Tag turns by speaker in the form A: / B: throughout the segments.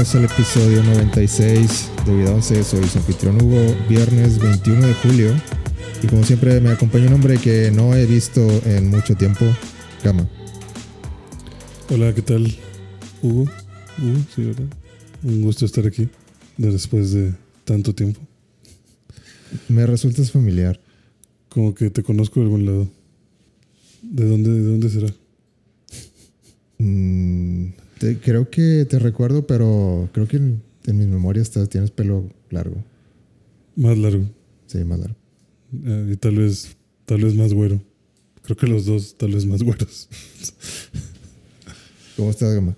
A: Bienvenidos al episodio 96 de Vida 11. Soy su anfitrión Hugo, viernes 21 de julio. Y como siempre me acompaña un hombre que no he visto en mucho tiempo, Gama.
B: Hola, ¿qué tal? Hugo. Hugo, sí, ¿verdad? Un gusto estar aquí después de tanto tiempo.
A: Me resultas familiar.
B: Como que te conozco de algún lado. ¿De dónde, de dónde será?
A: Mm, te- creo que te recuerdo, pero creo que en, en mis memorias tienes pelo largo.
B: Más largo.
A: Sí, más largo.
B: Eh, y tal vez, tal vez más güero. Creo que los dos tal vez más güeros.
A: ¿Cómo estás, Gama?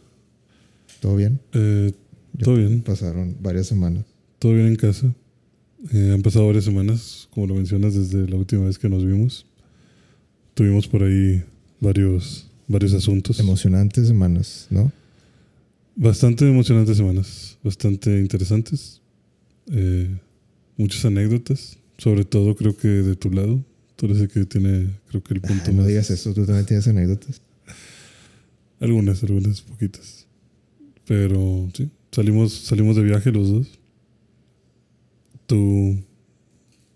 A: ¿Todo bien?
B: Eh, todo bien.
A: Pasaron varias semanas.
B: Todo bien en casa. Eh, han pasado varias semanas, como lo mencionas, desde la última vez que nos vimos. Tuvimos por ahí varios, varios asuntos.
A: Emocionantes semanas, ¿no?
B: Bastante emocionantes semanas, bastante interesantes. Eh, muchas anécdotas, sobre todo creo que de tu lado. Tú eres el que tiene, creo que el punto
A: no
B: más-
A: digas eso, tú también tienes anécdotas.
B: Algunas, algunas poquitas. Pero sí, salimos, salimos de viaje los dos. Tú,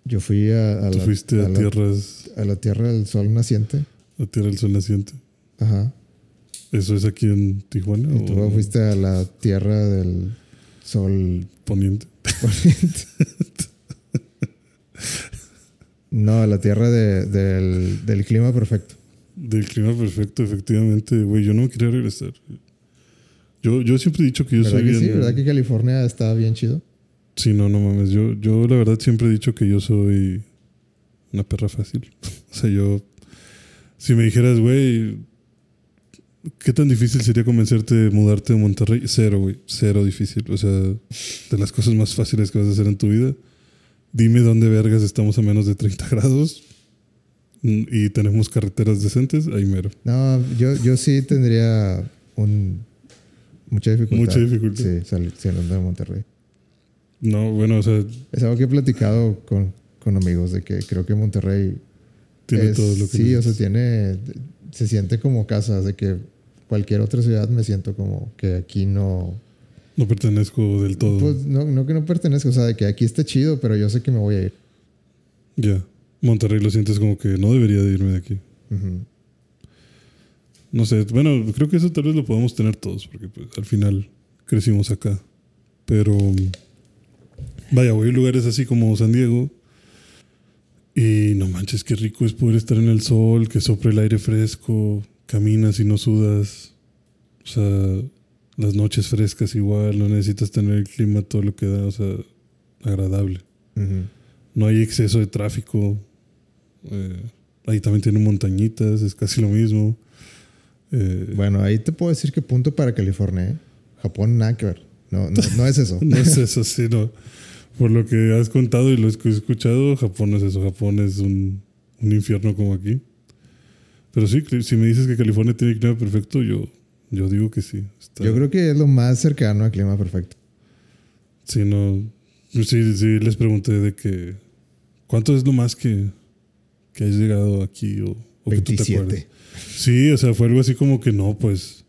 A: Yo fui a, a
B: tú
A: la,
B: fuiste a,
A: a la-
B: tierras,
A: a la Tierra del Sol Naciente.
B: a Tierra del Sol Naciente.
A: Ajá.
B: ¿Eso es aquí en Tijuana
A: Y tú
B: o
A: fuiste a la Tierra del Sol
B: Poniente?
A: Poniente. no, a la Tierra de- del, del clima perfecto.
B: Del clima perfecto, efectivamente, güey. Yo no me quería regresar. Yo, yo siempre he dicho que yo
A: ¿Verdad
B: soy
A: que sí?
B: bien-
A: ¿Verdad que California está bien chido?
B: Sí, no, no mames. Yo, yo la verdad siempre he dicho que yo soy una perra fácil. o sea, yo. Si me dijeras, güey, ¿qué tan difícil sería convencerte de mudarte de Monterrey? Cero, güey. Cero difícil. O sea, de las cosas más fáciles que vas a hacer en tu vida. Dime dónde vergas estamos a menos de 30 grados y tenemos carreteras decentes. Ahí mero.
A: No, yo, yo sí tendría un, mucha dificultad.
B: Mucha dificultad.
A: Sí, salir saliendo de Monterrey.
B: No, bueno, o sea,
A: Es algo que he platicado con, con amigos de que creo que Monterrey
B: tiene
A: es-
B: todo lo que
A: sí, o sea,
B: necesitas.
A: tiene se siente como casa, de que cualquier otra ciudad me siento como que aquí no
B: No pertenezco del todo.
A: pues no, no que no pertenezco, o sea, de que aquí está chido, pero yo sé que me voy a ir.
B: ya. Monterrey lo sientes como que no debería de irme de aquí. No sé, bueno, creo que eso tal vez lo podemos tener todos, porque pues al final crecimos acá. Pero vaya, voy a lugares así como San Diego y no manches, qué rico es poder estar en el sol, que sopre el aire fresco, caminas y no sudas. O sea, las noches frescas igual, no necesitas tener el clima todo lo que da, o sea, agradable. No hay exceso de tráfico. eh, ahí también tienen montañitas, es casi lo mismo. Eh,
A: Bueno, ahí te puedo decir que punto para California, ¿eh? Japón nada que ver. No, no, no es eso.
B: No es eso, sí, no. Por lo que has contado y lo que he escuchado, Japón no es eso. Japón es un, un infierno como aquí. Pero sí, si me dices que California tiene clima perfecto, yo, yo digo que sí. Está-
A: Yo creo que es lo más cercano al clima perfecto.
B: Sí, no. Sí, sí, les pregunté de que. ¿Cuánto es lo más que, que has llegado aquí o, o que tú te
A: 27.
B: Sí, o sea, fue algo así como que no, pues.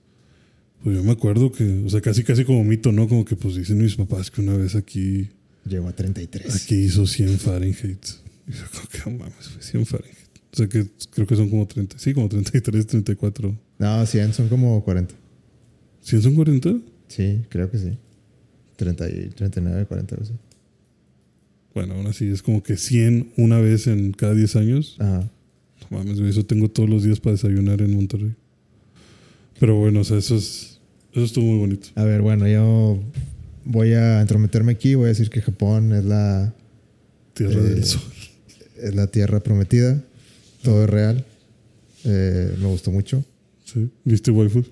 B: Pues yo me acuerdo que, o sea, casi casi como mito, ¿no? Como que pues dicen mis papás que una vez aquí
A: Llegó a 33.
B: Aquí hizo 100 Fahrenheit. Y yo creo que, mames, fue 100 Fahrenheit. O sea que creo que son como 30, sí, como 33, 34.
A: No, 100 son como 40.
B: ¿100 son 40?
A: Sí, creo que sí. 30 y 39, 40, algo así.
B: Bueno, aún así es como que 100 una vez en cada 10 años.
A: Ajá.
B: No mames, eso tengo todos los días para desayunar en Monterrey. Pero bueno, o sea, eso es, eso estuvo muy bonito.
A: A ver, bueno, yo voy a entrometerme aquí. Voy a decir que Japón es la,
B: Tierra
A: Eh,
B: del Sol.
A: es la tierra prometida. Todo es real. Eh, me gustó mucho.
B: ¿Sí? ¿Viste waifu?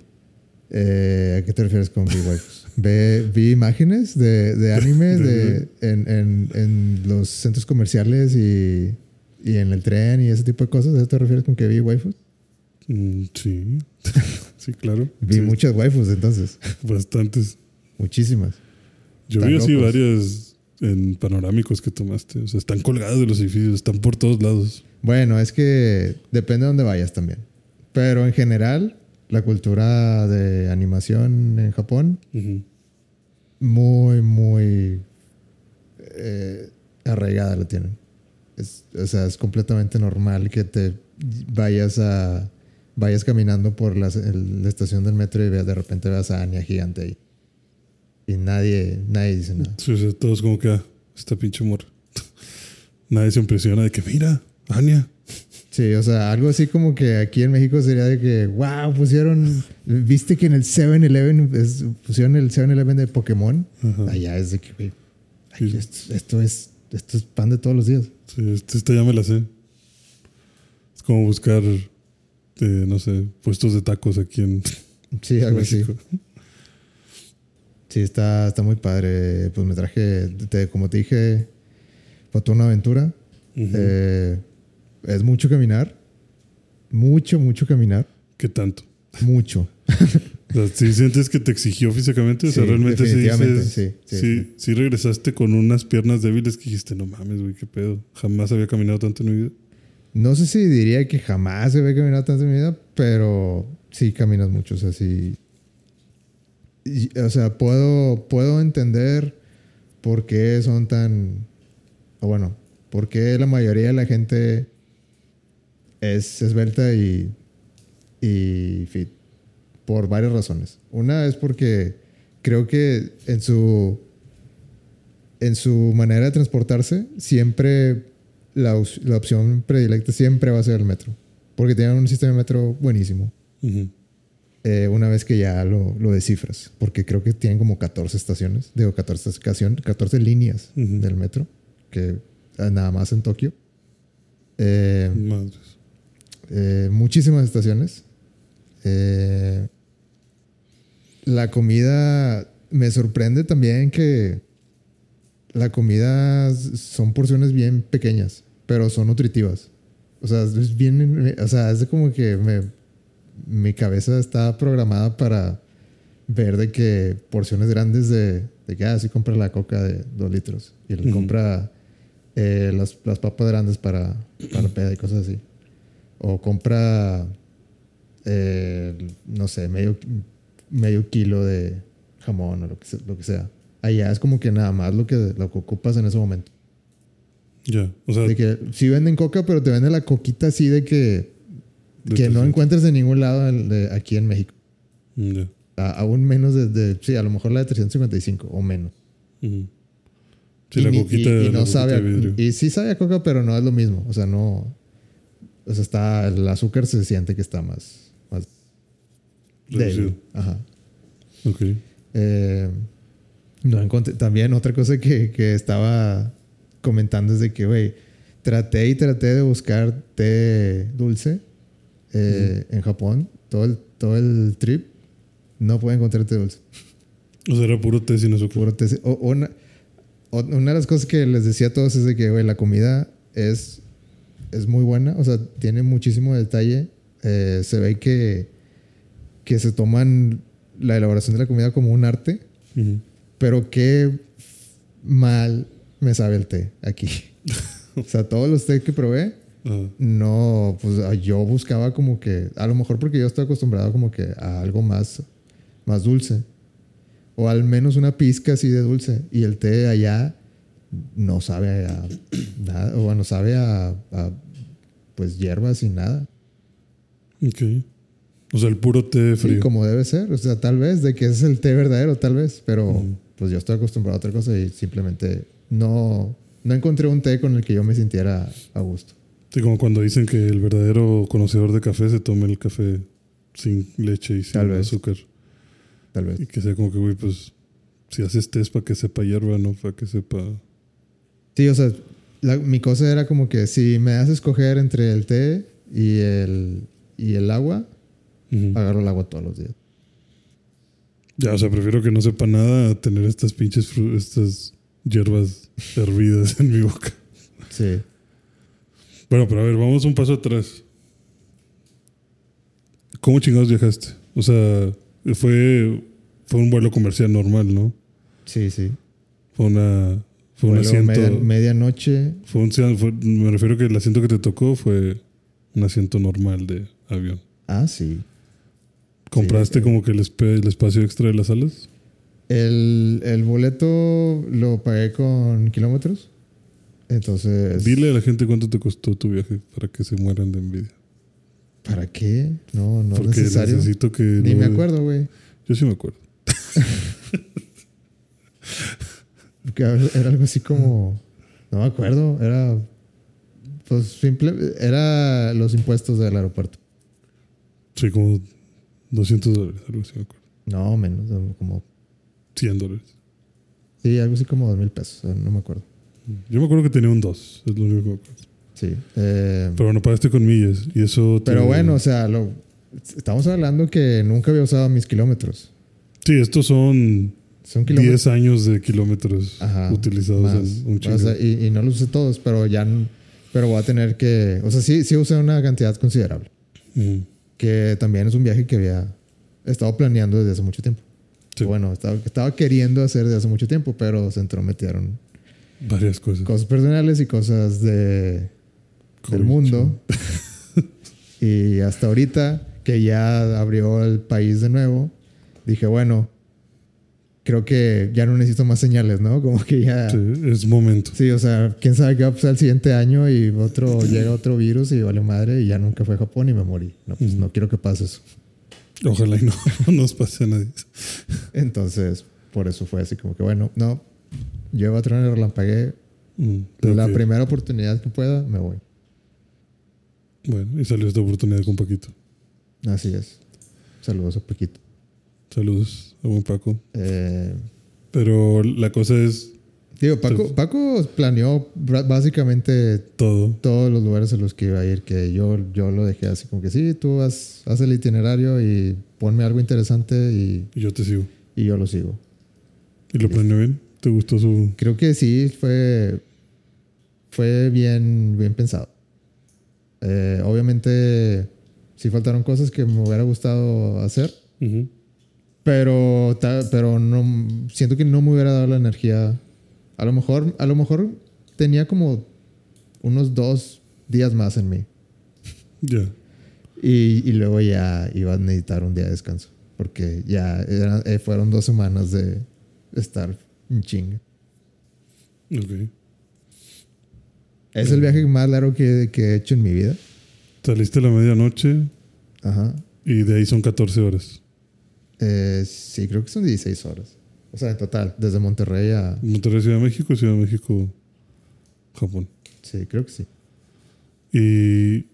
A: Eh, ¿A qué te refieres con vi waifus? Ve- vi imágenes de, de anime de, en, en, en los centros comerciales y, y en el tren y ese tipo de cosas. ¿A eso te refieres con que vi waifus?
B: Mm, sí. sí, claro.
A: Vi
B: Sí,
A: muchas waifus entonces.
B: Bastantes.
A: Muchísimas.
B: Yo vi así
A: locos.
B: varias en panorámicos que tomaste. O sea, están colgados de los edificios, están por todos lados.
A: Bueno, es que depende de dónde vayas también. Pero en general, la cultura de animación en Japón muy, muy eh, arraigada la tienen. Es, o sea, es completamente normal que te vayas a vayas caminando por la, el- la estación del metro y veas, de repente veas a Anya gigante ahí. Y nadie, nadie dice nada.
B: Sí, o sea, todos como que, ah, esta pinche morra. Nadie se impresiona de que, mira, Anya.
A: Sí, o sea, algo así como que aquí en México sería de que, wow, pusieron, viste que en el 7-Eleven, es- pusieron el 7-Eleven de Pokémon.
B: Ajá.
A: Allá es de que, güey,
B: Sí.
A: esto, esto es, esto es pan de todos los días.
B: Sí, esta ya me la sé. Es como buscar, eh, no sé, puestos de tacos aquí en
A: Sí, algo así.
B: México.
A: Sí, está, está muy padre. Pues me traje, te- como te dije, fue toda una aventura.
B: Ujú.
A: Eh, es mucho caminar. Mucho, mucho caminar.
B: ¿Qué tanto?
A: Mucho.
B: ¿sí sientes que te exigió físicamente? O sea,
A: Sí,
B: realmente sí dices...
A: sí, sí,
B: sí,
A: sí.
B: regresaste con unas piernas débiles que dijiste, no mames, güey, qué pedo. Jamás había caminado tanto en mi vida.
A: No sé si diría que jamás había caminado tanto en mi vida, pero sí caminas mucho. O sea, sí. y- o sea, puedo, puedo entender por qué son tan. O bueno, por qué la mayoría de la gente es esbelta y, y fit. Por varias razones. Una es porque creo que en su. En su manera de transportarse, siempre la, la opción predilecta siempre va a ser el metro. Porque tienen un sistema de metro buenísimo. Eh, una vez que ya lo, lo descifras. Porque creo que tienen como 14 estaciones. Digo, 14, estación- 14 líneas del metro. Que nada más en Tokio. Eh,
B: Madres.
A: Eh, muchísimas estaciones. Eh, la comida me sorprende también que la comida son porciones bien pequeñas, pero son nutritivas. O sea, es bien, o sea, es como que me, mi cabeza está programada para ver de que porciones grandes de, de que, ah, sí compra la coca de dos litros y
B: Ujú.
A: compra eh, las, las papas grandes para, para peda y cosas así. O compra, eh, no sé, medio, medio kilo de jamón o lo que, se- lo que sea. Allá es como que nada más lo que, lo que ocupas en ese momento.
B: Ya, o sea,
A: De que sí venden coca, pero te venden la coquita así de que,
B: De
A: que no
B: 300.
A: encuentras en ningún lado de- aquí en México.
B: mm, ya.
A: A- aún menos de, de- sí, a lo mejor la de 355 o menos.
B: Ujú. Sí,
A: y,
B: la coquita,
A: y- y
B: la
A: no
B: coquita
A: sabe a- y sí sabe a coca, pero no es lo mismo. O sea, no. O sea, está. El azúcar se siente que está más. más débil. Ajá.
B: Ok.
A: Eh, no encontré. También otra cosa que, que estaba comentando es de que, güey, traté y traté de buscar té dulce eh, en Japón. Todo el, todo el trip. No pude encontrar té dulce.
B: O sea, era puro té sin azúcar.
A: Puro té- o- o una, o- una de las cosas que les decía a todos es de que, güey, la comida es, es muy buena. O sea, tiene muchísimo detalle. Eh, se ve que, que se toman la elaboración de la comida como un arte. Pero qué mal me sabe el té aquí. o sea, todos los té que probé, no, pues ah, yo buscaba como que, a lo mejor porque yo estoy acostumbrado como que a algo más, más dulce. O al menos una pizca así de dulce. Y el té allá no sabe a nada, o bueno, sabe a, a, pues hierbas y nada.
B: Ok. O sea, el puro té
A: Sí,
B: frío.
A: como debe ser. O sea, tal vez, de que ese es el té verdadero, tal vez. Pero pues yo estoy acostumbrado a otra cosa y simplemente no, no encontré un té con el que yo me sintiera a gusto.
B: Sí, como cuando dicen que el verdadero conocedor de café se tome el café sin leche y sin
A: Tal vez.
B: azúcar.
A: Tal vez.
B: Y que sea como que, güey, pues, si haces té es para que sepa hierba, no para que sepa...
A: Sí, o sea, la- mi cosa era como que si me das a escoger entre el té y el, y el agua,
B: Ujú.
A: agarro el agua todos los días.
B: Ya, o sea, prefiero que no sepa nada a tener estas pinches, fru- estas hierbas hervidas en mi boca.
A: Sí.
B: Bueno, pero a ver, vamos un paso atrás. ¿Cómo chingados viajaste? O sea, fue, fue un vuelo comercial normal, ¿no?
A: Sí, sí.
B: Fue una... Fue un asiento...
A: media- medianoche.
B: Fue un, fue- me refiero que el asiento que te tocó fue un asiento normal de avión.
A: Ah, sí.
B: ¿Compraste como que el, espacio extra de las alas?
A: El, el boleto lo pagué con kilómetros. Entonces.
B: Dile a la gente cuánto te costó tu viaje para que se mueran de envidia.
A: ¿Para qué? No, no es
B: Porque
A: necesario.
B: necesito que.
A: Ni me acuerdo, güey.
B: Yo sí me acuerdo.
A: Que Era algo así como. No me acuerdo. Era. Pues simple. Era los impuestos del aeropuerto.
B: Sí, como 200 dólares, algo así me acuerdo.
A: No, menos. Como.
B: 100 dólares.
A: Sí, algo así como dos mil pesos. No me acuerdo.
B: Yo me acuerdo que tenía un 2, es lo único que me acuerdo.
A: Sí. Eh,
B: Pero bueno, pagaste con millas y eso.
A: pero bueno, o sea, lo, estamos hablando que nunca había usado mis kilómetros.
B: Sí, estos son
A: Son kilómetros.
B: 10 años de kilómetros
A: Ajá,
B: utilizados
A: más.
B: en un
A: O
B: chingo.
A: sea, y, y no los usé todos, pero ya. Pero voy a tener que. O sea, sí, sí usé una cantidad considerable.
B: Mm,
A: Que también es un viaje que había estado planeando desde hace mucho tiempo.
B: Sí.
A: Bueno, estaba, estaba queriendo hacer desde hace mucho tiempo, pero se entrometieron
B: varias cosas.
A: cosas personales y cosas de, del mundo. y hasta ahorita, que ya abrió el país de nuevo, dije, bueno, creo que ya no necesito más señales, ¿no? Como que ya...
B: Sí, es momento.
A: Sí, o sea, quién sabe qué va a pasar el siguiente año y otro llega otro virus y vale madre y ya nunca fue a Japón y me morí. No, pues no quiero que pase eso.
B: Ojalá y no nos pase a nadie.
A: Entonces, por eso fue así como que, bueno, no, yo voy a traer el relampagué.
B: Mm,
A: La primera oportunidad que pueda, me voy.
B: Bueno, y salió esta oportunidad con Paquito.
A: Así es. Saludos a Paquito.
B: Saludos a buen Paco.
A: Eh,
B: Pero la cosa es
A: digo, Paco, Paco planeó básicamente
B: todo.
A: todos los lugares a los que iba a ir, que yo, yo lo dejé así como que sí, tú haz, haz el itinerario y ponme algo interesante y,
B: Y yo te sigo.
A: y yo lo sigo.
B: ¿Y lo planeó bien? ¿Te gustó su...?
A: Creo que sí, fue, fue bien, bien pensado. Eh, obviamente, sí faltaron cosas que me hubiera gustado hacer,
B: Ujú.
A: Pero, pero no, siento que no me hubiera dado la energía. A lo mejor, a lo mejor tenía como unos dos días más en mí.
B: Ya.
A: Y, y luego ya iba a necesitar un día de descanso. Porque ya era- eh, fueron dos semanas de estar en chinga.
B: Ok.
A: Es el viaje más largo que, que he hecho en mi vida.
B: Saliste a la medianoche
A: Ajá.
B: y de ahí son 14 horas.
A: Eh, sí, creo que son 16 horas. O sea, en total, desde Monterrey a...
B: Monterrey, Ciudad de México, Ciudad de México, Japón.
A: Sí, creo que sí.
B: Y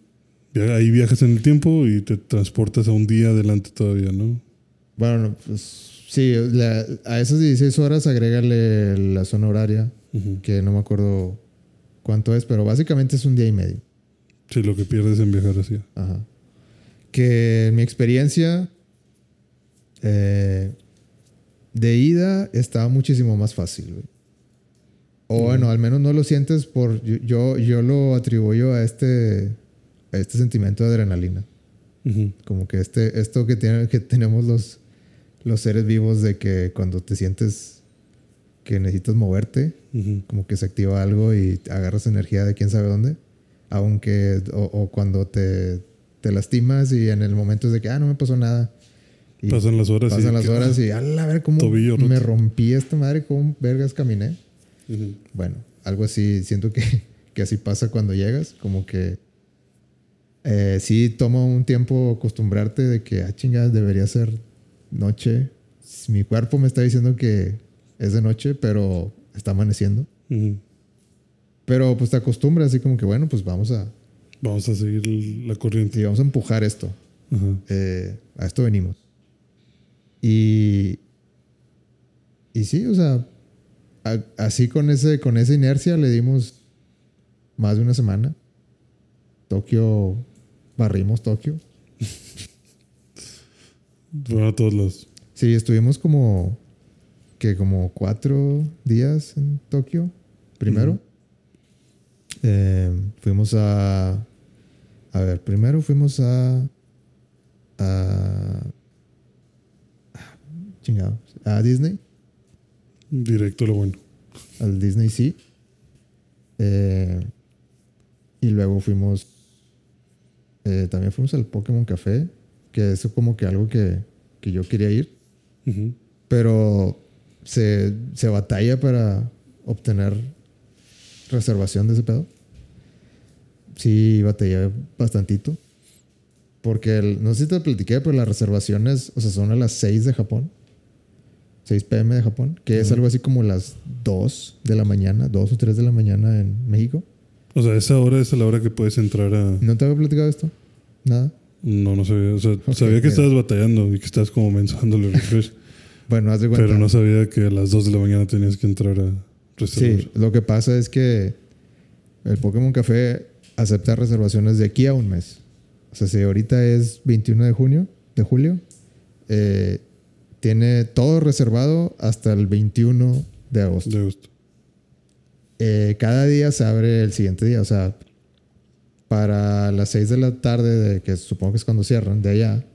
B: ahí viajas en el tiempo y te transportas a un día adelante todavía, ¿no?
A: Bueno, no, pues sí, la- a esas 16 horas agrégale la zona horaria, que no me acuerdo cuánto es, pero básicamente es un día y medio.
B: Sí, lo que pierdes en viajar así.
A: Ajá. Que en mi experiencia eh, de ida estaba muchísimo más fácil, güey. O bueno, al menos no lo sientes por... Yo, yo, lo atribuyo a este, a este sentimiento de adrenalina. Como que este, esto que, tiene, que tenemos los, los seres vivos de que cuando te sientes que necesitas moverte, como que se activa algo y agarras energía de quién sabe dónde. Aunque, o, o cuando te, te lastimas y en el momento es de que, ah, no me pasó nada. Y
B: Pasan las horas y
A: pasan las
B: que-
A: horas y, a la ver cómo
B: Tobillo roto".
A: me rompí esta madre, cómo vergas caminé. Bueno, algo así, siento que, que así pasa cuando llegas, como que eh, sí toma un tiempo acostumbrarte de que, ah, chingadas, debería ser noche. Mi cuerpo me está diciendo que es de noche, pero está amaneciendo. Pero pues te acostumbras así como que, bueno, pues vamos a,
B: Vamos a seguir la corriente.
A: sí, vamos a empujar esto. Eh, a esto venimos. Y, y sí, o sea, a- así con, ese, con esa inercia le dimos más de una semana. Tokio, barrimos Tokio.
B: Fueron a todos lados.
A: Sí, estuvimos como, que como cuatro días en Tokio, primero. Eh, fuimos a, a ver, primero fuimos a, a, chingado, a Disney,
B: Directo lo bueno.
A: al Disney Sea. Eh, y luego fuimos, eh, también fuimos al Pokémon Café, que eso como que algo que, que yo quería ir. Pero se, se batalla para obtener reservación de ese pedo. Sí, batallé bastantito. Porque el- no sé si te platiqué, pero las reservaciones, o sea, son a las 6 de Japón. 6 pm de Japón, que es algo así como las 2 de la mañana, 2 o 3 de la mañana en México.
B: O sea, esa hora es a la hora que puedes entrar a.
A: ¿No te había platicado esto? Nada.
B: No, no sabía. O sea,
A: Ok,
B: sabía que
A: mira.
B: estabas batallando y que estabas como mensándole refresh.
A: Bueno, haz de cuenta.
B: pero no sabía que a las 2 de la mañana tenías que entrar a reservar.
A: Sí, lo que pasa es que el Pokémon Café acepta reservaciones de aquí a un mes. O sea, si ahorita es 21 de junio, de julio, eh, tiene todo reservado hasta el 21 de agosto.
B: De gusto.
A: Eh, cada día se abre el siguiente día. O sea, para las 6 de la tarde, de, que supongo que es cuando cierran, de allá,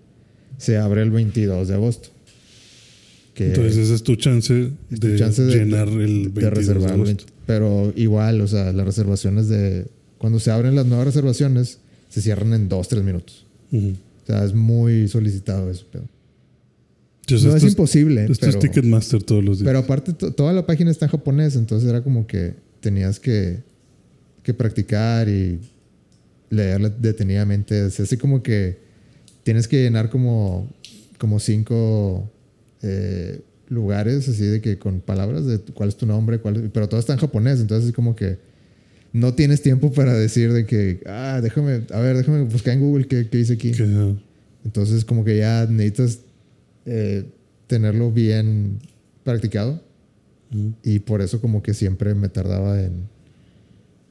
A: se abre el 22 de agosto. Que
B: Entonces, esa es tu chance
A: es tu
B: de
A: chance de-
B: llenar el 22
A: de
B: agosto.
A: Pero igual, o sea, las reservaciones de. Cuando se abren las nuevas reservaciones, se cierran en 2-3 minutos.
B: Ujú.
A: O sea, es muy solicitado eso. Pero.
B: O
A: no es imposible. Pero,
B: Ticketmaster todos los días.
A: pero aparte, to- toda la página está en japonés, entonces era como que tenías que, que practicar y leerla detenidamente. Es así como que tienes que llenar como, como cinco eh, lugares, así de que con palabras de cuál es tu nombre, cuál es- pero todo está en japonés, entonces es como que no tienes tiempo para decir de que, ah, déjame, a ver, déjame buscar en Google qué, qué dice aquí. Entonces, como que ya necesitas eh, tenerlo bien practicado. Y por eso, como que siempre me tardaba en,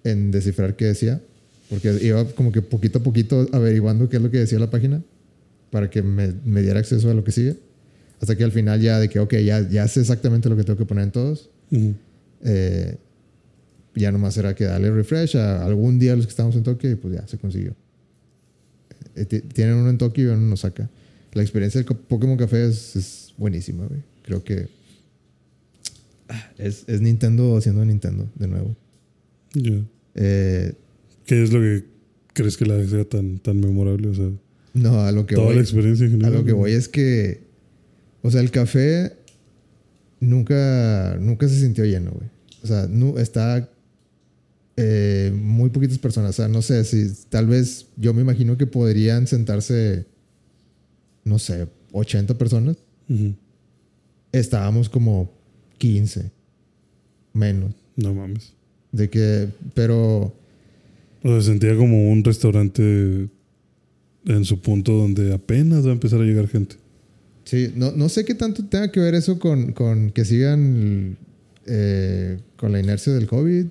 A: en descifrar qué decía. Porque iba como que poquito a poquito averiguando qué es lo que decía la página. Para que me, me diera acceso a lo que sigue. Hasta que al final, ya de que, ok, ya, ya sé exactamente lo que tengo que poner en todos. Eh, ya nomás era que darle refresh a algún día los que estábamos en Tokio y pues ya se consiguió. Eh, ti- tienen uno en Tokio y uno en Osaka. La experiencia del Pokémon Café es, es buenísima, güey. Creo que es, es Nintendo haciendo Nintendo de nuevo.
B: Ya.
A: Eh,
B: ¿Qué es lo que crees que la sea tan, tan memorable? O sea,
A: no, a lo que
B: toda
A: voy.
B: la experiencia en
A: A
B: general.
A: lo que voy es que, o sea, el café nunca, nunca se sintió lleno, güey. O sea, no, está eh, muy poquitas personas. O sea, no sé si tal vez yo me imagino que podrían sentarse, no sé, 80 personas.
B: Ujú.
A: Estábamos como 15, menos.
B: No mames.
A: De que, pero
B: O sea, sentía como un restaurante en su punto donde apenas va a empezar a llegar gente.
A: Sí, no, no sé qué tanto tenga que ver eso con, con que sigan eh, con la inercia del COVID,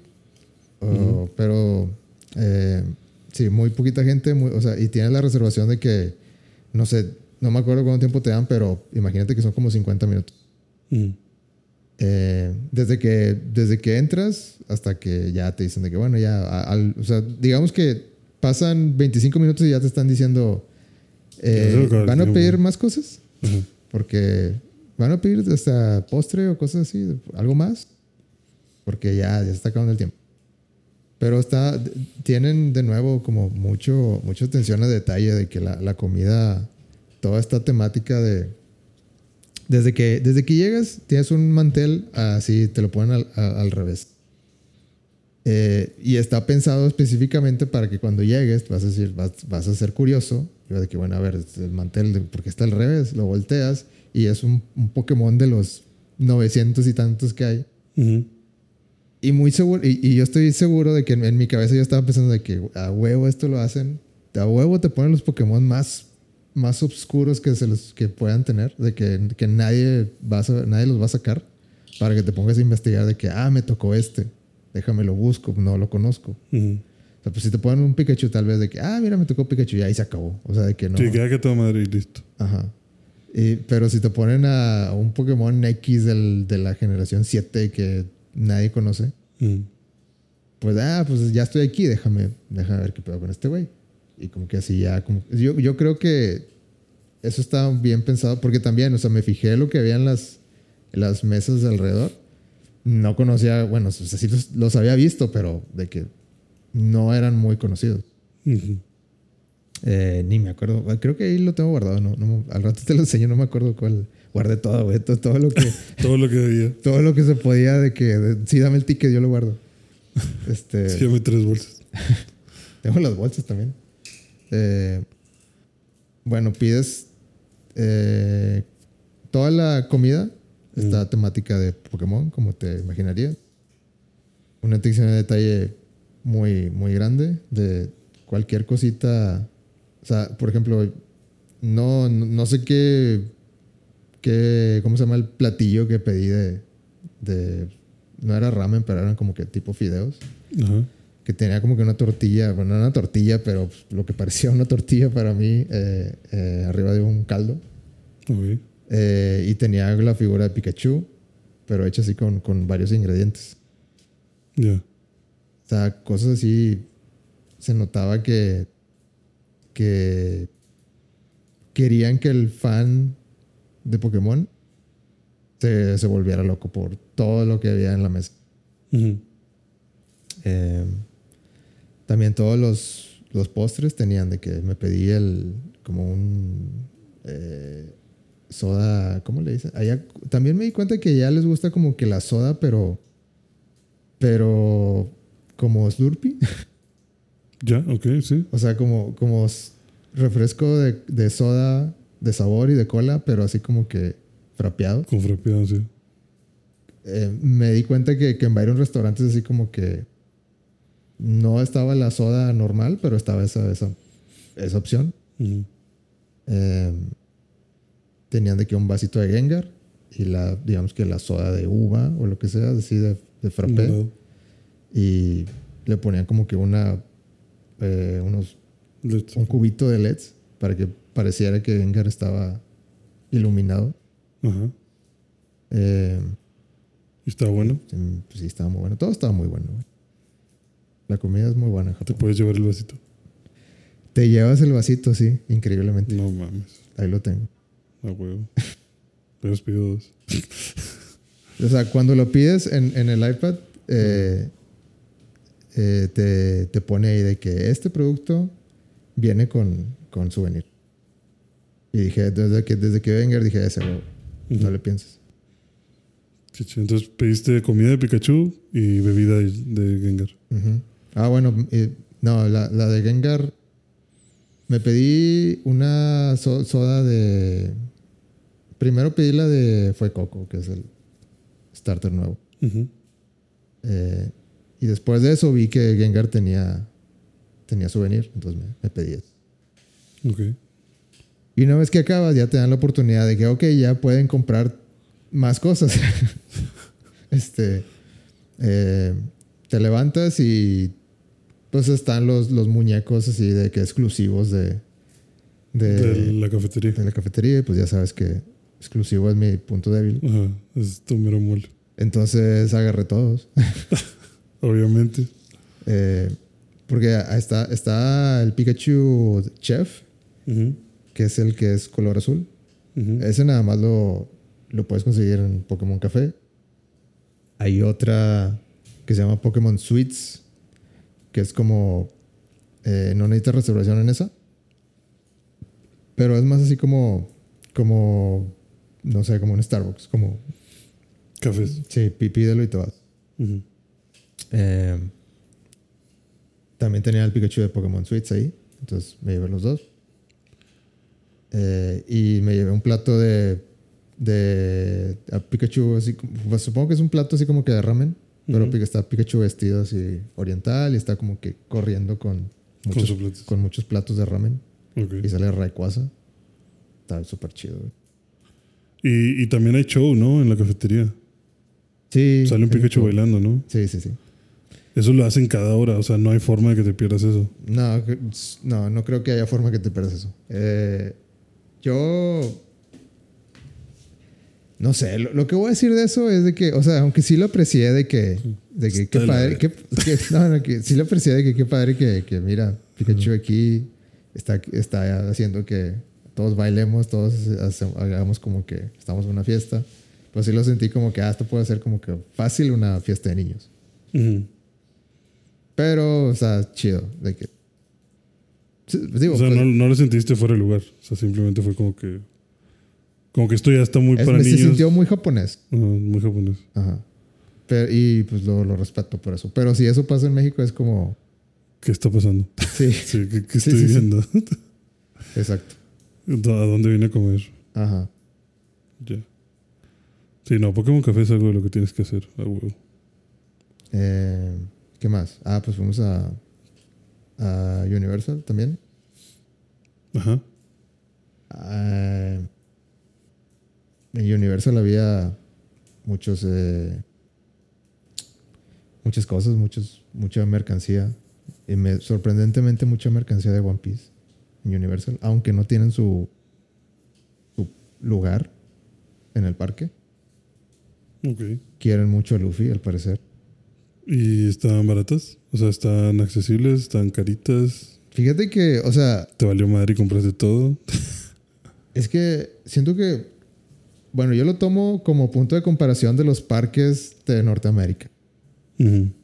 A: o- pero eh, sí, muy poquita gente, muy- o sea, y tienes la reservación de que, no sé, no me acuerdo cuánto tiempo te dan, pero imagínate que son como 50 minutos.
B: Ujú.
A: Eh, desde, que, desde que entras hasta que ya te dicen de que, bueno, ya, al- o sea, digamos que pasan 25 minutos y ya te están diciendo, eh, ¿van a pedir más cosas?
B: Ajá.
A: Porque van a pedir hasta postre o cosas así, algo más. Porque ya, ya se está acabando el tiempo. Pero está, tienen de nuevo como mucho, mucha atención a detalle de que la, la comida, toda esta temática de... Desde que, desde que llegas, tienes un mantel así, te lo ponen al, a- al revés. Eh, y está pensado específicamente para que cuando llegues vas a decir, vas, vas a ser curioso. Y vas de que, bueno, a ver, el mantel, de, porque está al revés, lo volteas y es un, un Pokémon de los 900 y tantos que hay. Y muy seguro, y, y yo estoy seguro de que en, en mi cabeza yo estaba pensando de que a huevo esto lo hacen, a huevo te ponen los Pokémon más, más oscuros que, se los, que puedan tener, de que, que nadie, va a, nadie los va a sacar, para que te pongas a investigar de que, ah, me tocó este, déjame lo busco, no lo conozco.
B: Ujú.
A: O sea, pues si te ponen un Pikachu tal vez de que, ah, mira, me tocó Pikachu y ahí se acabó. O sea, de que no.
B: Sí, queda que toda madre y listo.
A: Ajá. Y- pero si te ponen a un Pokémon X del- de la generación 7 que nadie conoce, pues, ah, pues ya estoy aquí, déjame, déjame ver qué pedo con este güey. Y como que así ya, como, yo, yo creo que eso está bien pensado, porque también, o sea, me fijé lo que había en las, en las mesas de alrededor. No conocía, bueno, o sea, sí los, los había visto, pero de que no eran muy conocidos. Eh, ni me acuerdo. Creo que ahí lo tengo guardado. No, no, al rato te lo enseño. No me acuerdo cuál. Guardé todo, güey. Todo, todo lo que...
B: Todo lo que debía.
A: todo lo que se podía de que... de- sí, dame el ticket, yo lo guardo. Este...
B: Sí, dame tres bolsas.
A: Tengo las bolsas también. Eh, bueno, pides eh, toda la comida está temática de Pokémon, como te imaginarías. Una atención de detalle muy, muy grande de cualquier cosita. O sea, por ejemplo, no, no, no sé qué, qué, ¿cómo se llama el platillo que pedí de, de, no era ramen, pero eran como que tipo fideos
B: Ajá.
A: Que tenía como que una tortilla, bueno, no una tortilla, pero lo que parecía una tortilla para mí, eh, eh, arriba de un caldo. Eh, y tenía la figura de Pikachu, pero hecha así con, con varios ingredientes.
B: Ya.
A: O sea, cosas así. Se notaba que. que. querían que el fan de Pokémon se, se volviera loco por todo lo que había en la mesa.
B: Ujú.
A: Eh, también todos los, los postres tenían de que me pedí el como un eh, soda, ¿cómo le dicen? Allá, también me di cuenta que ya les gusta como que la soda, pero pero como Slurpee,
B: Ya, ok, sí.
A: o sea, como, como refresco de, de soda de sabor y de cola, pero así como que frapeado.
B: Con frapeado, sí.
A: Eh, me di cuenta que, que en varios restaurantes así como que no estaba la soda normal, pero estaba esa, esa, esa opción. Eh, tenían de que un vasito de Gengar y la, digamos que la soda de uva o lo que sea, así de, de frappé. Y le ponían como que una, eh, unos, un cubito de LEDs para que pareciera que Gengar estaba iluminado.
B: Ajá.
A: Eh,
B: ¿Y está bueno?
A: sí, pues sí, estaba muy bueno. Todo estaba muy bueno. güey. La comida es muy buena en
B: Te puedes llevar el vasito.
A: Te llevas el vasito, sí, increíblemente.
B: No mames.
A: Ahí lo tengo.
B: A huevo. Pero pido dos.
A: O sea, cuando lo pides en, en el iPad, eh, eh, te, te pone ahí de que este producto viene con, con souvenir. Y dije, desde que, desde que venga, dije, ese, güey, no
B: Ujú.
A: le pienses.
B: Entonces pediste comida de Pikachu y bebida de, Gengar.
A: Ah, bueno, eh, no, la, la de Gengar. Me pedí una so- soda de. Primero pedí la de Fue Coco, que es el starter nuevo. Eh, y después de eso vi que Gengar tenía, tenía souvenir, entonces me, me pedí eso.
B: Ok.
A: Y una vez que acabas, ya te dan la oportunidad de que, ok, ya pueden comprar más cosas. este, eh, te levantas y pues están los, los muñecos así de que exclusivos de, de,
B: de la cafetería.
A: de la cafetería. Pues ya sabes que exclusivo es mi punto débil.
B: Ajá. Es tu mero mole.
A: Entonces agarré todos.
B: Obviamente.
A: Eh, porque está, está el Pikachu Chef, que es el que es color azul. Ese nada más lo, lo puedes conseguir en Pokémon Café. Hay otra que se llama Pokémon Sweets, que es como... eh, no necesitas reservación en esa. Pero es más así como... Como... No sé, como en Starbucks. Como...
B: Cafés.
A: Sí, pí- pídelo y te vas. Eh, también tenía el Pikachu de Pokémon Sweets ahí. Entonces me llevé los dos. Eh, y me llevé un plato de, de a Pikachu, así, pues, supongo que es un plato así como que de ramen. Pero
B: Ujú.
A: Pika- está Pikachu vestido así oriental y está como que corriendo con muchos,
B: su plato.
A: con muchos platos de ramen.
B: Ok.
A: Y sale Rayquaza. Está súper chido. güey.
B: Y, y también hay show, ¿no? En la cafetería.
A: Sí.
B: Sale un Pikachu
A: sí.
B: bailando, ¿no?
A: Sí, sí, sí.
B: Eso lo hacen cada hora. O sea, no hay forma de que te pierdas eso.
A: No, no, no creo que haya forma que te pierdas eso. Eh, yo. No sé, lo, lo que voy a decir de eso es de que, o sea, aunque sí lo aprecié de que, de que qué padre, que, que- no, no, que sí lo aprecié de que qué padre que, que mira, Pikachu aquí está, está haciendo que todos bailemos, todos hace- hagamos como que estamos en una fiesta. Pues sí lo sentí como que, ah, esto puede ser como que fácil una fiesta de niños.
B: Ujú.
A: Pero, o sea, chido. De que Sí, digo,
B: o sea,
A: pues,
B: no, no lo sentiste fuera de lugar. O sea, simplemente fue como que. Como que esto ya está muy
A: es-
B: para
A: me- se sintió muy japonés.
B: Muy japonés.
A: Ajá. Pero, y pues lo, lo respeto por eso. Pero si eso pasa en México es como...
B: ¿Qué está pasando?
A: Sí,
B: Sí, ¿qué, qué
A: Sí,
B: estoy
A: sí,
B: viendo?
A: exacto.
B: ¿A dónde vine a comer?
A: Ajá.
B: Ya. Sí, no, Pokémon Café es algo de lo que tienes que hacer, a huevo.
A: Eh, ¿Qué más? Ah, pues fuimos a, a Universal también.
B: Ajá.
A: Ah, en Universal había muchos... eh, muchas cosas, muchos, mucha mercancía. Y me, sorprendentemente mucha mercancía de One Piece en Universal. Aunque no tienen su, su lugar en el parque.
B: Ok.
A: Quieren mucho a Luffy, al parecer.
B: ¿Y estaban baratas? O sea, ¿están accesibles? ¿Están caritas?
A: Fíjate que, o sea,
B: ¿Te valió madre y compraste todo?
A: Es que siento que, bueno, yo lo tomo como punto de comparación de los parques de Norteamérica.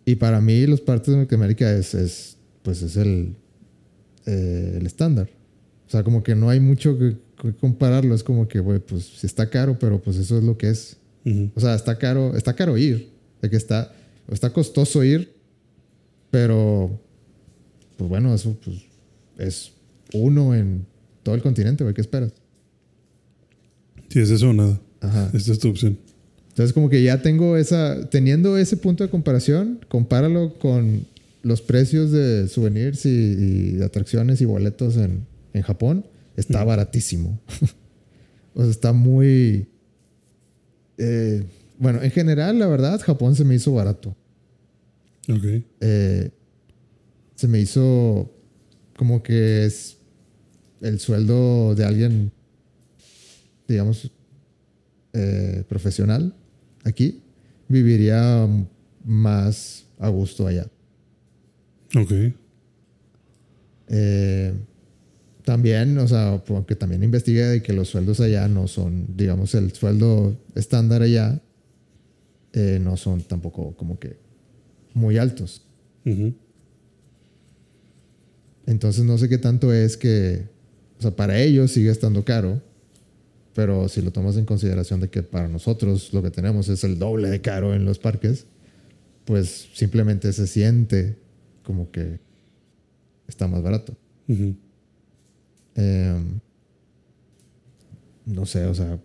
A: Y para mí los parques de Norteamérica es, es pues es el, eh, el estándar. O sea, como que no hay mucho que, que compararlo. Es como que, güey, pues sí está caro, pero pues eso es lo que es.
B: Ujú.
A: O sea, está caro, está caro ir. De que está, está costoso ir, pero, pues bueno, eso pues, es uno en todo el continente, güey. ¿Qué esperas?
B: Si es eso o nada.
A: Ajá.
B: Esta es tu opción.
A: Entonces, como que ya tengo esa. Teniendo ese punto de comparación, compáralo con los precios de souvenirs y, atracciones y boletos en, en Japón. Está baratísimo. o sea, está muy. eh, bueno, en general, la verdad, Japón se me hizo barato.
B: Ok.
A: Eh, se me hizo como que es el sueldo de alguien, digamos, eh, profesional aquí, viviría más a gusto allá.
B: Ok.
A: Eh, también, o sea, porque también investigué de que los sueldos allá no son, digamos, el sueldo estándar allá eh, no son tampoco como que muy altos. Entonces no sé qué tanto es que, o sea, para ellos sigue estando caro, pero si lo tomas en consideración de que para nosotros lo que tenemos es el doble de caro en los parques, pues simplemente se siente como que está más barato. Em, no sé, o sea,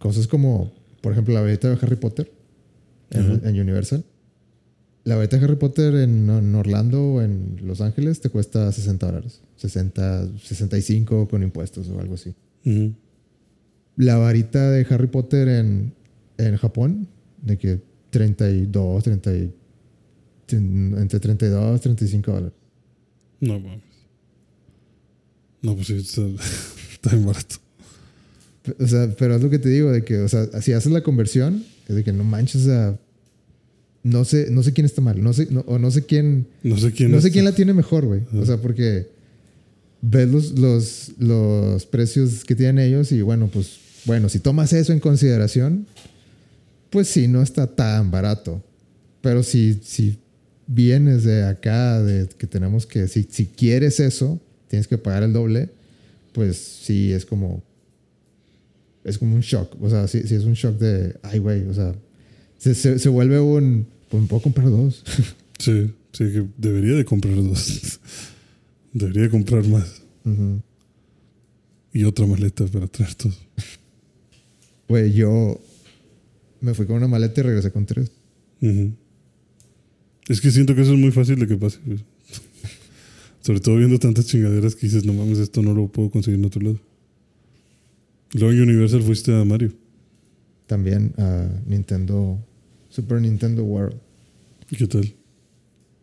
A: cosas como, por ejemplo, la varita de Harry Potter en, Universal. La varita de Harry Potter en, en Orlando o en Los Ángeles te cuesta 60 dólares. 60, 65 con impuestos o algo así.
B: Ujú.
A: La varita de Harry Potter en, en Japón, de que 32, 30, y- entre 32 y 35 dólares.
B: No mames. No, pues sí, está, está bien barato.
A: O sea, pero es lo que te digo, de que, o sea, si haces la conversión, es de que no manches, sea, no sé, no sé quién está mal, no sé, no- o no sé quién,
B: No sé quién
A: no sé quién la tiene mejor, güey. O sea, porque ves los, los, los precios que tienen ellos y bueno, pues, bueno, si tomas eso en consideración, pues sí, no está tan barato. Pero si, si vienes de acá, de que tenemos que, si, si quieres eso, tienes que pagar el doble, pues sí, es como, es como un shock. O sea, sí, sí es un shock de, ay, güey, o sea, se, se, se vuelve un, pues me puedo comprar dos.
B: Sí, sí, que debería de comprar dos. debería de comprar más. Y otra maleta para traer todo.
A: Güey, yo me fui con una maleta y regresé con tres.
B: Es que siento que eso es muy fácil de que pase. Sobre todo viendo tantas chingaderas que dices, no mames, esto no lo puedo conseguir en otro lado. Luego en Universal fuiste a Mario.
A: También a Nintendo, Super Nintendo World.
B: ¿Y qué tal?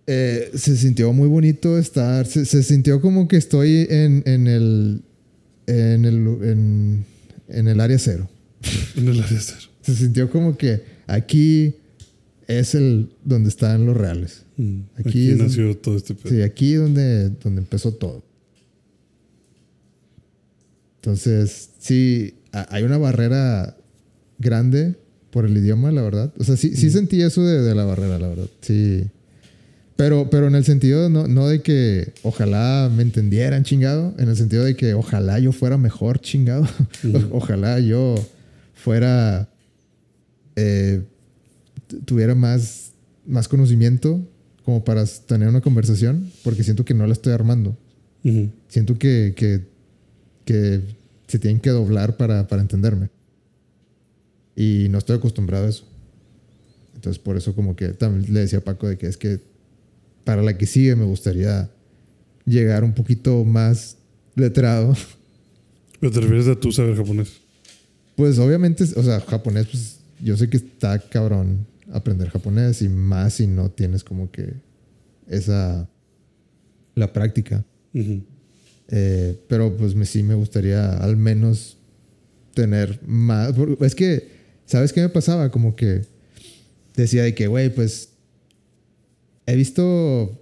A: Eh, se sintió muy bonito estar, se, se sintió como que estoy en, en el, en el, en, en el área cero.
B: En el área cero.
A: Se sintió como que aquí es el donde están los reales.
B: Mm.
A: Aquí
B: Aquí,
A: es
B: nació todo este pedo.
A: Sí, aquí donde, donde empezó todo. Entonces, sí, ha- hay una barrera grande por el idioma, la verdad. O sea, sí, sí sentí eso de, de la barrera, la verdad. Sí. Pero, pero en el sentido no, no de que ojalá me entendieran chingado, en el sentido de que ojalá yo fuera mejor chingado. ojalá yo fuera. eh, tuviera más, más conocimiento como para tener una conversación, porque siento que no la estoy armando. Siento que, que, que se tienen que doblar para, para entenderme. Y no estoy acostumbrado a eso. Entonces, por eso, como que también le decía a Paco de que es que para la que sigue me gustaría llegar un poquito más letrado.
B: Pero te refieres a tú saber japonés.
A: Pues obviamente, o sea, japonés, pues yo sé que está cabrón aprender japonés y más si no tienes como que esa, la práctica. Eh, pero pues me, sí me gustaría al menos tener más. Es que, ¿sabes qué me pasaba? Como que decía de que, güey, pues he visto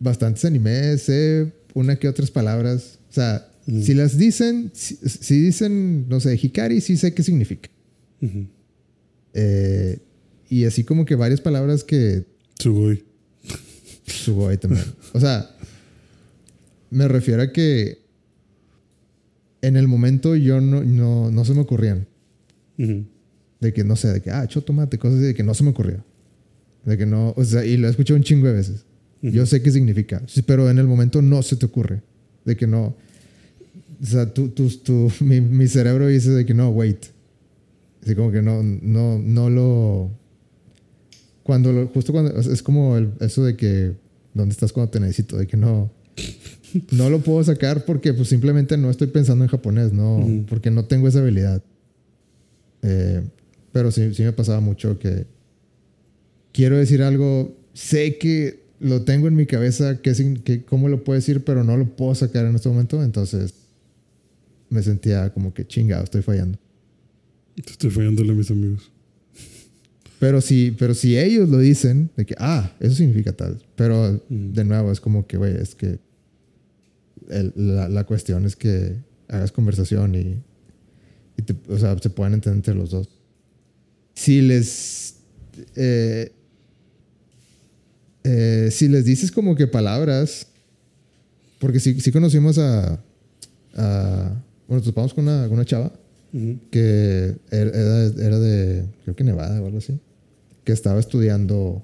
A: bastantes animes, sé una que otras palabras. O sea,
B: Mm.
A: si las dicen, si, si dicen, no sé, Hikari, sí sé qué significa. Eh, y así como que varias palabras que
B: Sugoi.
A: Sugoi también. O sea, me refiero a que en el momento yo no, no, no se me ocurrían. De que no sé, de que, ah, echo tomate, cosas así, de que no se me ocurrió. De que no, o sea, y lo he escuchado un chingo de veces. Yo sé qué significa, pero en el momento no se te ocurre. De que no. O sea, tú, tú, tú- mi, mi cerebro dice de que no, wait. Así como que no, no, no lo. Cuando lo, justo cuando. Es como el- eso de que. ¿Dónde estás cuando te necesito? De que no. No lo puedo sacar porque pues simplemente no estoy pensando en japonés, no.
B: Ujú.
A: Porque no tengo esa habilidad. Eh, pero sí, sí me pasaba mucho que. Quiero decir algo. Sé que lo tengo en mi cabeza, que, que cómo lo puedo decir, pero no lo puedo sacar en este momento. Entonces me sentía como que chingado, estoy fallando.
B: Estoy fallándole a mis amigos.
A: Pero si, pero si ellos lo dicen, de que, ah, eso significa tal. Pero
B: Mm.
A: de nuevo, es como que, güey, es que el- la, la cuestión es que hagas conversación y, y te- o sea, se puedan entender entre los dos. Si les, eh, eh, si les dices como que palabras, porque sí, sí conocimos a, a bueno, topamos con una, con una chava que er- era, era de, creo que Nevada o algo así, que estaba estudiando,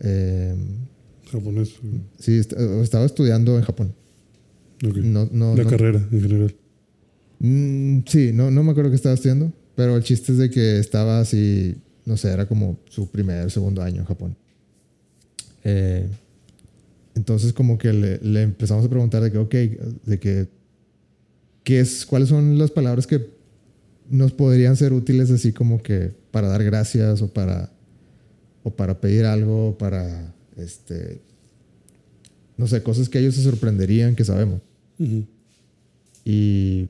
A: eh,
B: Japonés.
A: sí, est- estaba estudiando en Japón. No, no,
B: La
A: no-
B: carrera en general.
A: Mm, sí, no, no me acuerdo qué estaba estudiando, pero el chiste es de que estaba así, no sé, era como su primer, segundo año en Japón. Eh, entonces como que le, le empezamos a preguntar de que, ok, de que, ¿qué es, ¿cuáles son las palabras que nos podrían ser útiles así como que para dar gracias o para, o para pedir algo, o para, este, no sé, cosas que ellos se sorprenderían que sabemos? Y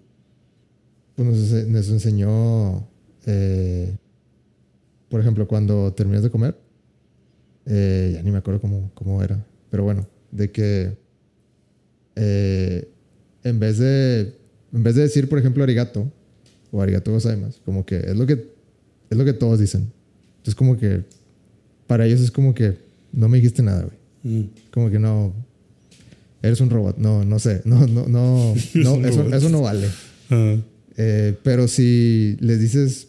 A: pues nos enseñó, eh, por ejemplo, cuando terminas de comer, eh, ya ni me acuerdo cómo, cómo era, pero bueno, de que eh, en, vez de, en vez de decir, por ejemplo, arigato o arigato gozaimasu, como que es lo que, es lo que todos dicen. Entonces como que para ellos es como que no me dijiste nada, güey.
B: Ujú.
A: Como que no. Eres un robot. No, no sé. No, no, no. eso, eso no vale. Eh, pero si les dices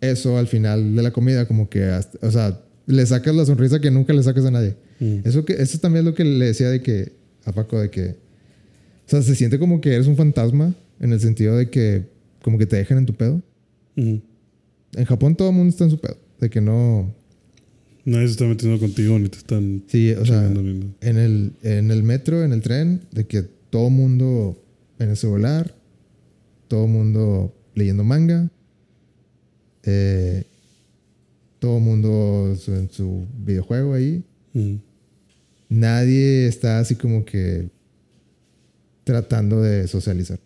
A: eso al final de la comida, como que, hasta- o sea, le sacas la sonrisa que nunca le sacas a nadie.
B: mm.
A: Eso, que, eso también es lo que le decía de que, a Paco, de que, o sea, se siente como que eres un fantasma en el sentido de que, como que te dejan en tu pedo.
B: Ujú.
A: En Japón todo el mundo está en su pedo. De que no.
B: Nadie se está metiendo contigo ni te están
A: Sí, o sea, en el, en el metro, en el tren, de que todo mundo en el celular, todo mundo leyendo manga, eh, todo mundo su- en su videojuego ahí.
B: Ujú.
A: Nadie está así como que tratando de socializar.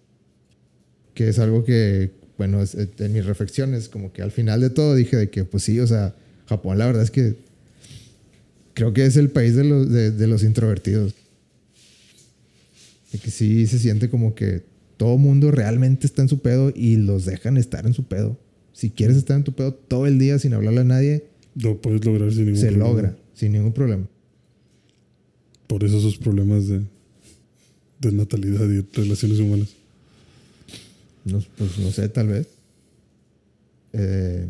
A: Que es algo que, bueno, es- en mis reflexiones, como que al final de todo dije de que, pues sí, o sea, Japón la verdad es que creo que es el país de los, de, de los introvertidos. De que sí se siente como que todo mundo realmente está en su pedo y los dejan estar en su pedo. Si quieres estar en tu pedo todo el día sin hablarle a nadie,
B: Lo puedes lograr sin ningún
A: se
B: problema.
A: logra sin ningún problema.
B: por eso sus problemas de, de natalidad y relaciones humanas.
A: No, pues no sé, tal vez. Eh,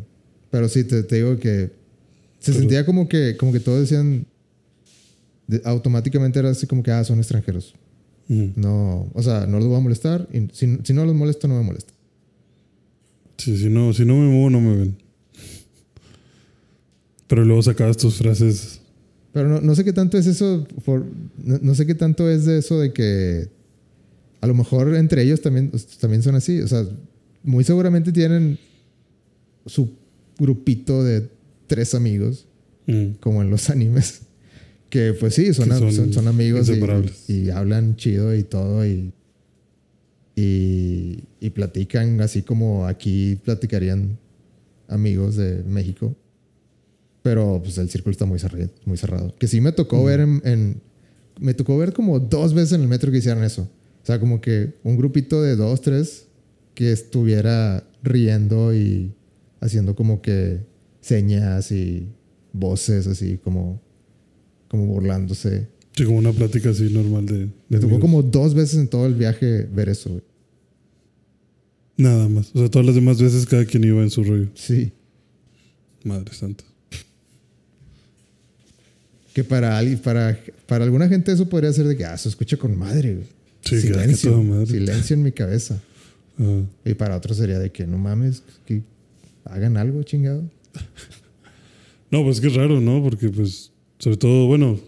A: pero sí, te, te digo que se
B: Pero-
A: sentía como que, como que todos decían, de- automáticamente era así como que, ah, son extranjeros. No, o sea, no los voy a molestar y si, si no los molesto, no me molesta.
B: Sí, si no, si no me muevo, no me ven. Pero luego sacabas tus frases.
A: Pero no, no sé qué tanto es eso, por, no, no sé qué tanto es de eso de que a lo mejor entre ellos también, también son así. O sea, muy seguramente tienen su grupito de tres amigos,
B: mm,
A: como en los animes, que pues sí, son,
B: son
A: son, son amigos y, y hablan chido y todo y, y, y platican así como aquí platicarían amigos de México. Pero pues el círculo está muy cerrado. Muy cerrado. Que sí me tocó ver en, en- Me tocó ver como dos veces en el metro que hicieran eso. O sea, como que un grupito de dos, tres que estuviera riendo y haciendo como que señas y voces así como, como burlándose.
B: Sí, como una plática así normal de. de
A: Me tocó
B: amigos.
A: como dos veces en todo el viaje ver eso. güey.
B: Nada más. O sea, todas las demás veces cada quien iba en su rollo.
A: Sí.
B: Madre santa.
A: Que para, alguien- para, para alguna gente eso podría ser de que, ah, se escucha con madre. güey.
B: Sí, que- que
A: silencio.
B: toda madre.
A: Silencio en mi cabeza. Y para otros sería de que no mames, que hagan algo chingado.
B: No, pues es que es raro, ¿no? Porque, pues, sobre todo, bueno,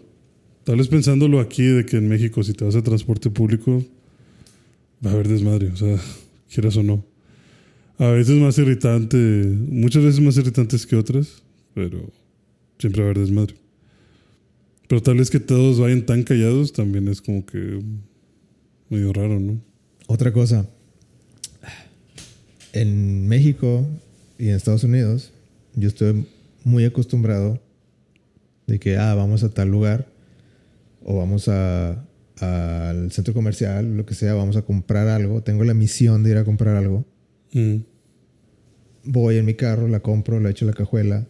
B: tal vez pensándolo aquí de que en México, si te vas a transporte público, va a haber desmadre, o sea, quieras o no. A veces más irritante, muchas veces más irritantes que otras, pero siempre va a haber desmadre. Pero tal vez que todos vayan tan callados también es como que medio raro, ¿no?
A: Otra cosa. En México y en Estados Unidos, yo estoy muy acostumbrado de que, ah, vamos a tal lugar o vamos a al centro comercial, lo que sea, vamos a comprar algo. Tengo la misión de ir a comprar algo.
B: Mm,
A: Voy en mi carro, la compro, la echo en la cajuela.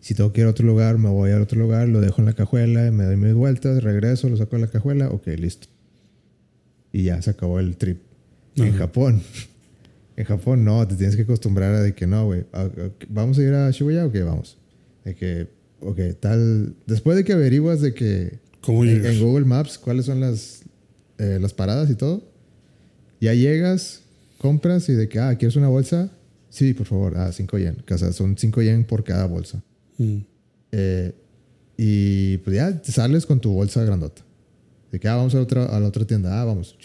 A: Si tengo que ir a otro lugar, me voy a otro lugar, lo dejo en la cajuela, me doy mis vueltas, regreso, lo saco de la cajuela, ok, listo. Y ya se acabó el trip. En
B: Ajá.
A: Japón. En Japón no, te tienes que acostumbrar a de que no, güey. ¿Vamos a ir a Shibuya o qué? Vamos. De que, ok, tal. Después de que averiguas de que
B: ¿Cómo
A: en, en Google Maps cuáles son las, eh, las paradas y todo, ya llegas, compras y de que, ah, ¿quieres una bolsa? Sí, por favor, ah, 5 yen. O sea, son 5 yen por cada bolsa.
B: Mm,
A: Eh, y pues ya sales con tu bolsa grandota. De que, ah, vamos a la otra, a la otra tienda. Ah, vamos.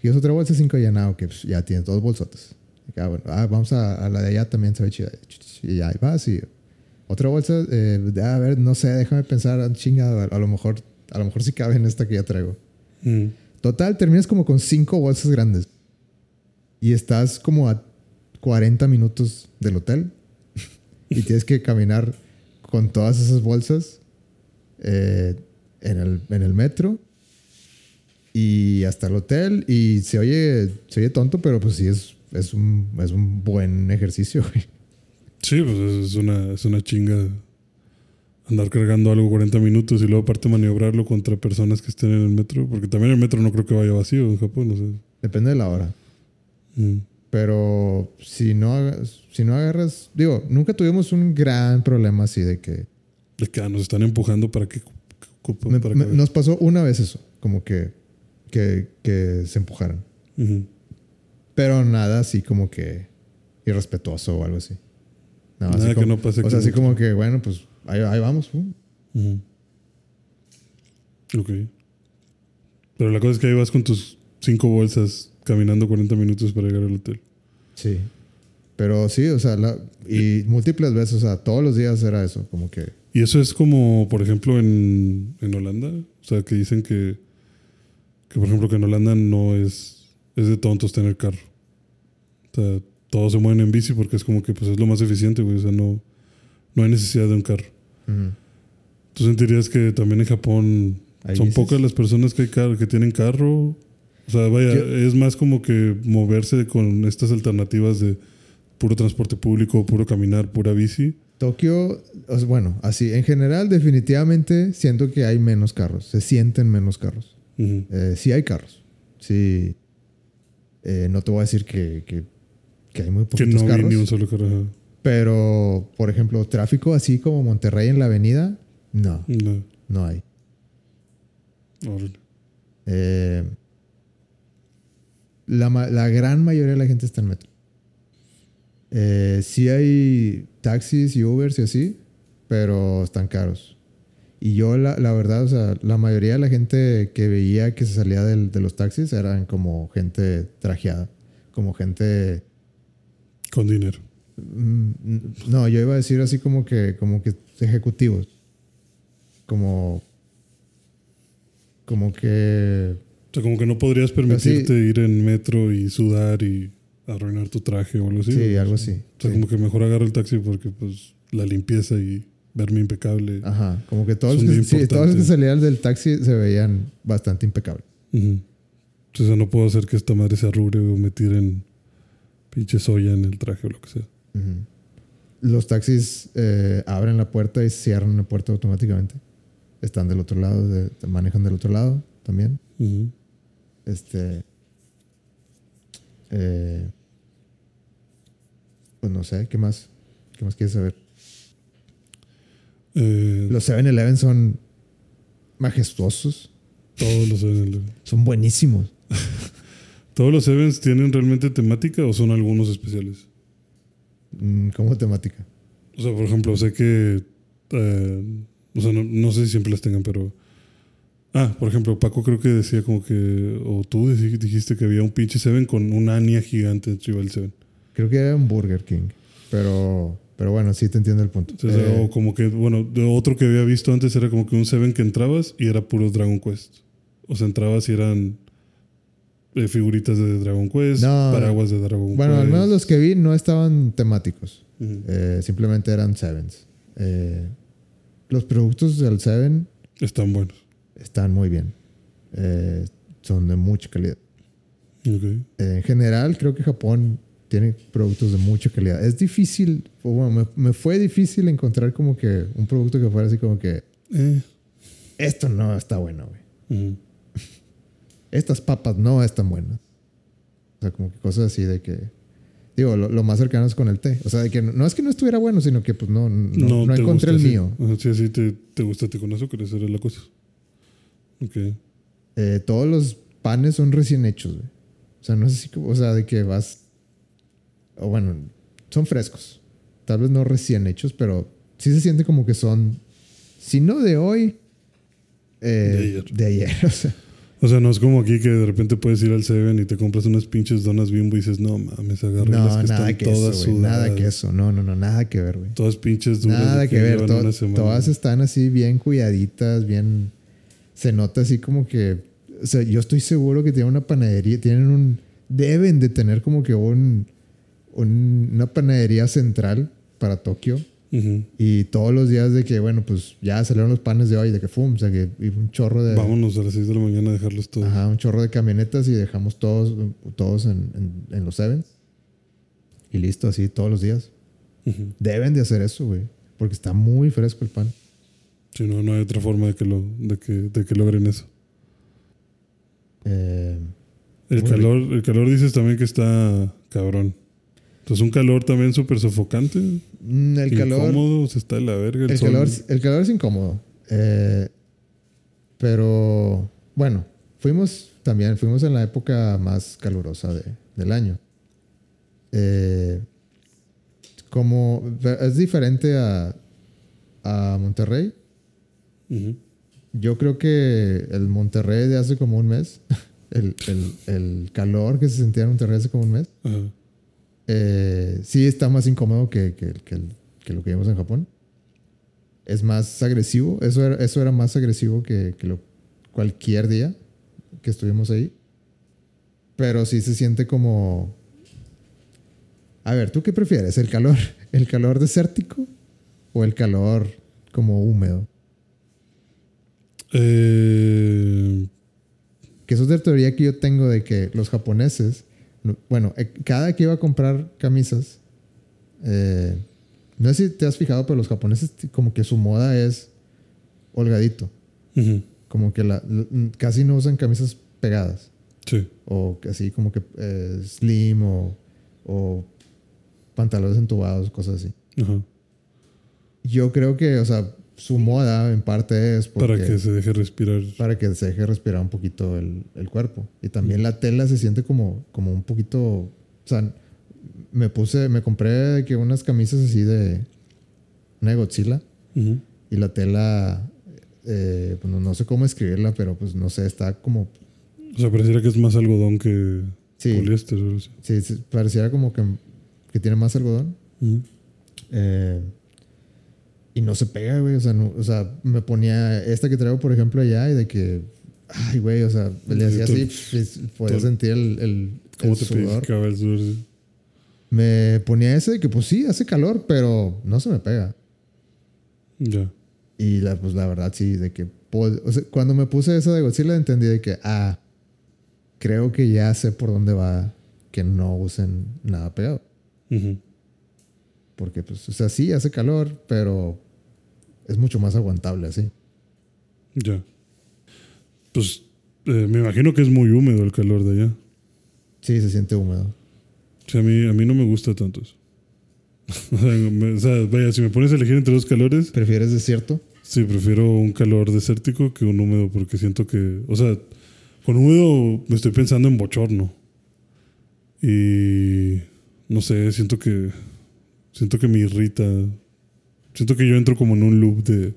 A: ¿Quieres otra bolsa? 5 yen. Ah, ok, pues ya tienes dos bolsotas. De que, ah, bueno. Ah, vamos a, a la de allá también se ve chida. Y ya ahí vas y... Otra bolsa, eh, a ver, no sé, déjame pensar, ah, chingado, a, a lo mejor, a lo mejor sí cabe en esta que ya traigo.
B: mm.
A: Total, terminas como con cinco bolsas grandes. Y estás como a 40 minutos del hotel. y tienes que caminar con todas esas bolsas eh, en, el, en el metro. Y hasta el hotel. Y se oye, se oye tonto, pero pues sí es, es, un, es un buen ejercicio. güey.
B: Sí, pues es una, es una chinga andar cargando algo 40 minutos y luego aparte maniobrarlo contra personas que estén en el metro, porque también el metro no creo que vaya vacío en Japón, no sé.
A: Depende de la hora.
B: Mm.
A: Pero si no, si no agarras... Digo, nunca tuvimos un gran problema así de que...
B: De que ah, nos están empujando para que... que-
A: Me-
B: para
A: me-
B: que-
A: nos pasó una vez eso, como que, que, que se empujaran. Pero nada así como que irrespetuoso o algo así. No,
B: Nada que
A: como-
B: no pase
A: O sea, así
B: mucho.
A: como que, bueno, pues ahí, ahí vamos. pum.
B: Ujú. Ok. Pero la cosa es que ahí vas con tus cinco bolsas caminando 40 minutos para llegar al hotel.
A: Sí. Pero sí, o sea, la- y múltiples veces, o sea, todos los días era eso, como que...
B: Y eso es como, por ejemplo, en, en Holanda. O sea, que dicen que, que, por ejemplo, que en Holanda no es, es de tontos tener carro. O sea, todos se mueven en bici porque es como que pues, es lo más eficiente, güey. O sea, no, no hay necesidad de un carro. ¿Tú sentirías que también en Japón
A: ¿Hay
B: son
A: bicis?
B: pocas las personas que, hay car- que tienen carro? O sea, vaya,
A: Yo-
B: es más como que moverse con estas alternativas de puro transporte público, puro caminar, pura bici.
A: Tokio, bueno, así, en general, definitivamente siento que hay menos carros, se sienten menos carros. Eh, sí hay carros, sí. Eh, no te voy a decir que, que, que hay muy
B: Que
A: poquitos
B: no vi
A: carros,
B: ni un solo carro.
A: pero, por ejemplo, tráfico así como Monterrey en la avenida, no,
B: No.
A: no hay. Eh, la gran mayoría de la gente está en metro. Eh, sí hay taxis y Ubers y así, pero están caros. Y yo, la, la verdad, o sea, la mayoría de la gente que veía que se salía del- de los taxis eran como gente trajeada, como gente...
B: Con dinero.
A: mm, No, yo iba a decir así como que, como que ejecutivos. Como... Como que...
B: O sea, como que no podrías permitirte ir en metro y sudar y arruinar tu traje o algo así.
A: Sí, algo así.
B: O sea,
A: sí.
B: como que mejor agarro el taxi porque pues la limpieza y verme impecable.
A: Ajá, como que todos, los que, sí, todos los que salían del taxi se veían bastante impecables.
B: Ujú. O sea, no puedo hacer que esta madre se arrugue o me tiren pinche soya en el traje o lo que sea.
A: Los taxis eh, abren la puerta y cierran la puerta automáticamente. Están del otro lado, de- manejan del otro lado también. Este. eh, pues no sé, ¿qué más? ¿Qué más quieres saber?
B: Eh,
A: Los 7-Eleven son majestuosos,
B: todos los Seven-
A: son buenísimos.
B: ¿Todos los Sevens tienen realmente temática o son algunos especiales?
A: Mm, como temática.
B: O sea, por ejemplo, sé que. eh, o sea, no, no sé si siempre las tengan, pero. Ah, por ejemplo, Paco creo que decía como que. O tú dijiste que había un pinche Seven con una Ania gigante arriba del Seven.
A: Creo que era un Burger King. Pero, pero bueno, sí te entiendo el punto.
B: Entonces,
A: Eh,
B: O como que, bueno, otro que había visto antes era como que un Seven que entrabas y era puro Dragon Quest. O sea, entrabas y eran eh, figuritas de Dragon Quest,
A: No.
B: paraguas de Dragon
A: bueno,
B: Quest.
A: al menos los que vi no estaban temáticos. Eh, simplemente eran Sevens. Eh, los productos del Seven
B: Están buenos.
A: están muy bien. Eh, son de mucha calidad. En general, creo que Japón tiene productos de mucha calidad. Es difícil, o bueno, me, me fue difícil encontrar como que un producto que fuera así como que esto no está bueno, güey. Estas papas no están buenas. O sea, como que cosas así de que. Digo, lo, lo más cercano es con el té. O sea, de que no, no es que no estuviera bueno, sino que pues no, no, no
B: te
A: encontré el mío.
B: Ajá, sí, así te, te gusta ti con azúcar, esa era la cosa. Ok.
A: Eh, todos los panes son recién hechos, güey. O sea, no es así como, o sea, de que vas. O bueno, son frescos. Tal vez no recién hechos, pero sí se siente como que son. Si no de hoy. eh,
B: De ayer.
A: de ayer, o sea.
B: O sea, no es como aquí que de repente puedes ir al Seven y te compras unas pinches donas bimbo y dices, no mames, agarré
A: No,
B: las que
A: nada
B: están
A: que eso,
B: todas
A: güey. Nada
B: sudadas.
A: que eso. No, no, no, nada que ver, güey.
B: Todas pinches duras.
A: Nada que ver. to-
B: semana.
A: todas están así bien cuidaditas, bien. Se nota así como que. O sea, yo estoy seguro que tienen una panadería. Tienen un. Deben de tener como que un. un- una panadería central para Tokio. Y todos los días de que, bueno, pues ya salieron los panes de hoy, de que fum, o sea, que un chorro de.
B: Vámonos a las 6 de la mañana a dejarlos todos.
A: Ajá, un chorro de camionetas y dejamos todos, todos en, en- en los sevens. Y listo, así todos los días. Deben de hacer eso, güey. Porque está muy fresco el pan.
B: Sí, no, no hay otra forma de que, lo, de que, de que logren eso.
A: Eh,
B: El calor, el calor dices también que está cabrón. Entonces un calor también súper sofocante.
A: mm, el calor.
B: Incómodo, se está de la verga. El,
A: El
B: sol.
A: calor, el calor es incómodo. Eh, pero bueno, fuimos también, fuimos en la época más calurosa de- del año. Eh, como es diferente a, a Monterrey. Yo creo que el Monterrey de hace como un mes, el, el- el calor que se sentía en Monterrey hace como un mes,
B: Ajá.
A: Eh, sí está más incómodo que, que- que el- que lo que vimos en Japón. Es más agresivo. Eso era, eso era más agresivo que, que lo, cualquier día que estuvimos ahí. Pero sí se siente como... A ver, ¿tú qué prefieres? ¿El calor, el calor desértico o el calor como húmedo?
B: Eh,
A: Que eso es la teoría que yo tengo de que los japoneses, bueno, eh, cada que iba a comprar camisas Eh, no sé si te has fijado, pero los japoneses como que su moda es holgadito. Como que la, casi no usan camisas pegadas.
B: Sí.
A: O así como que eh, slim o, o pantalones entubados, cosas así. Yo creo que, o sea, su moda en parte es porque,
B: Para que se deje respirar.
A: para que se deje respirar un poquito el, el cuerpo. Y también la tela se siente como, como un poquito. O sea, me puse, me compré que unas camisas así de. Una de Godzilla. Y la tela. eh, bueno, no sé cómo escribirla, pero pues no sé, está como.
B: O sea, pareciera que es más algodón que
A: Sí.
B: poliéster o.
A: Sí, sí, pareciera como que, que tiene más algodón. Eh, y no se pega, güey. O sea, no- o sea, me ponía esta que traigo, por ejemplo, allá y de que. Ay, güey, o sea, le hacía así, pues, podía sentir el, el,
B: ¿Cómo
A: el
B: te
A: sudor.
B: el sudor? sí?
A: Me ponía ese de que, pues sí, hace calor, pero no se me pega.
B: Ya.
A: Y la, pues la verdad, sí, de que. o sea, cuando me puse esa de Godzilla, entendí de que, ah, creo que ya sé por dónde va que no usen nada pegado.
B: Ujú.
A: Porque, pues, o sea, sí, hace calor, pero es mucho más aguantable así.
B: Ya. Pues eh, me imagino que es muy húmedo el calor de allá.
A: Sí, se siente húmedo.
B: O sea, a mí, a mí no me gusta tanto eso. o, sea, me- o sea, vaya, si me pones a elegir entre dos calores,
A: ¿Prefieres desierto?
B: sí, prefiero un calor desértico que un húmedo porque siento que, o sea, con húmedo me estoy pensando en bochorno. Y no sé, siento que siento que me irrita. Siento que yo entro como en un loop de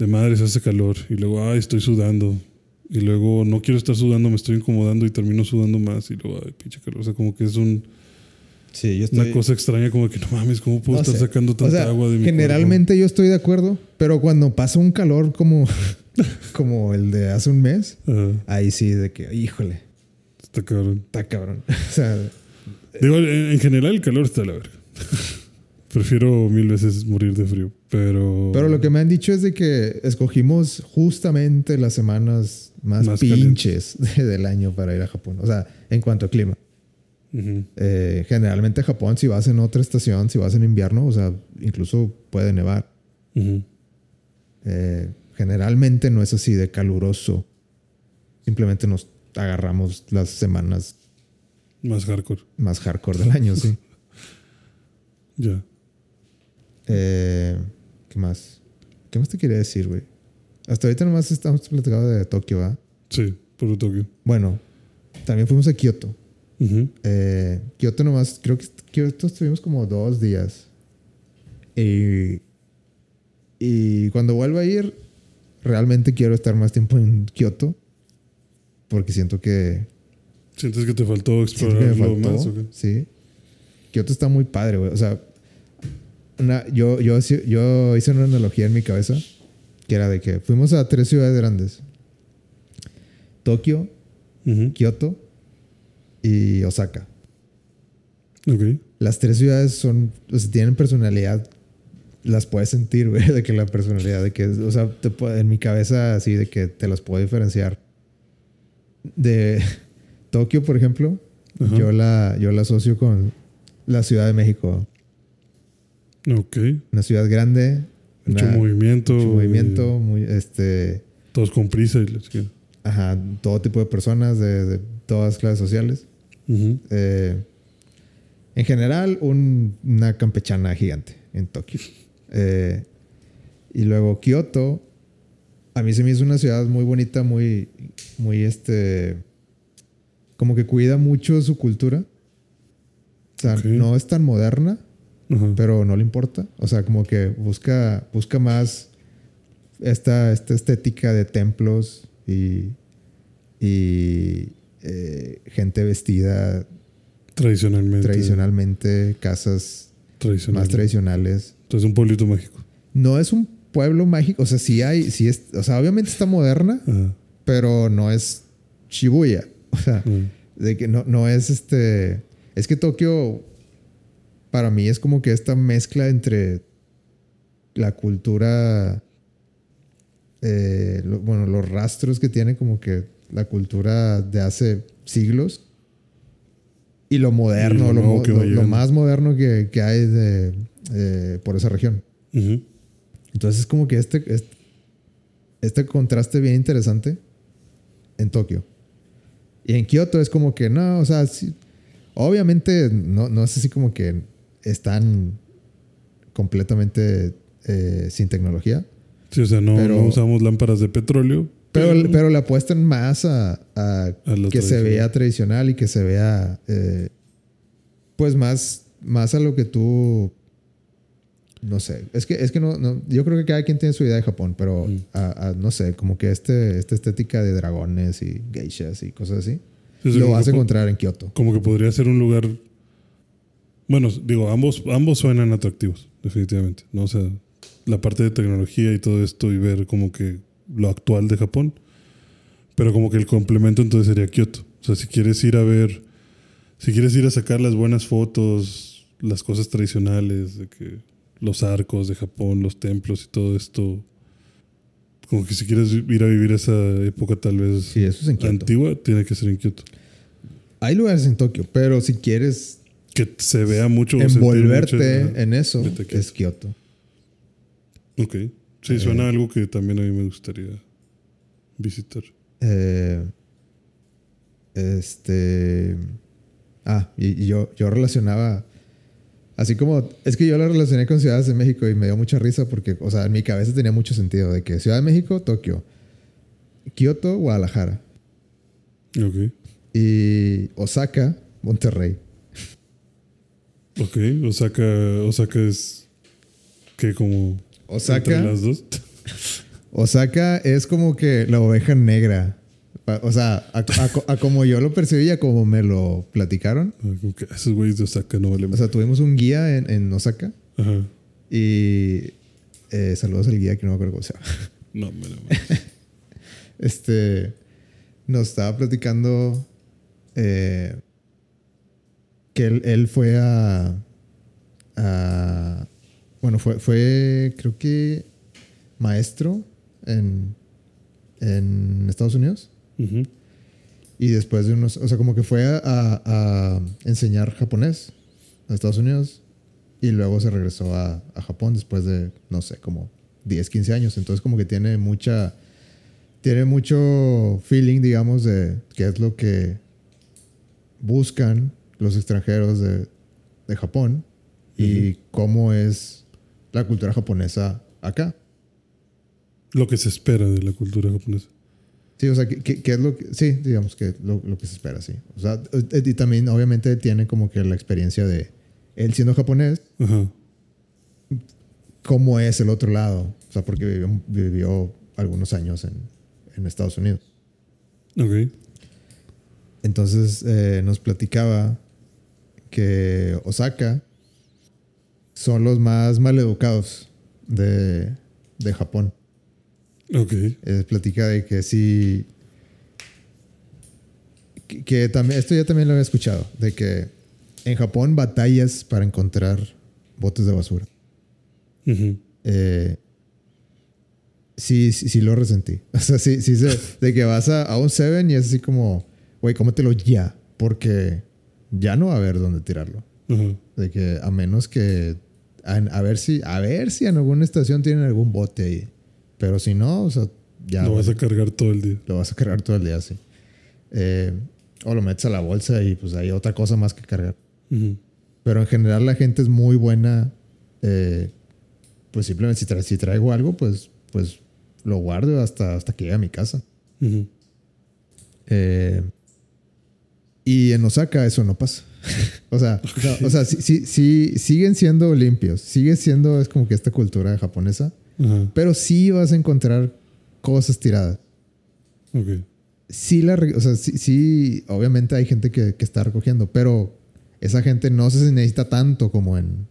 B: de madres hace calor y luego ay, estoy sudando. Y luego no quiero estar sudando, me estoy incomodando y termino sudando más y luego ay, pinche calor, o sea, como que es un
A: Sí, yo
B: una cosa extraña como que no mames, ¿cómo puedo
A: no
B: estar
A: sé.
B: sacando tanta
A: o sea,
B: agua de mi
A: Generalmente yo estoy de acuerdo, pero cuando pasa un calor como, como el de hace un mes, ahí sí, de que, híjole,
B: está cabrón.
A: está cabrón. O sea,
B: Digo, en, en general el calor está a la verga. Prefiero mil veces morir de frío, pero...
A: pero lo que me han dicho es de que escogimos justamente las semanas más,
B: Más
A: pinches de- del año para ir a Japón. O sea, en cuanto a clima. Eh, generalmente Japón, si vas en otra estación, si vas en invierno, o sea, incluso puede nevar. Eh, generalmente no es así de caluroso. Simplemente nos agarramos las semanas
B: Más hardcore.
A: más hardcore del año, sí.
B: Ya.
A: Eh, ¿Qué más? ¿Qué más te quería decir, güey? Hasta ahorita nomás estamos platicando de Tokio, ¿va?
B: Sí, por Tokio.
A: Bueno, también fuimos a Kioto. Eh, Kioto nomás, creo que Kioto estuvimos como dos días. Y, y cuando vuelva a ir, realmente quiero estar más tiempo en Kioto. Porque siento que,
B: ¿Sientes que te faltó
A: siento que me
B: explorarlo
A: faltó.
B: más?
A: Sí. Kioto está muy padre, güey. O sea, una- yo, yo, yo hice una analogía en mi cabeza que era de que fuimos a tres ciudades grandes: Tokio,
B: Ujú.
A: Kioto y Osaka.
B: Ok.
A: Las tres ciudades son, o sea, tienen personalidad. Las puedes sentir, güey, de que la personalidad, de que, o sea, te en mi cabeza así, de que te las puedo diferenciar. De Tokio, por ejemplo, yo la, yo la asocio con la Ciudad de México.
B: Ok.
A: Una ciudad grande,
B: Mucho
A: una-
B: movimiento.
A: mucho movimiento,
B: y
A: muy, este,
B: Todos con prisa y chica.
A: ajá, todo tipo de personas de, de todas clases sociales. Eh, en general, un- una campechana gigante en Tokio. Eh, y luego Kioto, a mí se me hizo una ciudad muy bonita, muy, muy este, como que cuida mucho su cultura. O sea, no es tan moderna, Pero no le importa. O sea, como que busca, busca más esta, esta estética de templos y, y eh, gente vestida
B: Tradicionalmente.
A: tradicionalmente, casas
B: Tradicional.
A: más tradicionales.
B: Entonces, un pueblito mágico.
A: No es un pueblo mágico, o sea, sí hay, sí es, o sea, obviamente está moderna,
B: Ajá.
A: pero no es Shibuya. O sea,
B: Mm.
A: de que no, no es este. Es que Tokio, para mí, es como que esta mezcla entre la cultura. eh, lo- bueno, los rastros que tiene, como que la cultura de hace siglos. y lo moderno,
B: Y lo
A: mo- más moderno que, que hay de, eh, por esa región. Entonces es como que este, este, este contraste bien interesante en Tokio. Y en Kioto es como que no, o sea, sí, obviamente no, no es así como que están completamente eh, sin tecnología.
B: Sí, o sea, no,
A: Pero-
B: no usamos lámparas de petróleo.
A: Pero, pero le apuestan más a, a
B: A lo
A: que se vea tradicional y que se vea, eh, pues más, más a lo que tú, no sé, es que, es que no, no- yo creo que cada quien tiene su idea de Japón, pero
B: Mm.
A: a- a, no sé, como que este, esta estética de dragones y geishas y cosas así,
B: Sí, o sea,
A: lo vas a encontrar en Kioto.
B: Como que podría ser un lugar. Bueno, digo, ambos, ambos suenan atractivos, definitivamente. ¿no? O sea, la parte de tecnología y todo esto y ver como que lo actual de Japón. Pero como que el complemento entonces sería Kioto. O sea, si quieres ir a ver, si quieres ir a sacar las buenas fotos, las cosas tradicionales, de que los arcos de Japón, los templos y todo esto. Como que si quieres ir a vivir esa época tal vez
A: Sí, eso es
B: antigua, tiene que ser en Kioto.
A: Hay lugares en Tokio, pero si quieres
B: Que se vea mucho.
A: envolverte
B: mucho-
A: en eso, es Kioto.
B: Ok. Sí,
A: Eh.
B: suena a algo que también a mí me gustaría visitar.
A: Eh, este. Ah, y, y yo, yo relacionaba. Así como. Es que yo la relacioné con ciudades de México y me dio mucha risa porque, o sea, en mi cabeza tenía mucho sentido de que Ciudad de México, Tokio, Kioto, Guadalajara
B: Ok.
A: y Osaka, Monterrey.
B: Ok. Osaka, Osaka es. que como. Entre
A: Osaka,
B: las dos.
A: Osaka es como que la oveja negra. O sea, a, a- a como yo lo percibí y a como me lo platicaron.
B: Ah, que esos güeyes de Osaka no valen.
A: O sea, tuvimos un guía en, en Osaka.
B: Ajá.
A: Y eh, saludos al guía que no me acuerdo cómo se llama.
B: No, mira,
A: Este nos estaba platicando eh, que él, él fue a, a- bueno, fue, fue creo que maestro en, en Estados Unidos. Y después de unos, o sea, como que fue a, a- a enseñar japonés a Estados Unidos y luego se regresó a, a Japón después de, no sé, como 10, 15 años. Entonces como que tiene mucha, tiene mucho feeling, digamos, de qué es lo que buscan los extranjeros de, de Japón y cómo es la cultura japonesa acá.
B: Lo que se espera de la cultura japonesa.
A: Sí, o sea, ¿qué, qué- qué es lo que... Sí, digamos que lo, lo que se espera, sí. O sea, eh, y también obviamente tiene como que la experiencia de él siendo japonés,
B: Ajá.
A: cómo es el otro lado. O sea, porque vivió, vivió algunos años en, en Estados Unidos.
B: Ok.
A: Entonces eh, nos platicaba que Osaka son los más maleducados de, de Japón.
B: Ok.
A: Eh, platica de que sí. Que, que también, esto ya también lo había escuchado, de que en Japón batallas para encontrar botes de basura. Eh, sí, sí, sí lo resentí. O sea, sí, sí, se- de que vas a, a un Seven y es así como, güey, cómetelo ya, porque ya no va a haber dónde tirarlo. De que a menos que a, a ver si a ver si en alguna estación tienen algún bote ahí. Pero si no, o sea, ya
B: Lo vas a cargar todo el día.
A: lo vas a cargar todo el día así. Eh, o lo metes a la bolsa y pues hay otra cosa más que cargar.
B: Ujú.
A: Pero en general la gente es muy buena. eh, pues simplemente si, tra- si traigo algo, pues, pues lo guardo hasta, hasta que llegue a mi casa.
B: Ujú.
A: Eh, y en Osaka eso no pasa. o sea, o sea sí, sí, sí, siguen siendo limpios. Sigue siendo, es como que esta cultura japonesa.
B: Ajá.
A: Pero sí vas a encontrar cosas tiradas.
B: Ok.
A: Sí, la, o sea, sí, sí, obviamente hay gente que, que está recogiendo, pero esa gente no se necesita tanto como en...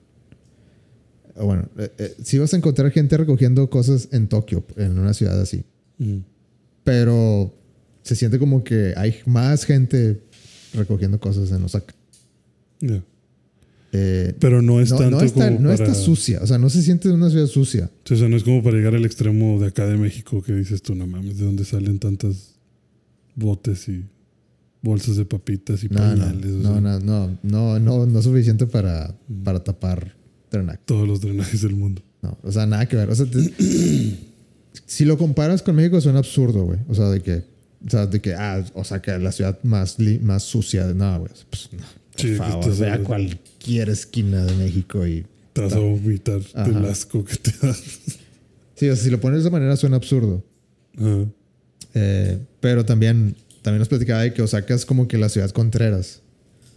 A: Bueno, eh, eh, sí vas a encontrar gente recogiendo cosas en Tokio, en una ciudad así. Pero se siente como que hay más gente recogiendo cosas en Osaka.
B: Ya.
A: Eh,
B: Pero no es
A: no,
B: tanto
A: no está,
B: como
A: no
B: para...
A: está sucia, o sea, no se siente una ciudad sucia.
B: O sea, no es como para llegar al extremo de acá de México que dices tú, no mames, ¿de dónde salen tantas botes y bolsas de papitas y
A: No, no,
B: o
A: no,
B: sea,
A: no, no, no, no, no suficiente para,
B: Mm.
A: para tapar drenaje.
B: Todos los drenajes del mundo.
A: No, o sea, nada que ver. O sea, te- si lo comparas con México suena absurdo, güey. O sea, de que, o sea, de que, ah, o sea, que la ciudad más, más sucia. No, güey. Pues no, por
B: Sí,
A: favor, ve a cualquier esquina de México y...
B: Te vas a vomitar del asco que te da.
A: Sí, o sea, si lo pones de esa manera suena absurdo.
B: Ajá.
A: Eh, pero también, también nos platicaba de que Osaka es como que la ciudad Contreras.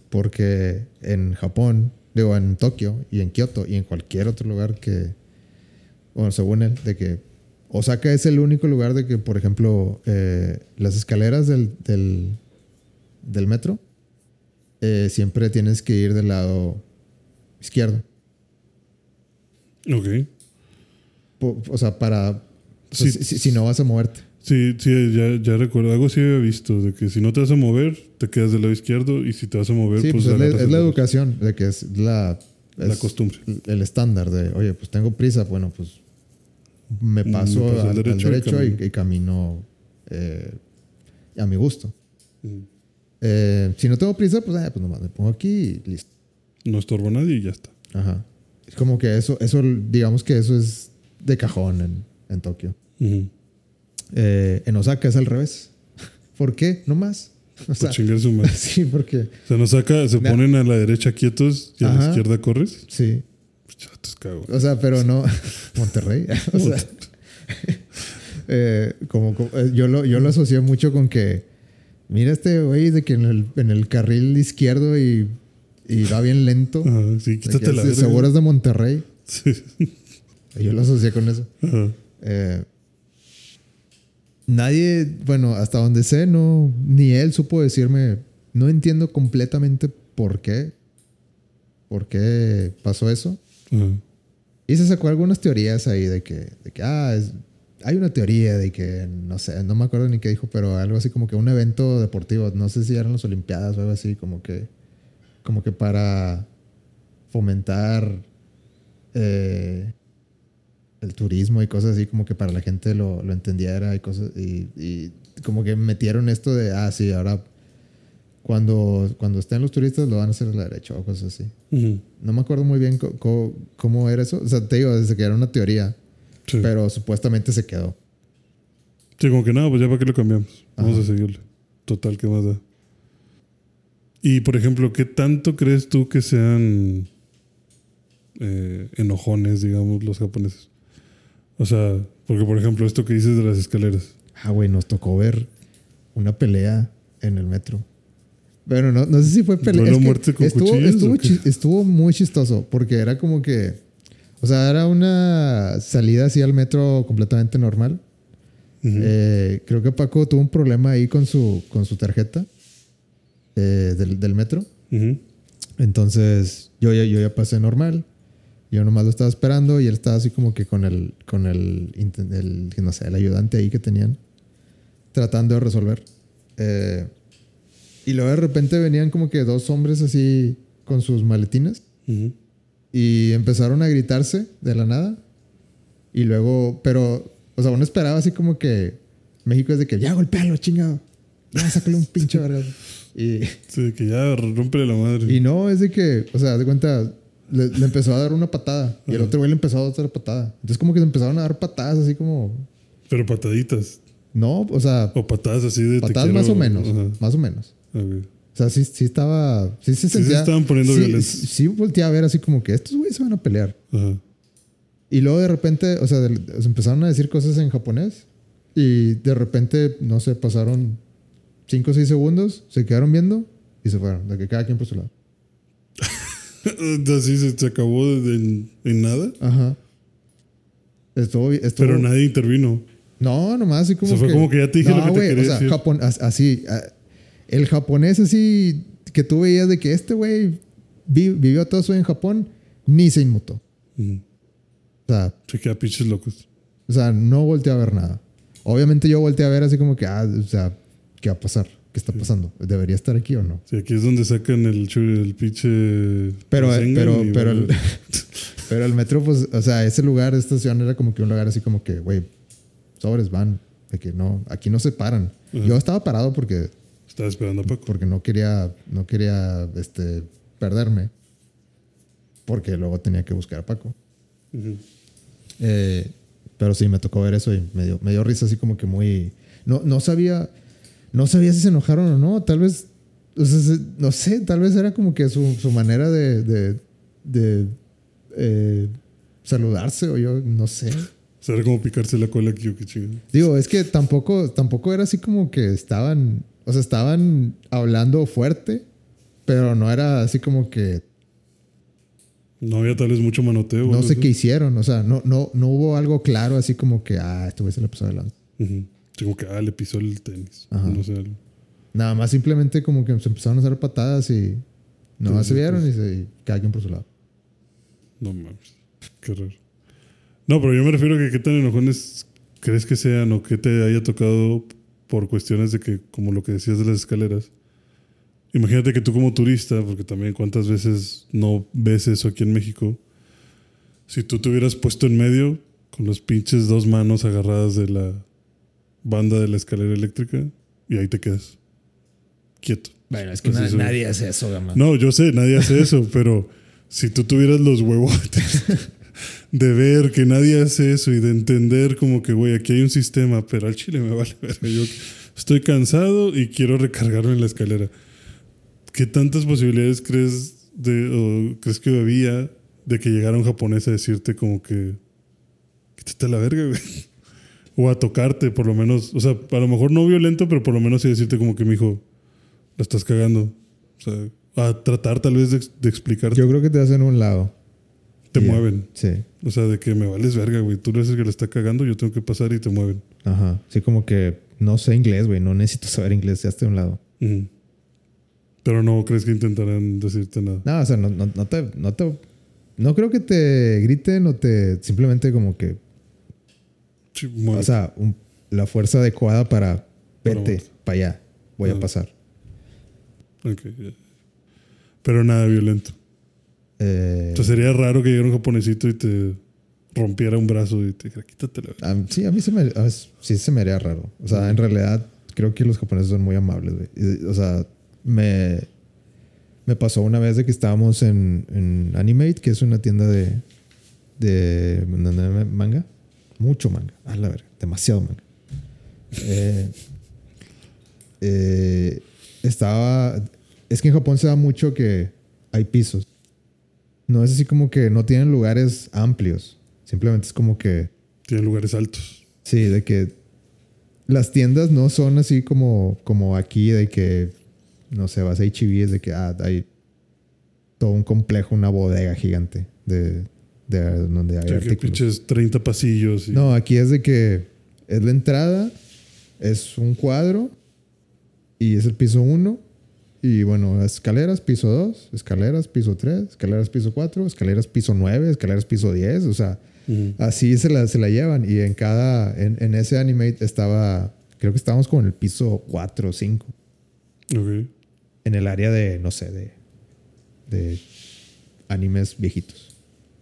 A: Porque en Japón, digo, en Tokio y en Kioto y en cualquier otro lugar que, bueno, según él, de que Osaka es el único lugar de que, por ejemplo, eh, las escaleras del, del, del metro eh, siempre tienes que ir del lado izquierdo.
B: Ok.
A: Po- O sea, para... o sea,
B: Sí.
A: si, si- no vas a moverte.
B: Sí, sí, ya, ya recuerdo. Algo sí había visto, de que si no te vas a mover, te quedas del lado izquierdo y si te vas a mover,
A: Sí,
B: pues,
A: pues, es, la, es la educación, de que es la...
B: La
A: es
B: costumbre.
A: El estándar de, oye, pues tengo prisa, bueno, pues me paso,
B: al
A: al, al
B: derecho
A: derecho,
B: y
A: y,
B: camino.
A: eh, a mi gusto.
B: Mm.
A: Eh, si no tengo prisa, pues, eh, pues nomás me pongo aquí y listo.
B: No estorbo a nadie y ya está.
A: Ajá. Es como que eso, eso digamos que eso es de cajón en, en Tokio. Eh, en Osaka es al revés. ¿Por qué? No más. O
B: Por
A: sea,
B: chingar su madre.
A: sí, porque
B: Se nos saca, se
A: Na-
B: ponen a la derecha quietos y a la
A: Ajá.
B: izquierda corres.
A: sí.
B: Chatos, cago.
A: O sea, pero no. Monterrey. o sea, eh, como, como- eh, yo, lo, yo lo asocié mucho con que. Mira este güey de que en el, en el carril izquierdo y, y va bien lento.
B: Ajá, sí,
A: de
B: quítate
A: que
B: la
A: es- seguro es de Monterrey.
B: Sí.
A: Yo lo asocié con eso.
B: Ajá.
A: Eh, nadie, bueno, hasta donde sé, no, ni él supo decirme, no entiendo completamente por qué, por qué pasó eso. Y se sacó algunas teorías ahí de que, de que ah, es- hay una teoría de que, no sé, no me acuerdo ni qué dijo, pero algo así como que un evento deportivo, no sé si eran las Olimpiadas o algo así, como que, como que para fomentar eh, el turismo y cosas así, como que para la gente lo, lo entendiera y cosas, y, y como que metieron esto de, ah, sí, ahora cuando, cuando estén los turistas lo van a hacer a la derecha o cosas así. No me acuerdo muy bien cómo era eso. O sea, te digo, desde que era una teoría,
B: Sí.
A: pero supuestamente se quedó.
B: Sí, como que nada, pues ya para qué lo cambiamos. Vamos a seguirle. Total, ¿qué más da? Y por ejemplo, ¿qué tanto crees tú que sean eh, enojones, digamos, los japoneses? O sea, porque por ejemplo, esto que dices de las escaleras.
A: Ah, güey, nos tocó ver una pelea en el metro. Pero no, no sé si fue pelea.
B: ¿Duelo
A: es que estuvo, estuvo, chi- estuvo muy chistoso porque era como que. O sea, era una salida así al metro completamente normal.
B: Ujú.
A: Eh, creo que Paco tuvo un problema ahí con su, con su tarjeta eh, del, del metro.
B: Ujú.
A: Entonces yo ya, yo ya pasé normal. Yo nomás lo estaba esperando y él estaba así como que con el, con el, el, no sé, el ayudante ahí que tenían, tratando de resolver. Eh, y luego de repente venían como que dos hombres así con sus maletines
B: Ujú.
A: y empezaron a gritarse de la nada. Y luego, pero, o sea, uno esperaba así como que México es de que ya golpealo, chingado. Ya sácale un pinche verga. Y,
B: Sí, que ya rompele la madre.
A: y no, es de que, o sea, de cuenta, le, le empezó a dar una patada y el otro güey le empezó a dar otra patada. Entonces, como que se empezaron a dar patadas así como,
B: Pero pataditas.
A: no, o sea,
B: O patadas así de.
A: patadas
B: quiero-
A: más o menos,
B: Ajá.
A: más o menos. O sea, sí, sí estaba, sí se
B: se
A: sentía.
B: estaban poniendo
A: sí,
B: violentos.
A: Sí, sí volteé a ver así como que estos güeyes se van a pelear.
B: Ajá.
A: Y luego de repente, o sea, de- se empezaron a decir cosas en japonés y de repente, no sé, pasaron 5 o 6 segundos, se quedaron viendo y se fueron, de que cada quien por su lado.
B: Así se, se acabó de- en, en nada.
A: Ajá. Estuvo, estuvo
B: Pero nadie intervino.
A: No, nomás así como
B: O sea, fue
A: que...
B: como que ya te dije
A: no,
B: lo que te
A: güey,
B: quería
A: o sea,
B: decir.
A: Japón, as- así... el japonés así que tú veías de que este güey vi- vivió todo eso en Japón, ni se inmutó. O sea,
B: Se queda pinches locos.
A: o sea, no volteé a ver nada. Obviamente yo volteé a ver así como que, ah, o sea, ¿qué va a pasar? ¿Qué está pasando? ¿Debería estar aquí o no?
B: Sí, aquí es donde sacan el, el pinche.
A: Pero,
B: Rasengan
A: pero,
B: y
A: pero, el, pero el metro, pues, o sea, ese lugar, esta estación era como que un lugar así como que, güey, sobres van, de que no, aquí no se paran.
B: Ajá.
A: Yo estaba parado porque
B: Estaba esperando a Paco.
A: porque no quería, no quería este, perderme. Porque luego tenía que buscar a Paco. Eh, pero sí, me tocó ver eso y me dio, me dio risa así como que muy... No, no sabía... No sabía si se enojaron o no. Tal vez... o sea, se- no sé, tal vez era como que su, su manera de... de, de, eh, saludarse o yo no sé.
B: O sea, era como picarse la cola aquí, o qué chingado.
A: Digo, es que tampoco, tampoco era así como que estaban... O sea, estaban hablando fuerte, pero no era así como que...
B: No había tal vez mucho manoteo.
A: No sé qué hicieron. O sea, no, no, no hubo algo claro así como que... Ah, este güey se le pasó adelante.
B: Sí, Como que, ah, le pisó el tenis.
A: Ajá.
B: No sé. algo.
A: Nada más simplemente como que se empezaron a hacer patadas y no
B: Sí,
A: se vieron
B: sí.
A: y, se, y cada quien por su lado.
B: No mames. Qué raro. No, pero yo me refiero a que qué tan enojones crees que sean o que te haya tocado por cuestiones de que, como lo que decías de las escaleras. Imagínate que tú como turista, porque también cuántas veces no ves eso aquí en México, si tú te hubieras puesto en medio con los pinches dos manos agarradas de la banda de la escalera eléctrica y ahí te quedas quieto.
A: Bueno, es
B: que na- nadie
A: hace eso, Gama.
B: No, yo sé, nadie hace eso, pero si tú tuvieras los huevotes de ver que nadie hace eso y de entender como que, güey, aquí hay un sistema, pero al chile me vale ver. Yo estoy cansado y quiero recargarme en la escalera. ¿Qué tantas posibilidades crees de, o crees que había de que llegara un japonés a decirte como que quítate la verga, güey? O a tocarte, por lo menos. O sea, a lo mejor no violento, pero por lo menos sí decirte como que, mijo, la estás cagando. O sea, a tratar tal vez de, de explicarte.
A: Yo creo que te hacen un lado.
B: Te mueven.
A: Sí.
B: O sea, de que me vales verga, güey. Tú eres el que le está cagando, yo tengo que pasar y te mueven.
A: Ajá. Sí, como que no sé inglés, güey. No necesito saber inglés. Ya estoy a un lado.
B: Pero no crees que intentarán decirte nada.
A: No, o sea, no, no, no te, no te. No creo que te griten o te. Simplemente como que.
B: Sí.
A: O sea, un- la fuerza adecuada para. Vete para allá. Voy a
B: Ajá.
A: pasar.
B: Ok. Pero nada violento.
A: Eh,
B: sea, sería raro que llegara un japonesito y te rompiera un brazo y te dijera, quítate la verga.
A: a- sí, a mí se me, a- sí se me haría raro. O sea, en realidad creo que los japoneses son muy amables, güey. O sea, me, me pasó una vez de que estábamos en, en Animate, que es una tienda de, de, de manga. Mucho manga. A la verga. Demasiado manga. Eh, eh, estaba... Es que en Japón se da mucho que hay pisos. No es así como que no tienen lugares amplios. Simplemente es como que...
B: Tiene lugares altos.
A: Sí, de que las tiendas no son así como, como aquí, de que, no sé, vas a HB, es de que ah, hay todo un complejo, una bodega gigante de, de donde hay
B: O sea, que pinches 30 pasillos. Y,
A: No, aquí es de que es la entrada, es un cuadro y es el piso 1. Y bueno, escaleras, piso 2, escaleras, piso 3, escaleras, piso 4, escaleras, piso 9, escaleras, piso 10. O sea,
B: Ujú.
A: Así se la, se la llevan. Y en cada. En, en ese animate estaba. Creo que estábamos como en el piso 4 o 5.
B: Ok.
A: En el área de, no sé, de. De animes viejitos.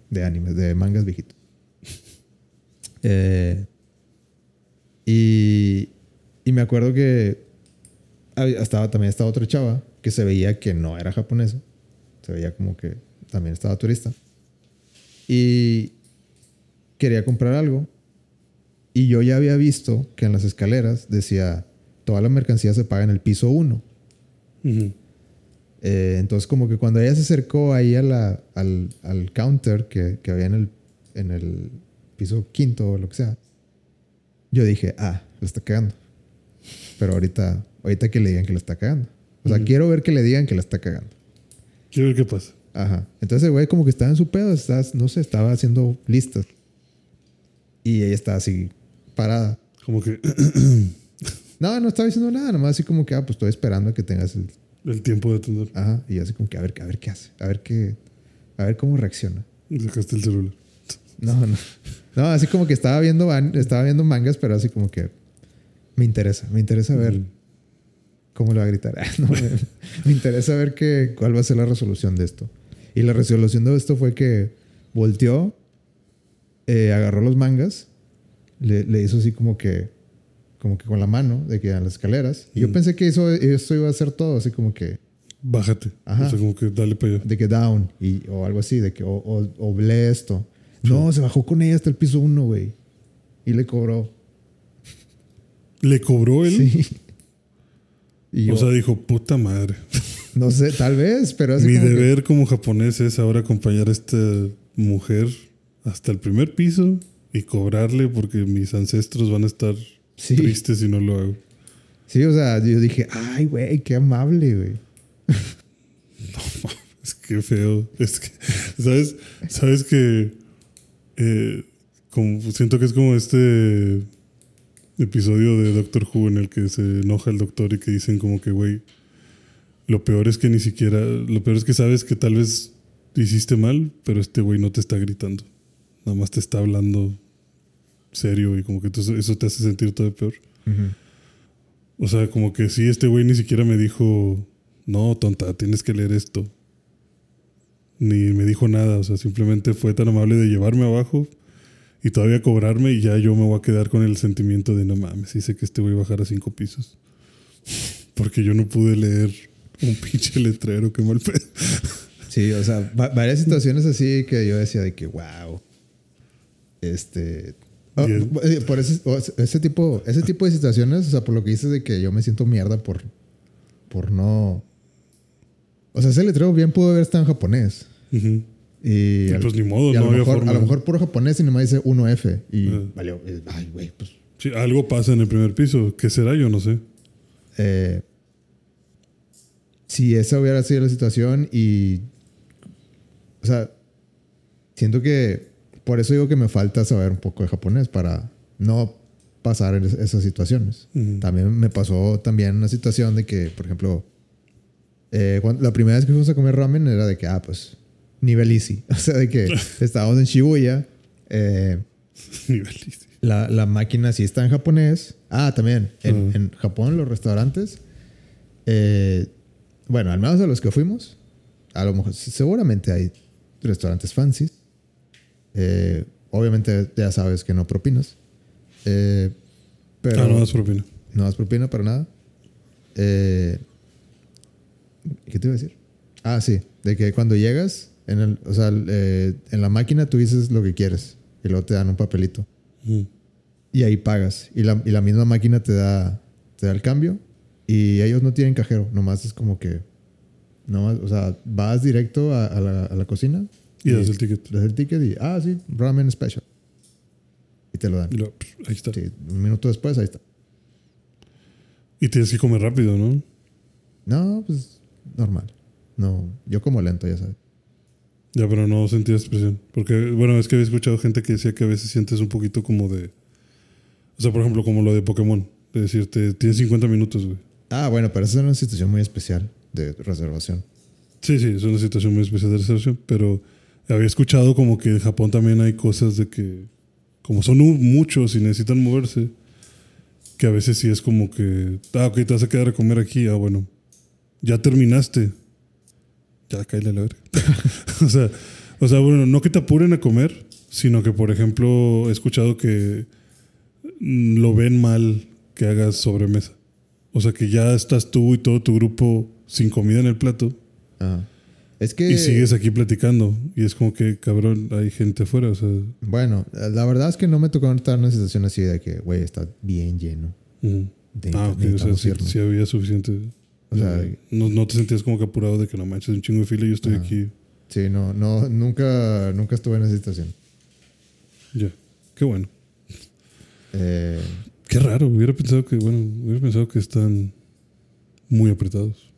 A: De animes, de mangas viejitos. Eh, y. Y me acuerdo que. Estaba, también estaba otra chava que se veía que no era japonesa. Se veía como que también estaba turista. Y quería comprar algo. Y yo ya había visto que en las escaleras decía, toda la mercancía se paga en el piso 1.
B: Ujú.
A: Eh, entonces como que cuando ella se acercó ahí a la, al, al counter que, que había en el, en el piso quinto o lo que sea, yo dije, ah, la está cagando. Pero ahorita, ahorita que le digan que la está cagando. O sea,
B: Ujú.
A: quiero ver que le digan que la está cagando.
B: Quiero ver qué pasa.
A: Ajá. Entonces el güey como que estaba en su pedo, estaba, no sé, estaba haciendo listas. Y ella estaba así parada.
B: Como que
A: No, no estaba diciendo nada, nomás así como que, ah, pues estoy esperando a que tengas el...
B: el tiempo de atender.
A: Ajá. Y así como que, a ver, a ver qué hace, a ver qué, a ver cómo reacciona.
B: Y Sacaste el celular.
A: No, no. No, así como que estaba viendo, estaba viendo mangas, pero así como que me interesa, me interesa ver. Cómo le va a gritar. No, me, me interesa ver qué, cuál va a ser la resolución de esto. Y la resolución de esto fue que volteó, eh, agarró los mangas, le, le hizo así como que, como que con la mano, de que a las escaleras. Y yo pensé que eso, eso iba a ser todo, así como que,
B: Bájate.
A: Ajá.
B: O sea, como que dale para allá.
A: de que down, y, o algo así, de que, o, o, o ble esto. No, se bajó con ella hasta el piso uno, güey. Y le cobró.
B: ¿Le cobró él?
A: Sí. Y yo,
B: O sea, dijo, puta madre.
A: no sé, tal vez, pero
B: Mi
A: como que-
B: deber como japonés es ahora acompañar a esta mujer hasta el primer piso y cobrarle porque mis ancestros van a estar
A: Sí.
B: tristes si no lo hago.
A: Sí, o sea, yo dije, ay, güey, qué amable, güey.
B: Es que feo. Es que, ¿sabes? ¿Sabes que eh, como, siento que es como este episodio de Doctor Who en el que se enoja el doctor y que dicen como que, güey, lo peor es que ni siquiera, lo peor es que sabes que tal vez hiciste mal, pero este güey no te está gritando. Nada más te está hablando serio y como que eso te hace sentir todo peor. O sea, como que sí, este güey ni siquiera me dijo, no, tonta, tienes que leer esto. Ni me dijo nada, o sea, simplemente fue tan amable de llevarme abajo y todavía cobrarme y ya yo me voy a quedar con el sentimiento de no mames, dice que este güey bajar a cinco pisos. Porque yo no pude leer un pinche letrero, qué mal pedo.
A: Sí, o sea, va- varias situaciones así que yo decía de que, wow. Este. oh, eh, por ese, o ese- tipo, ese tipo de situaciones, o sea, por lo que dices de que yo me siento mierda por, por no. O sea, ese letrero bien pudo haber estado en japonés.
B: Ujú.
A: Y,
B: Y
A: al-
B: pues ni modo,
A: y a,
B: no
A: lo
B: había
A: mejor,
B: forma.
A: a lo mejor puro japonés y nomás dice 1F. Y
B: Ah.
A: valió. eh, Ay, güey, pues.
B: Sí, algo pasa en el primer piso. ¿Qué será? Yo no sé.
A: eh, si esa hubiera sido la situación y. O sea, siento que. Por eso digo que me falta saber un poco de japonés para no pasar esas situaciones.
B: Ujú.
A: También me pasó también una situación de que, por ejemplo, eh, cuando- la primera vez que fuimos a comer ramen era de que, ah, pues, nivel easy. O sea, de que estábamos en Shibuya. eh,
B: Nivel easy.
A: la, la máquina sí está en japonés. Ah, también. En,
B: Ujú.
A: en Japón, los restaurantes. eh, bueno, al menos a los que fuimos. A lo mejor, seguramente hay restaurantes fancy. Eh, obviamente ya sabes que no propinas. Eh, pero
B: ah, no das propina.
A: no das propina para nada. ¿Qué te iba a decir? Ah, sí. De que cuando llegas, en, el, o sea, eh, en la máquina tú dices lo que quieres. Y luego te dan un papelito. Y ahí pagas. Y la, y la misma máquina te da, te da el cambio. Y ellos no tienen cajero. Nomás es como que... Nomás, o sea, vas directo a, a la, a la cocina.
B: Y das el ticket.
A: Das el ticket y... Ah, sí. Ramen special. Y te lo dan.
B: Y luego, pff, ahí está.
A: Sí, un minuto después, ahí está.
B: Y tienes que comer rápido, ¿no?
A: No, pues... Normal. No. Yo como lento, ya sabes.
B: Ya, pero no sentías presión. Porque, bueno, es que había escuchado gente que decía que a veces sientes un poquito como de. O sea, por ejemplo, como lo de Pokémon. De decirte, tienes 50 minutos, güey.
A: Ah, bueno, pero esa es una situación muy especial de reservación.
B: Sí, sí, es una situación muy especial de reservación. Pero había escuchado como que en Japón también hay cosas de que. Como son muchos y necesitan moverse. Que a veces sí es como que. Ah, ok, te vas a quedar a comer aquí. Ah, bueno. Ya terminaste. Ya, a la verga. o, sea, o sea, bueno, no que te apuren a comer, sino que, por ejemplo, he escuchado que lo ven mal que hagas sobremesa. O sea, que ya estás tú y todo tu grupo sin comida en el plato
A: Ajá. Es que...
B: y sigues aquí platicando. Y es como que, cabrón, hay gente afuera. O sea,
A: Bueno, la verdad es que no me tocó estar en una situación así de que, güey, está bien lleno. De-
B: ah, ok, o sea, sí, sí había suficiente.
A: O sea,
B: no, no te sentías como que apurado de que no manches un chingo de fila y yo estoy
A: Ajá.
B: aquí.
A: Sí, no, no, nunca, nunca estuve en esa situación.
B: Ya, qué bueno.
A: Eh,
B: Qué raro, hubiera pensado que, bueno, hubiera pensado que están muy apretados.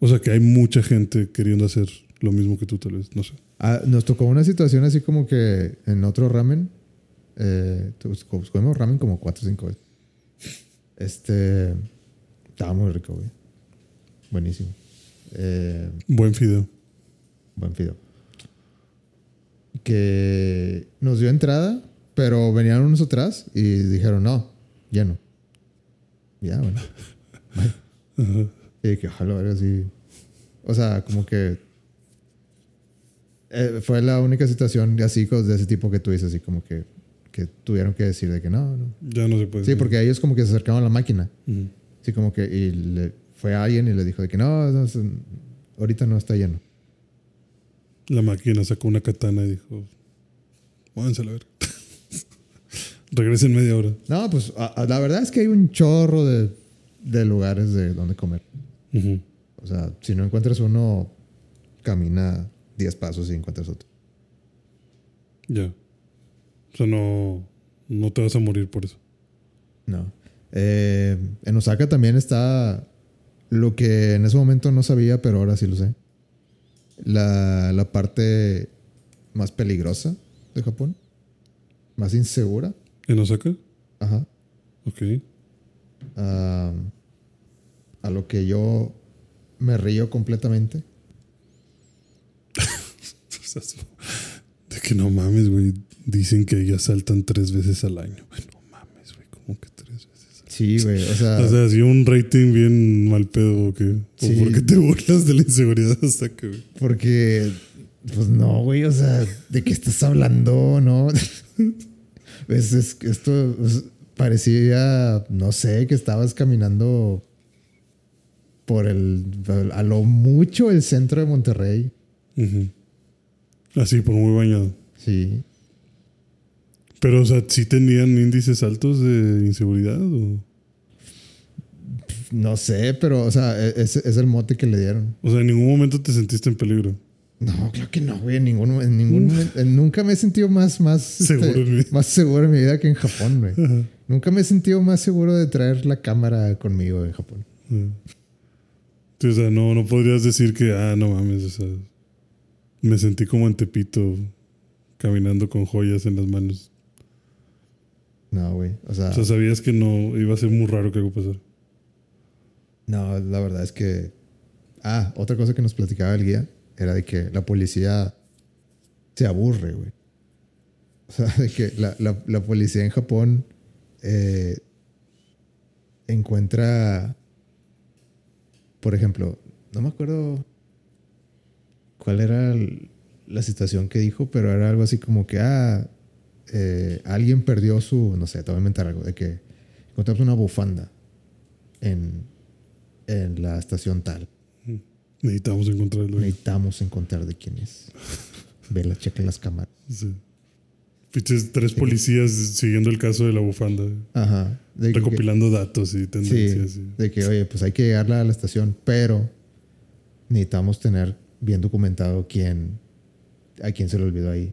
B: O sea, que hay mucha gente queriendo hacer lo mismo que tú, tal vez, no sé.
A: ah, nos tocó una situación así como que en otro ramen, eh, pues, comimos ramen como cuatro o cinco veces. Este, estaba muy rico, güey. Buenísimo. Eh,
B: Buen fideo.
A: buen fideo. Que nos dio entrada, pero venían unos atrás y dijeron, no, lleno. Ya, bueno. Y que ojalá verga así. O sea, como que. eh, fue la única situación así de ese tipo que tú dices, así como que. que tuvieron que decir de que no, no.
B: Ya no se puede.
A: Sí, porque ellos como que se acercaron a la máquina.
B: Ujú.
A: Sí, como que y le, fue alguien y le dijo de que no, ahorita no está lleno.
B: La máquina sacó una katana y dijo: Váyanse a la ver. Regresen media hora.
A: No, pues a- a- la verdad es que hay un chorro de, de lugares de donde comer. O sea, si no encuentras uno, camina 10 pasos y encuentras otro.
B: Ya. O sea, no, no te vas a morir por eso.
A: No. Eh, en Osaka también está lo que en ese momento no sabía, pero ahora sí lo sé. La, la parte más peligrosa de Japón. Más insegura.
B: ¿En Osaka?
A: Ajá.
B: Ok.
A: A lo que yo me río completamente.
B: De que no mames, güey. Dicen que ya saltan tres veces al año. Güey, No mames, güey. ¿Cómo que tres veces?
A: Sí, güey. O sea,
B: O sea, si un rating bien mal pedo o qué. ¿O
A: Sí.
B: por qué te burlas de la inseguridad hasta que, güey?
A: porque, pues no, güey. O sea, ¿de qué estás hablando? No. Es, es- esto pues, parecía, no sé, que estabas caminando por el, a lo mucho el centro de Monterrey.
B: Así, por muy bañado.
A: Sí.
B: Pero, o sea, ¿sí tenían índices altos de inseguridad? O,
A: No sé, pero, o sea, e- es, es el mote que le dieron.
B: o sea, en ningún momento te sentiste en peligro.
A: No, claro que no, güey. En ningún, en ningún momento- en- nunca me he sentido más, más, este,
B: Seguro en mi-
A: más seguro en mi vida que en Japón, güey. Nunca me he sentido más seguro de traer la cámara conmigo en Japón.
B: Sí, o sea, no, no podrías decir que, ah, no mames, o sea, me sentí como en Tepito caminando con joyas en las manos.
A: No, güey. O sea,
B: O sea, sabías que no iba a ser muy raro que algo pasara.
A: No, la verdad es que. Ah, otra cosa que nos platicaba el guía era de que la policía se aburre, güey. O sea, de que la, la- policía en Japón eh, encuentra. Por ejemplo, no me acuerdo cuál era la situación que dijo, pero era algo así como que, ah, eh, alguien perdió su, no sé, te voy a inventar algo, de que encontramos una bufanda en, en la estación tal.
B: Necesitamos encontrarlo.
A: Necesitamos encontrar de quién es. Vela, checa las cámaras.
B: Sí. Pinches tres policías siguiendo el caso de la bufanda,
A: Ajá. De que-
B: recopilando datos y
A: sí,
B: tendencias. y-
A: de que, oye, pues hay que llegarla a la estación, pero necesitamos tener bien documentado quién, a quién se le olvidó ahí.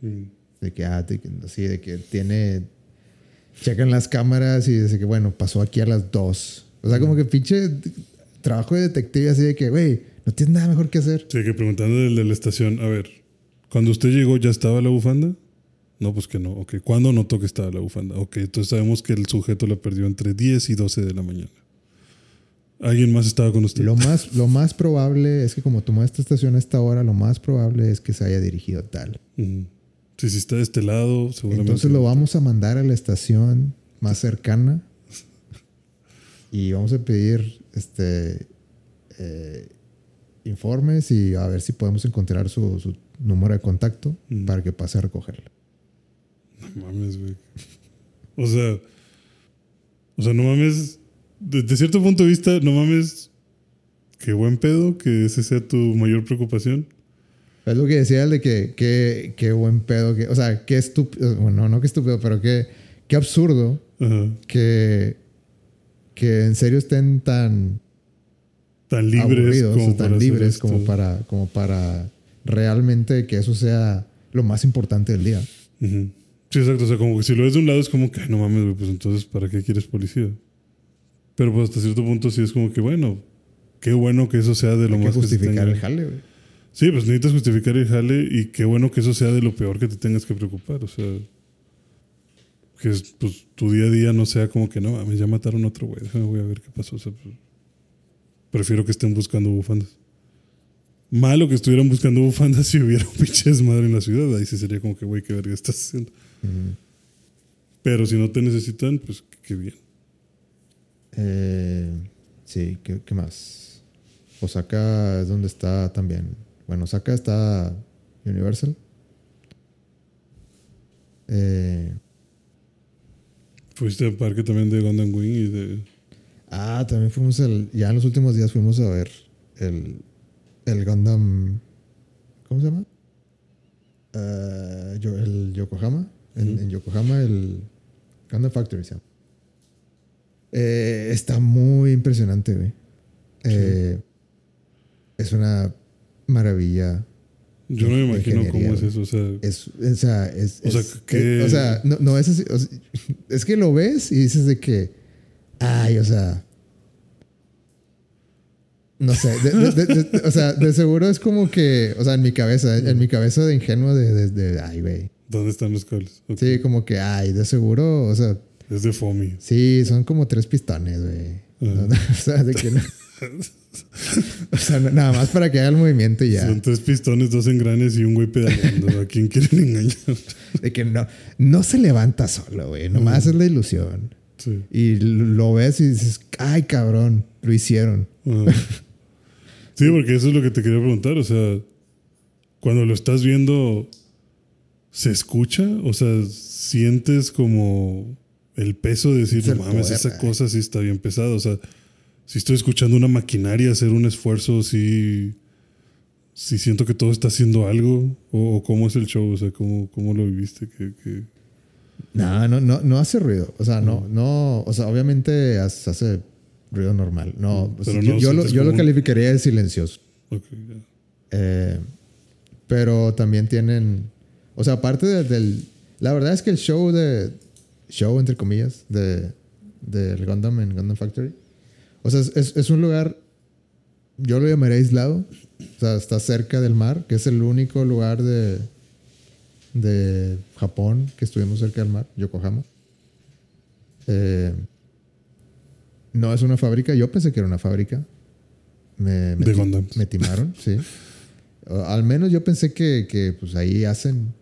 B: Mm.
A: De que, ah, de que- sí, de que tiene. Checan las cámaras y dice que, bueno, pasó aquí a las dos. O sea, como que pinche trabajo de detective así de que, güey, no tienes nada mejor que hacer.
B: Sí, que preguntando del de la estación, a ver, cuando usted llegó ya estaba la bufanda? No, pues que no. Ok, ¿cuándo notó que estaba la bufanda? Ok, entonces sabemos que el sujeto la perdió entre 10 y 12 de la mañana. ¿Alguien más estaba con usted?
A: Lo más, lo más probable es que, como tomó esta estación a esta hora, lo más probable es que se haya dirigido a tal.
B: Ujú. Sí, si está de este lado, seguramente.
A: Entonces lo vamos a mandar a la estación más cercana y vamos a pedir este eh, informes y a ver si podemos encontrar su, su número de contacto
B: Mm.
A: para que pase a recogerla.
B: No mames, güey. O sea, o sea, no mames. Desde cierto punto de vista, no mames. Qué buen pedo que ese sea tu mayor preocupación.
A: Es lo que decía el de que qué qué buen pedo, que, o sea, qué estúpido, bueno, no qué estúpido, pero qué, qué absurdo
B: Ajá.
A: que, que en serio estén tan
B: Tan libres como para
A: libres como para, como para realmente que eso sea lo más importante del día.
B: Sí, exacto. O sea, como que si lo ves de un lado es como que, "Ay, no mames, güey, pues entonces, ¿para qué quieres policía? Pero pues hasta cierto punto sí es como que, bueno, qué bueno que eso sea de lo
A: Hay
B: más que
A: justificar el jale, güey.
B: Sí, pues necesitas justificar el jale y qué bueno que eso sea de lo peor que te tengas que preocupar. O sea, que es, pues, tu día a día no sea como que no, mames, ya mataron a otro güey, déjame voy a ver qué pasó. O sea, pues, prefiero que estén buscando bufandas. Malo que estuvieran buscando bufandas si hubiera un pinche desmadre en la ciudad. Ahí sí sería como que, güey, qué verga estás haciendo. Pero si no te necesitan, pues qué bien.
A: Eh, sí, ¿qué, qué más? Osaka es donde está también. Bueno, Osaka está Universal. Eh,
B: Fuiste al parque también de Gundam Wing y de.
A: Ah, también fuimos el. Ya en los últimos días fuimos a ver el. El Gundam. ¿Cómo se llama? Eh, yo- el Yokohama. En Yokohama, el. Gundam Factory se llama. Eh, está muy impresionante, güey. Eh, Es una maravilla.
B: Yo no me imagino cómo es eso. O sea,
A: Es, o sea, es,
B: O sea,
A: es-
B: que-
A: es- o sea, no, no es así. o sea, es que lo ves y dices de que, ay, o sea, no sé, de- de- de- de- o sea, de seguro es como que, o sea, en mi cabeza, en mi cabeza de ingenuo de, ay, güey.
B: ¿dónde están los cables? Ok.
A: Sí, como que, ay, de seguro, o sea,
B: Es de Fomi.
A: sí, son como tres pistones, güey. O sea, de que no. O sea, nada más para que haga el movimiento y ya.
B: Son tres pistones, dos engranes y un güey pedaleando. ¿A quién quieren engañar?
A: De que no, no se levanta solo, güey. Nomás es la ilusión.
B: Sí.
A: Y lo ves y dices, ay, cabrón, lo hicieron.
B: Sí, porque eso es lo que te quería preguntar. O sea, cuando lo estás viendo, ¿se escucha? O sea, ¿sientes como el peso de decir, no mames, esa
A: eh".
B: cosa sí está bien pesada? O sea, si estoy escuchando una maquinaria hacer un esfuerzo, sí, sí siento que todo está haciendo algo. ¿O, o cómo es el show? O sea, ¿cómo, cómo lo viviste? que que
A: No, no, no, no hace ruido. O sea, no, no, o sea, obviamente hace, ruido normal. No, o sea,
B: Pero
A: yo, yo lo, yo lo calificaría de silencioso.
B: ok, ya.
A: Eh, pero también tienen, o sea, aparte de- del, la verdad es que el show de, show entre comillas, de, del Gundam en Gundam Factory, o sea, es, un lugar, yo lo llamaré aislado, o sea, está cerca del mar, que es el único lugar de, de Japón que estuvimos cerca del mar, Yokohama. Eh, no es una fábrica, yo pensé que era una fábrica. Me, me
B: De.
A: Me timaron, sí. Al menos yo pensé que, que, pues ahí hacen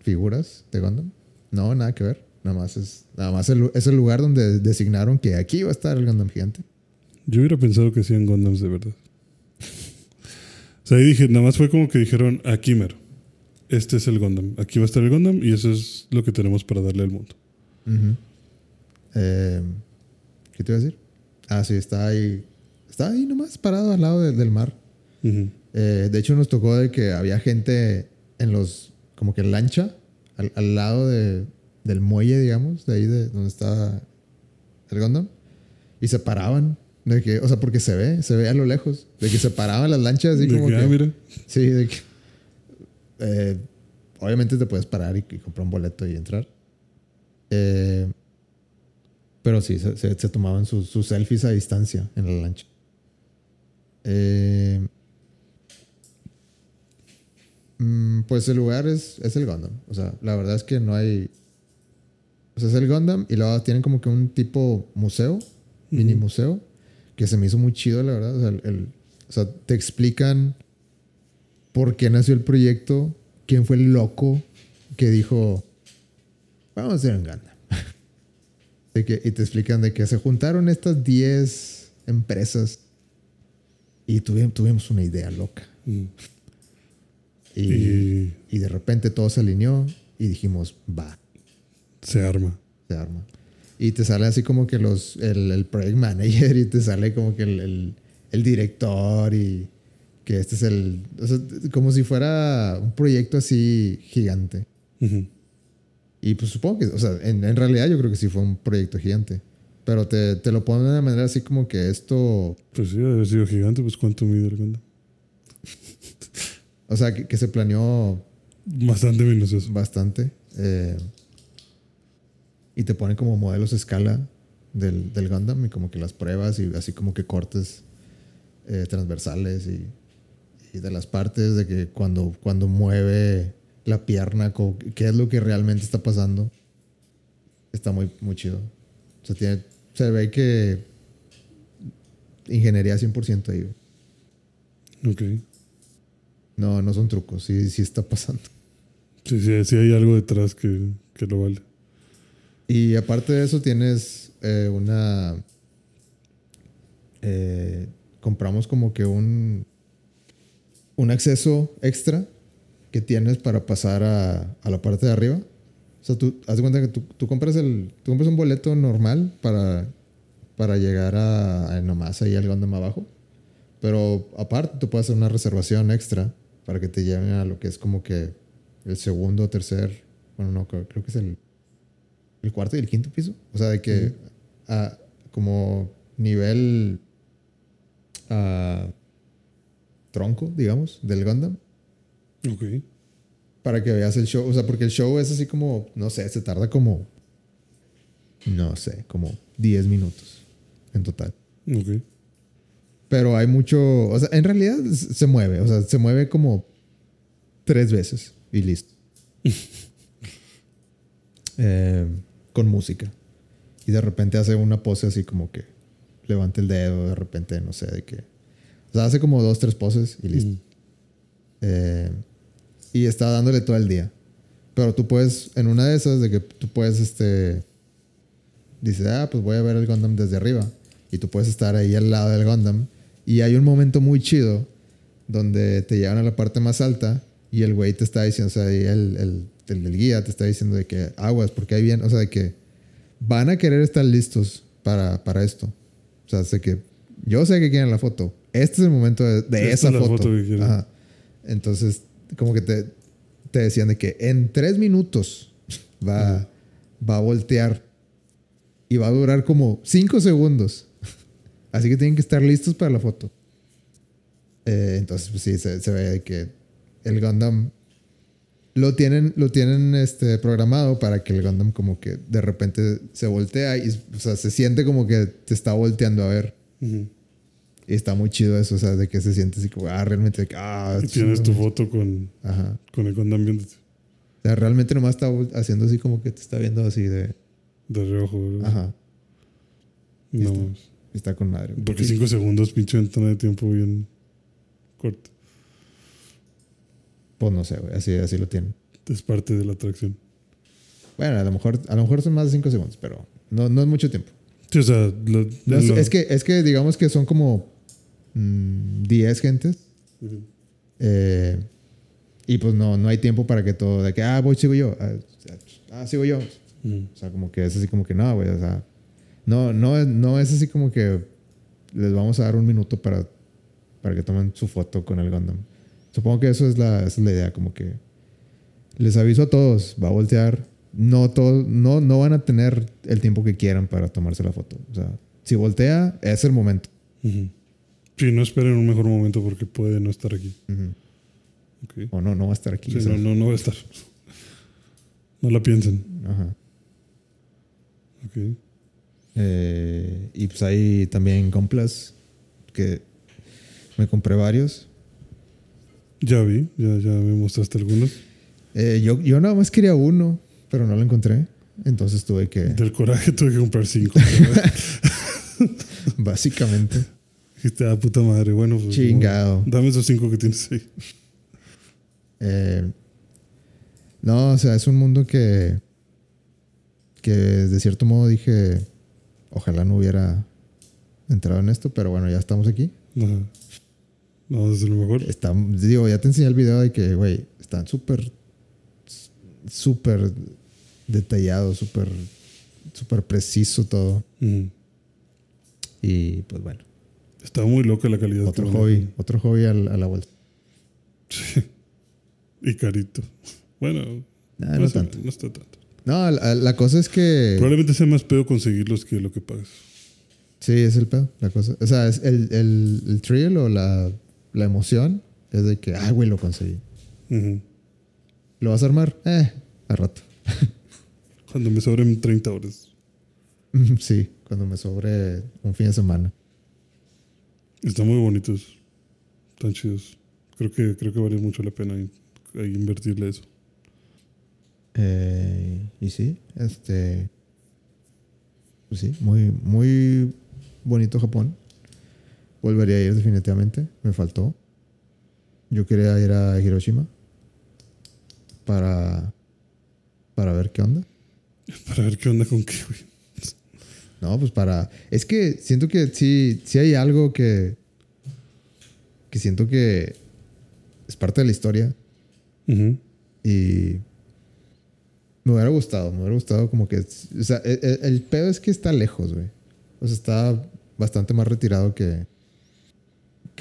A: figuras de Gundam. No, nada que ver. Nada más es, nada más el- es el lugar donde designaron que aquí iba a estar el Gundam gigante.
B: Yo hubiera pensado que hacían Gundams de verdad. o sea, ahí dije, nada más fue como que dijeron, aquí mero. Este es el Gundam. Aquí va a estar el Gundam y eso es lo que tenemos para darle al mundo.
A: Eh, ¿Qué te iba a decir? Ah, sí, está ahí. Está ahí nomás parado al lado de- del mar. Eh, de hecho, nos tocó de que había gente en los, como que en lancha, al, al lado de, del muelle, digamos, de ahí de donde está el Gundam, y se paraban. De que, o sea, porque se ve, se ve a lo lejos, de que se paraban las lanchas así
B: De
A: como
B: que,
A: que,
B: ah, mira.
A: Sí, de que, eh, obviamente te puedes parar y, y comprar un boleto y entrar. Eh, pero sí, se, se- se tomaban sus, sus selfies a distancia en la lancha. Eh, mm, pues el lugar es, es el Gundam. O sea, la verdad es que no hay... O sea, es el Gundam y luego tienen como que un tipo museo, mini museo, que se me hizo muy chido, la verdad. O sea, el- el- o sea, te explican por qué nació el proyecto, quién fue el loco que dijo, vamos a hacer un Gundam. De que, y te explican de que se juntaron estas 10 empresas y tuvimos, tuvimos una idea loca.
B: Mm.
A: Y,
B: Y
A: y de repente todo se alineó y dijimos, va,
B: se arma.
A: se arma. Y te sale así como que los, el, el project manager y te sale como que el, el- el director y que este es el... o sea, como si fuera un proyecto así gigante. Y pues supongo que, o sea, en, en realidad yo creo que sí fue un proyecto gigante. Pero te, te lo ponen de una manera así como que esto,
B: Pues sí, debe haber sido gigante. Pues cuánto mide el
A: o sea, que, que se planeó
B: Bastante minucioso.
A: bastante. eh, y te ponen como modelos a escala del, del Gundam y como que las pruebas y así como que cortes eh, transversales y, y de las partes de que cuando, cuando mueve la pierna, qué es lo que realmente está pasando. Está muy, muy chido. O sea, tiene, se ve que ingeniería 100% ahí.
B: Ok.
A: No, no son trucos, sí, sí está pasando.
B: Sí, sí, sí hay algo detrás que, que lo vale.
A: Y aparte de eso tienes eh, una... eh, compramos como que un, un acceso extra que tienes para pasar a, a la parte de arriba, O sea, tú haz de cuenta que tú, tú compras el. Tú compras un boleto normal para. Para llegar a, a nomás ahí al Gundam abajo. Pero aparte, tú puedes hacer una reservación extra para que te lleven a lo que es como que el segundo, tercer. Bueno, no, creo, creo que es el. El cuarto y el quinto piso. O sea, de que. ah, como nivel. ah, tronco, digamos, del Gundam
B: Ok.
A: para que veas el show. O sea, porque el show es así como, no sé, se tarda como, no sé, como 10 minutos en total.
B: Ok.
A: Pero hay mucho, o sea, en realidad se mueve, o sea, se mueve como tres veces y listo. Eh, con música. Y de repente hace una pose así como que levanta el dedo, de repente, no sé, de qué. O sea, hace como dos, tres poses y listo.
B: Mm.
A: Eh, y está dándole todo el día. Pero tú puedes, en una de esas, de que tú puedes, este. Dices, ah, pues voy a ver el Gundam desde arriba. Y tú puedes estar ahí al lado del Gundam. Y hay un momento muy chido donde te llevan a la parte más alta y el güey te está diciendo, o sea, ahí el, el, el del guía te está diciendo de que aguas, porque hay bien, o sea, de que van a querer estar listos para, para esto. O sea, sé que yo sé que quieren la foto. Este es el momento de, de esa
B: es la
A: foto.
B: foto que.
A: Ajá. Entonces, como que te, te decían de que en tres minutos va, va a voltear y va a durar como cinco segundos. Así que tienen que estar listos para la foto. Eh, entonces, pues sí, se, se ve que el Gundam lo tienen, lo tienen este, programado para que el Gundam como que de repente se voltea y o sea, se siente como que te está volteando a ver. Y está muy chido eso, o sea, de que se siente así como, ah, realmente, ah,
B: Y tienes tu foto con,
A: Ajá.
B: con el Gundam viéndote
A: O sea, realmente nomás está haciendo así como que te está viendo así de,
B: de reojo. ¿verdad?
A: ajá,
B: No,
A: está con madre.
B: Porque
A: Sí.
B: cinco segundos, pinche ventana de tiempo bien corta.
A: Pues no sé, güey, así, así lo tienen.
B: Es parte de la atracción.
A: Bueno, a lo mejor, a lo mejor son más de 5 segundos, pero no, no es mucho tiempo.
B: Sí, o sea, lo-
A: No, es,
B: lo-
A: es que, es que digamos que son como mm, 10 gentes.
B: Ujú.
A: eh, y pues no, no hay tiempo para que todo, de que, ah, voy, sigo yo. Ah, ah, sigo yo.
B: Mm.
A: O sea, como que es así como que no, güey. O sea, no, no, es- no es así como que les vamos a dar un minuto para, para que tomen su foto con el Gundam. Supongo que eso es la, esa es la idea, como que les aviso a todos, va a voltear. No, todo, no, no van a tener el tiempo que quieran para tomarse la foto. O sea, si voltea, es el momento.
B: Sí, no esperen un mejor momento porque puede no estar aquí.
A: O no, no va a estar aquí.
B: Sí, no, no, no va a estar. No la piensen.
A: Ajá.
B: Ok.
A: Eh, y pues hay también compras que me compré varios.
B: Ya vi, ya, ya me mostraste algunos.
A: Eh, yo, yo nada más quería uno, pero no lo encontré. Entonces tuve que,
B: Del coraje tuve que comprar cinco.
A: básicamente,
B: Dijiste, ah, puta madre. Bueno, pues.
A: chingado.
B: dame esos cinco que tienes ahí.
A: Eh, no, o sea, es un mundo que, que de cierto modo dije, ojalá no hubiera entrado en esto, pero bueno, ya estamos aquí.
B: Ajá. No, desde lo mejor.
A: Está, digo, ya te enseñé el video de que, güey, están súper, súper detallados, súper, súper preciso todo.
B: Mm.
A: Y pues bueno,
B: Está muy loca la calidad.
A: otro hobby, otro hobby al- a la vuelta.
B: Y carito. Bueno,
A: Ah, no tanto.
B: no está tanto.
A: No, la, la cosa es que...
B: Probablemente sea más pedo conseguirlos que lo que pagas.
A: Sí, es el pedo, la cosa. O sea, es el, el, el thrill o la, la emoción es de que, ay, güey, lo conseguí. ¿Lo vas a armar? Eh, a rato.
B: Cuando me sobren 30 horas.
A: sí, cuando me sobre un fin de semana.
B: Están muy bonitos. Están chidos. Creo que, creo que vale mucho la pena invertirle eso.
A: Eh, y sí, este. Pues sí, muy, muy bonito Japón. Volvería a ir definitivamente. Me faltó. Yo quería ir a Hiroshima para, para ver qué onda.
B: Para ver qué onda con qué, güey.
A: No, pues para. Es que siento que sí, sí hay algo que. que siento que es parte de la historia.
B: Ujú.
A: Y. Me hubiera gustado, me hubiera gustado como que... O sea, e, el, el pedo es que está lejos, güey. O sea, está bastante más retirado que,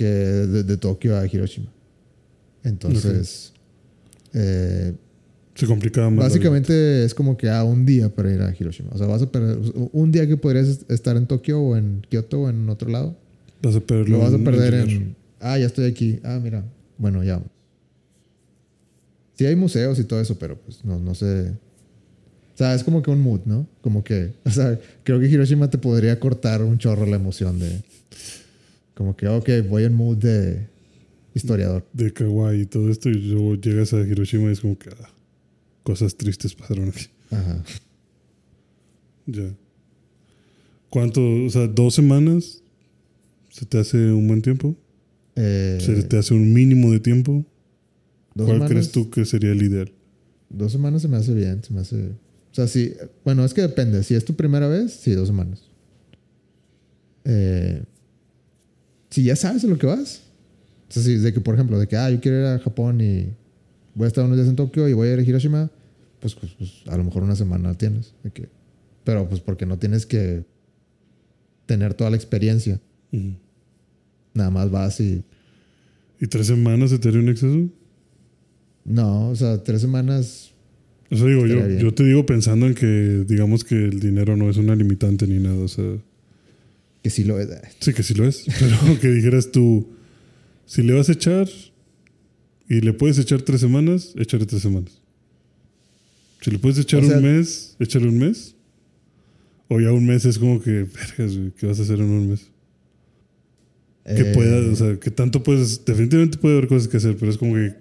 A: que de, de Tokio a Hiroshima. Entonces, eh,
B: Se complicaba más.
A: básicamente es como que a un día para ir a Hiroshima. O sea, vas a perder un día que podrías estar en Tokio o en Kioto o en otro lado.
B: Vas a perderlo
A: Lo vas a perder
B: en
A: en... Ah, ya estoy aquí. Ah, mira. Bueno, ya. Sí hay museos y todo eso, pero pues no, no sé. O sea, es como que un mood, ¿no? Como que, o sea, creo que Hiroshima te podría cortar un chorro la emoción de... Como que, ok, voy en mood de historiador.
B: de Kawaii y todo esto, y luego llegas a Hiroshima y es como que ah, cosas tristes pasaron aquí.
A: Ajá.
B: Ya. ¿Cuánto? O sea, dos semanas. ¿Se te hace un buen tiempo?
A: Eh,
B: ¿Se te hace un mínimo de tiempo? ¿Cuál
A: semanas-
B: crees tú que sería el ideal?
A: Dos semanas se me hace bien, se me hace... O sea, sí, bueno, es que depende. Si es tu primera vez, sí, dos semanas. Eh, si ya sabes a lo que vas. O sea, si de que, por ejemplo, de que, ah, yo quiero ir a Japón y voy a estar unos días en Tokio y voy a ir a Hiroshima, pues, pues, pues, a lo mejor una semana tienes. de que- pero pues porque no tienes que tener toda la experiencia.
B: Ujú.
A: Nada más vas y...
B: ¿Y tres semanas se te haría un exceso?
A: No, o sea, tres semanas...
B: O sea, digo, yo,
A: bien.
B: yo te digo pensando en que, digamos que el dinero no es una limitante ni nada. O sea,
A: Que sí lo es.
B: sí que sí lo es. Pero que dijeras tú, si le vas a echar y le puedes echar tres semanas, échale tres semanas. Si le puedes echar
A: O sea-
B: un mes, échale un mes. O ya un mes es como que, vergas, ¿qué vas a hacer en un mes? Que
A: Eh,
B: puedas, o sea, que tanto puedes, definitivamente puede haber cosas que hacer, pero es como que,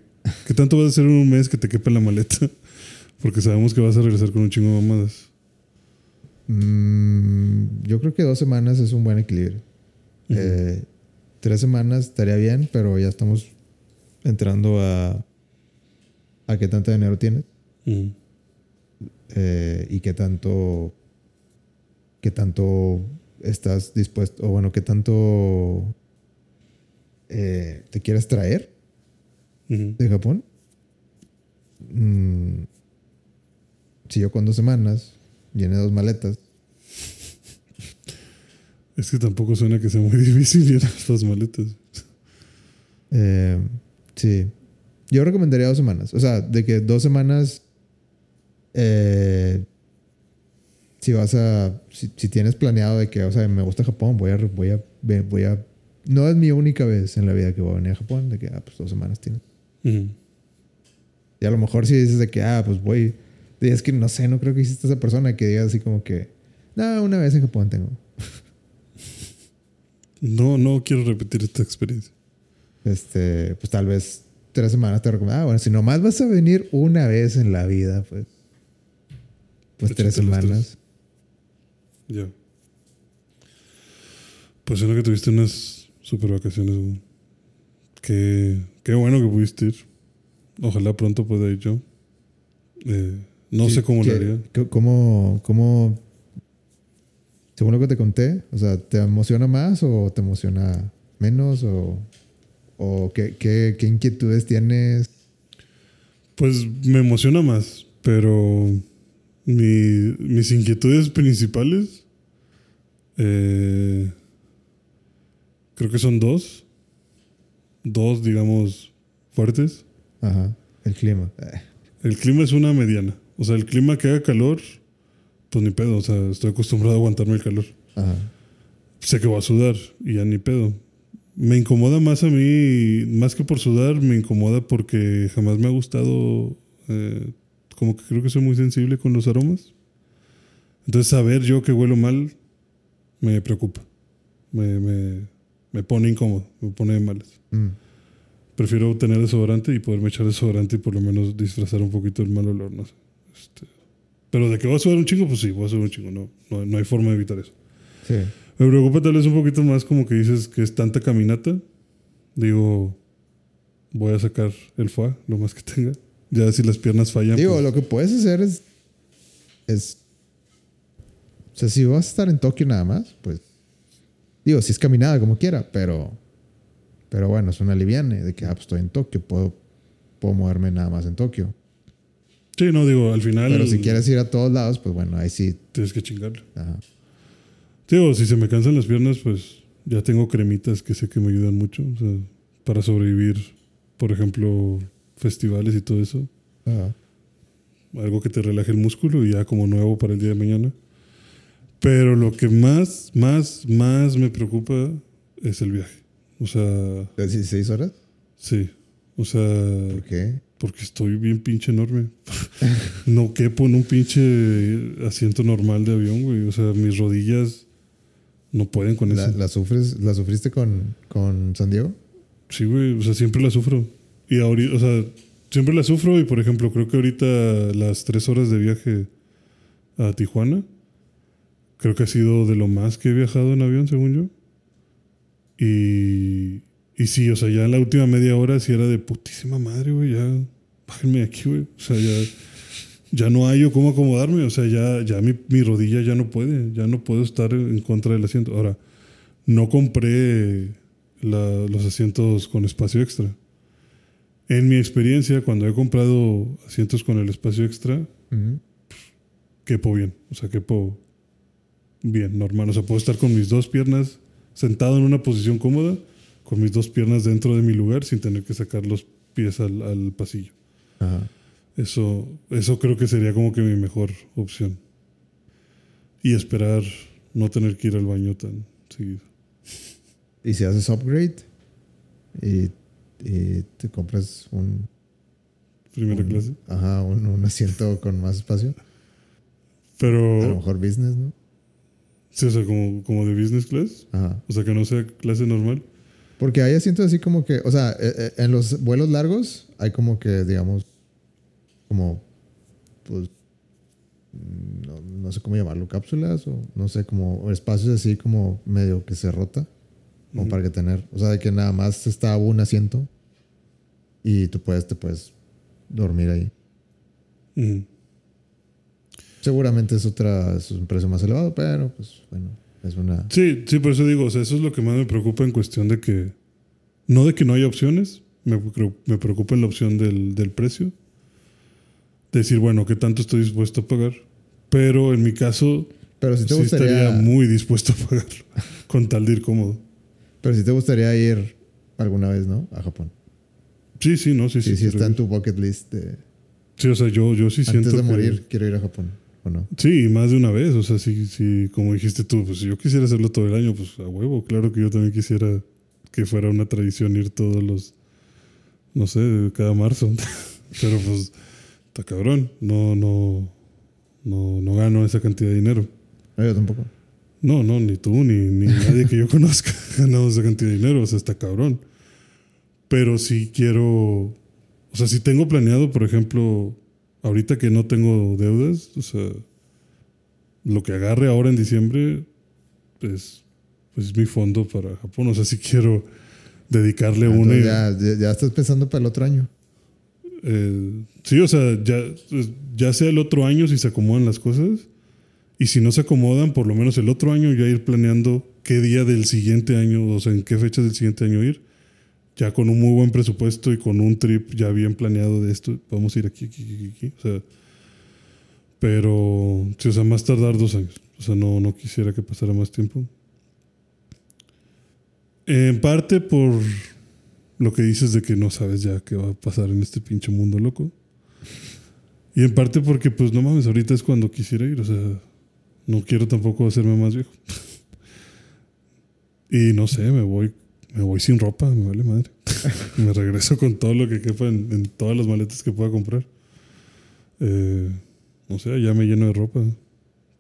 B: ¿qué tanto vas a hacer en un mes que te quepa en la maleta? Porque sabemos que vas a regresar con un chingo de mamadas.
A: Mm, yo creo que dos semanas es un buen equilibrio. Eh, tres semanas estaría bien, pero ya estamos entrando a, a qué tanto dinero tienes eh, y qué tanto, qué tanto estás dispuesto, o bueno, qué tanto eh, te quieres traer de Japón. Mm, si yo con dos semanas llené dos maletas,
B: Es que tampoco suena que sea muy difícil llenar las maletas.
A: Eh, sí. Yo recomendaría dos semanas. O sea, de que dos semanas. eh, si vas a. Si, si tienes planeado de que, o sea, me gusta Japón, voy a, voy a. Voy a. No es mi única vez en la vida que voy a venir a Japón, de que, ah, pues dos semanas tienes. Y a lo mejor si dices de que, ah, pues voy. Es que no sé, no creo que exista esa persona que diga así como que. No, una vez en Japón tengo.
B: No, no quiero repetir esta experiencia.
A: Este, pues tal vez tres semanas te recomiendo. Ah, bueno, si nomás vas a venir una vez en la vida, pues. Pues tres
B: Échate
A: semanas.
B: Ya. Pues suena que tuviste unas super vacaciones. Qué, qué bueno que pudiste ir. Ojalá pronto pueda ir yo. Eh, no sé cómo lo
A: ¿qué-
B: haría.
A: ¿Cómo, cómo, según lo que te conté, o sea, ¿te emociona más o te emociona menos? ¿O, o qué, qué, qué inquietudes tienes?
B: Pues me emociona más, pero mi- mis inquietudes principales eh, creo que son dos. Dos, digamos, fuertes.
A: Ajá, el clima.
B: El clima es una mediana. O sea, el clima que haga calor, pues ni pedo. O sea, estoy acostumbrado a aguantarme el calor.
A: Ajá.
B: Sé que voy a sudar y ya ni pedo. Me incomoda más a mí, más que por sudar, me incomoda porque jamás me ha gustado, eh, como que creo que soy muy sensible con los aromas. Entonces saber yo que huelo mal me preocupa. Me, me, me pone incómodo, me pone de malas.
A: Mm.
B: Prefiero tener desodorante y poderme echar desodorante y por lo menos disfrazar un poquito el mal olor, no sé. Pero de que voy a sudar un chingo, pues sí, voy a sudar un chingo. No, no, no hay forma de evitar eso.
A: Sí.
B: Me preocupa tal vez un poquito más como que dices que es tanta caminata. Digo, voy a sacar el foie lo más que tenga. Ya si las piernas fallan.
A: Digo,
B: pues,
A: lo que puedes hacer es, es. O sea, si vas a estar en Tokio nada más, pues. Digo, si es caminada como quiera, pero. Pero bueno, es una liviane de que, ah, pues estoy en Tokio, puedo, puedo moverme nada más en Tokio.
B: Sí, no, digo, al final.
A: Pero si quieres ir a todos lados, pues bueno, ahí sí.
B: Tienes que chingarle.
A: Ajá.
B: Digo, si se me cansan las piernas, pues ya tengo cremitas que sé que me ayudan mucho. O sea, para sobrevivir, por ejemplo, festivales y todo eso.
A: Ajá.
B: Algo que te relaje el músculo y ya como nuevo para el día de mañana. Pero lo que más, más, más me preocupa es el viaje. O sea,
A: ¿De 16 horas?
B: sí. O sea,
A: ¿Por qué?
B: Porque estoy bien pinche enorme. no quepo en un pinche asiento normal de avión, güey. O sea, mis rodillas no pueden con
A: ¿La,
B: eso.
A: la sufres, ¿La sufriste con, con San Diego?
B: Sí, güey. O sea, siempre la sufro. Y ahorita, o sea, siempre la sufro y, por ejemplo, creo que ahorita las tres horas de viaje a Tijuana, creo que ha sido de lo más que he viajado en avión, según yo. Y, y sí, o sea, ya en la última media hora sí era de putísima madre, güey, ya bájenme aquí, güey. O sea, ya, ya no hay yo cómo acomodarme, o sea, ya, ya mi, mi rodilla ya no puede, ya no puedo estar en contra del asiento. Ahora, no compré la- los asientos con espacio extra. En mi experiencia, cuando he comprado asientos con el espacio extra,
A: Ujú.
B: quepo bien. O sea, quepo bien, normal. O sea, puedo estar con mis dos piernas sentado en una posición cómoda, con mis dos piernas dentro de mi lugar sin tener que sacar los pies al, al pasillo.
A: Ajá.
B: Eso, eso creo que sería como que mi mejor opción. Y esperar no tener que ir al baño tan seguido.
A: Y si haces upgrade y, y te compras un,
B: Primera
A: un-
B: clase.
A: Ajá, un, un asiento con más espacio. A lo
B: Pero,
A: mejor business, ¿no?
B: sí, o sea, como, como de business class.
A: Ajá.
B: O sea, que no sea clase normal.
A: Porque hay asientos así como que, o sea, eh, eh, en los vuelos largos hay como que, digamos, como, pues, no, no sé cómo llamarlo, cápsulas o no sé, como espacios así como medio que se rota, como para que tener, o sea, de que nada más está un asiento y tú puedes, te puedes dormir ahí. Seguramente es otra, es un precio más elevado, pero pues bueno, es una...
B: Sí, sí, por eso digo, o sea, eso es lo que más me preocupa en cuestión de que, no de que no haya opciones, me, preocupa en la opción del, del precio. Decir, bueno, ¿qué tanto estoy dispuesto a pagar? Pero en mi caso,
A: Pero si te
B: sí
A: gustaría,
B: estaría muy dispuesto a pagar con tal de ir cómodo.
A: pero si te gustaría ir alguna vez, ¿no? A Japón.
B: Sí, sí, no, sí,
A: Sí,
B: sí.
A: sí, está en tu bucket list de
B: Sí, o sea, yo, yo sí siento
A: antes de
B: que-
A: morir quiero ir a Japón, ¿o no?
B: Sí, más de una vez. O sea, si, si, como dijiste tú, pues si yo quisiera hacerlo todo el año, pues a huevo. Claro que yo también quisiera que fuera una tradición ir todos los, no sé, cada marzo. Pero pues, está cabrón. No, no, no, no gano esa cantidad de dinero.
A: No, yo tampoco.
B: No, no, ni tú, ni, ni nadie que yo conozca ha ganado esa cantidad de dinero. O sea, está cabrón. Pero si quiero, o sea, si tengo planeado, por ejemplo, ahorita que no tengo deudas, o sea, lo que agarre ahora en diciembre, pues, pues es mi fondo para Japón. O sea, si quiero dedicarle
A: Ah,
B: una...
A: ya, ya, ya estás pensando para el otro año.
B: Eh, sí, o sea, ya, pues, ya sea el otro año si se acomodan las cosas. Y si no se acomodan, por lo menos el otro año ya ir planeando qué día del siguiente año, o sea, en qué fechas del siguiente año ir. Ya con un muy buen presupuesto y con un trip ya bien planeado de esto, vamos a ir aquí, aquí, aquí, aquí. O sea, pero, sí, o sea, más tardar dos años. O sea, no, no quisiera que pasara más tiempo. En parte por lo que dices de que no sabes ya qué va a pasar en este pinche mundo loco. Y en parte porque, pues no mames, ahorita es cuando quisiera ir. O sea, no quiero tampoco hacerme más viejo. y no sé, me voy, me voy sin ropa, me vale madre. me regreso con todo lo que quepa en, en todas las maletas que pueda comprar. Eh, no sé, ya me lleno de ropa.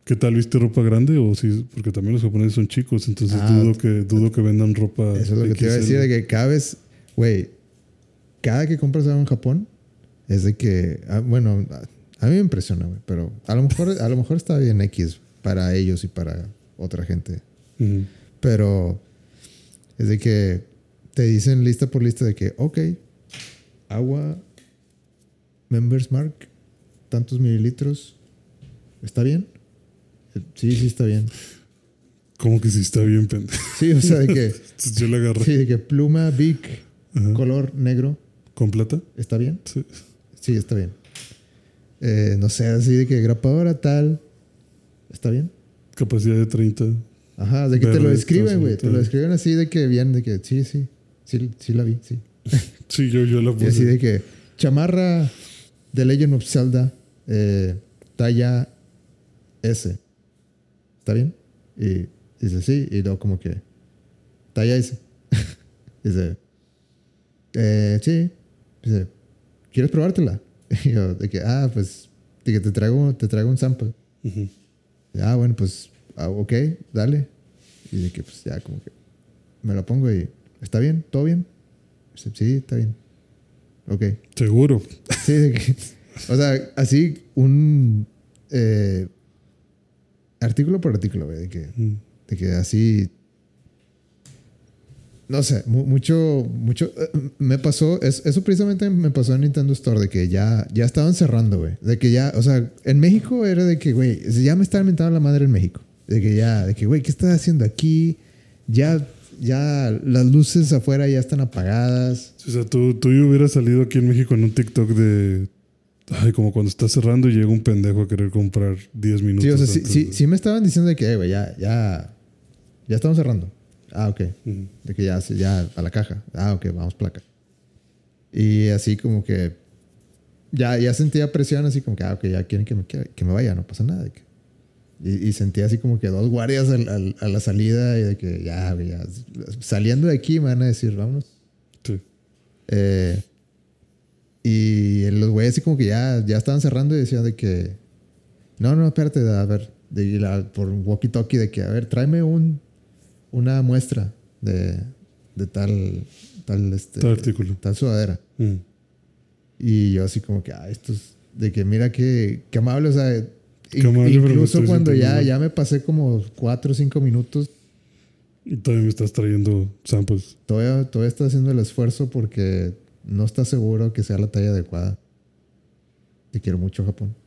B: ¿Qué tal viste ropa grande? O si, porque también los japoneses son chicos, entonces
A: Ah,
B: dudo que dudo que vendan ropa.
A: Eso es lo que te iba a decir, de que cada vez, güey, cada que compras algo en Japón, es de que, ah, bueno, a, mí me impresiona, güey, pero a lo mejor, a lo mejor está bien X para ellos y para otra gente.
B: Ujú.
A: Pero es de que te dicen lista por lista de que, ok, agua, Members Mark, tantos mililitros, ¿está bien? Sí, sí está bien.
B: Como que sí está bien, pendejo.
A: Sí, o sea, de que,
B: yo la agarré.
A: sí, de que pluma,
B: Ajá.
A: color negro,
B: ¿Con plata?
A: ¿está bien?
B: Sí.
A: Sí, está bien. Eh, no sé, así de que grapadora tal. ¿Está bien?
B: Capacidad de 30.
A: Ajá, de que te lo describen, güey. Te lo describen así de que bien, de que sí, sí. Sí, sí la vi, sí.
B: Sí, yo, yo la
A: Y así
B: puse.
A: de que chamarra de Legend of Zelda, eh, talla S. ¿Está bien? Y dice sí, y luego como que talla S. dice, eh, sí. Dice, ¿quieres probártela? Y yo, de que, ah, pues, de que te traigo, te traigo un sample.
B: Ujú.
A: Ah, bueno, pues, ah, ok, dale. Y de que, pues, ya como que me lo pongo y, ¿está bien? ¿Todo bien? Dice, sí, está bien. Ok.
B: Seguro.
A: Sí, de que, o sea, así un eh, artículo por artículo, güey, de que,
B: Mm.
A: de que así, no sé, mu- mucho, mucho, eh, me pasó, es- eso precisamente me pasó en Nintendo Store, de que ya, ya estaban cerrando, güey, de que ya, o sea, en México era de que, güey, ya me estaba inventando la madre en México, de que ya, de que, güey, ¿qué estás haciendo aquí? Ya, ya las luces afuera ya están apagadas.
B: O sea, tú, tú hubieras salido aquí en México en un TikTok de. Ay, como cuando está cerrando y llega un pendejo a querer comprar 10 minutos.
A: Sí, o sea, sí, sí,
B: de-
A: sí me estaban diciendo de que, güey, ya, ya, ya estamos cerrando. Ah, ok. De que ya, ya a la caja. Ah, ok, vamos placa. Y así como que ya, ya sentía presión, así como que, ah, ok, ya quieren que me, que me vaya, no pasa nada. de que- y, y sentía así como que dos guardias al- al- a la salida y de que ya, ya, saliendo de aquí me van a decir, vámonos.
B: Sí.
A: Eh, y los güeyes así como que ya, ya estaban cerrando y decían de que... No, no, espérate, a ver, de, la- por walkie-talkie de que, a ver, tráeme un, una muestra de, de tal, tal, este,
B: Tal artículo.
A: tal sudadera.
B: Mm.
A: Y yo así como que, ah, esto es de que mira qué, qué amable, o sea, Incluso cuando ya, ya me pasé como cuatro o cinco minutos,
B: Y todavía me estás trayendo samples.
A: todavía, todavía está haciendo el esfuerzo porque no está seguro que sea la talla adecuada. Te quiero mucho, Japón.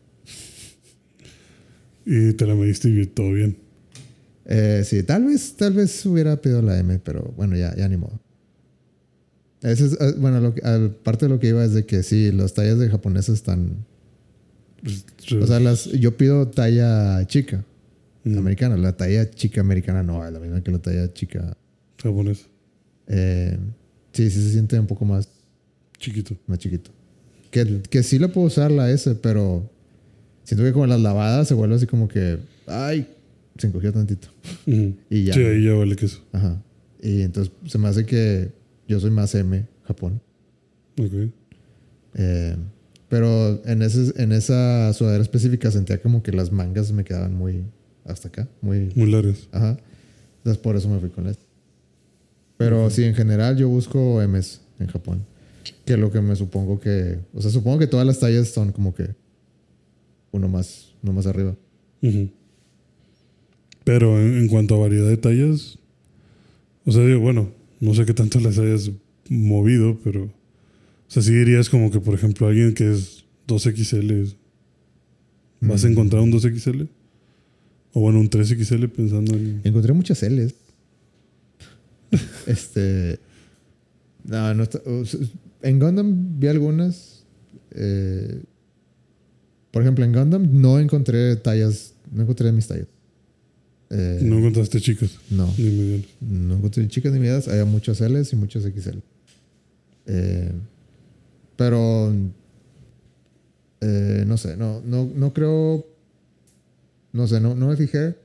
B: Y te la mediste y todo bien.
A: Eh, sí, tal vez, tal vez hubiera pedido la M, pero bueno, ya, ya ni modo. Es, eh, bueno, lo parte de lo que iba es de que sí, las tallas de japonesas están.
B: Pues,
A: O sea, las, yo pido talla chica,
B: mm,
A: americana. La talla chica americana no es la misma que la talla chica.
B: japonés.
A: Eh, sí, sí se siente un poco más,
B: Chiquito.
A: más chiquito. Que, que sí la puedo usar la S, pero siento que con las lavadas se vuelve así como que. Ay, se encogió tantito. Y ya.
B: Sí, ahí ya vale queso.
A: Ajá. Y entonces se me hace que yo soy más M, Japón.
B: Ok.
A: Eh, pero en, ese, en esa sudadera específica sentía como que las mangas me quedaban muy hasta acá. Muy.
B: Muy largas.
A: Ajá. Entonces por eso me fui con este. Pero sí, en general yo busco M's en Japón. Que lo que me supongo que. O sea, supongo que todas las tallas son como que. Uno más, uno más arriba.
B: Ujú. Pero en, en cuanto a variedad de tallas, o sea, digo, bueno, no sé qué tanto las hayas movido, pero, sea, sí dirías como que, por ejemplo, alguien que es 2XL, ¿vas a
A: Mm.
B: encontrar un 2XL? O bueno, un 3XL pensando en...
A: Encontré muchas L's. este. No, no está. o en Gundam vi algunas. eh, por ejemplo, en Gundam no encontré tallas. No encontré mis tallas. Eh,
B: No encontraste chicas
A: no,
B: ni medianas.
A: no encontré chicas ni medidas. Había muchas L's y muchas XL. Eh, pero. eh, no sé, no, no, no creo. No sé, no, no me fijé.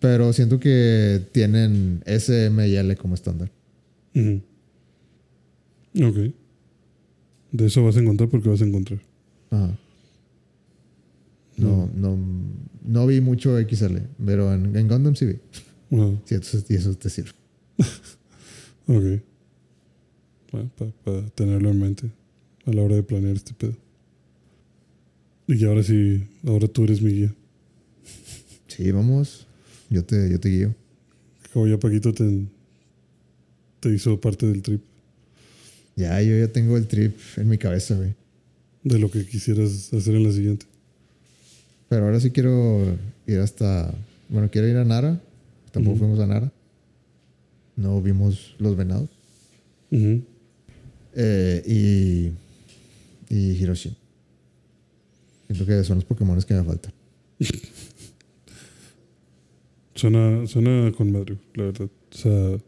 A: Pero siento que tienen S, M y L como estándar.
B: Ujú. Ok. De eso vas a encontrar porque vas a encontrar.
A: Ajá. No, no, no vi mucho XL, pero en, en Gundam sí vi. Sí, entonces, y eso te sirve.
B: Ok. Bueno, para tenerlo en mente a la hora de planear este pedo. Y que ahora sí, ahora tú eres mi guía.
A: Sí, vamos. Yo te, yo te guío.
B: Como ya Paquito te, te hizo parte del trip,
A: Ya, yo ya tengo el trip en mi cabeza, güey.
B: de lo que quisieras hacer en la siguiente.
A: Pero ahora sí quiero ir hasta. Bueno, quiero ir a Nara. Tampoco fuimos a Nara. No vimos los venados.
B: Ujú.
A: Eh, y. Y Hiroshima. Siento que son los Pokémon que me faltan.
B: Suena, suena con madre, la verdad. O sea.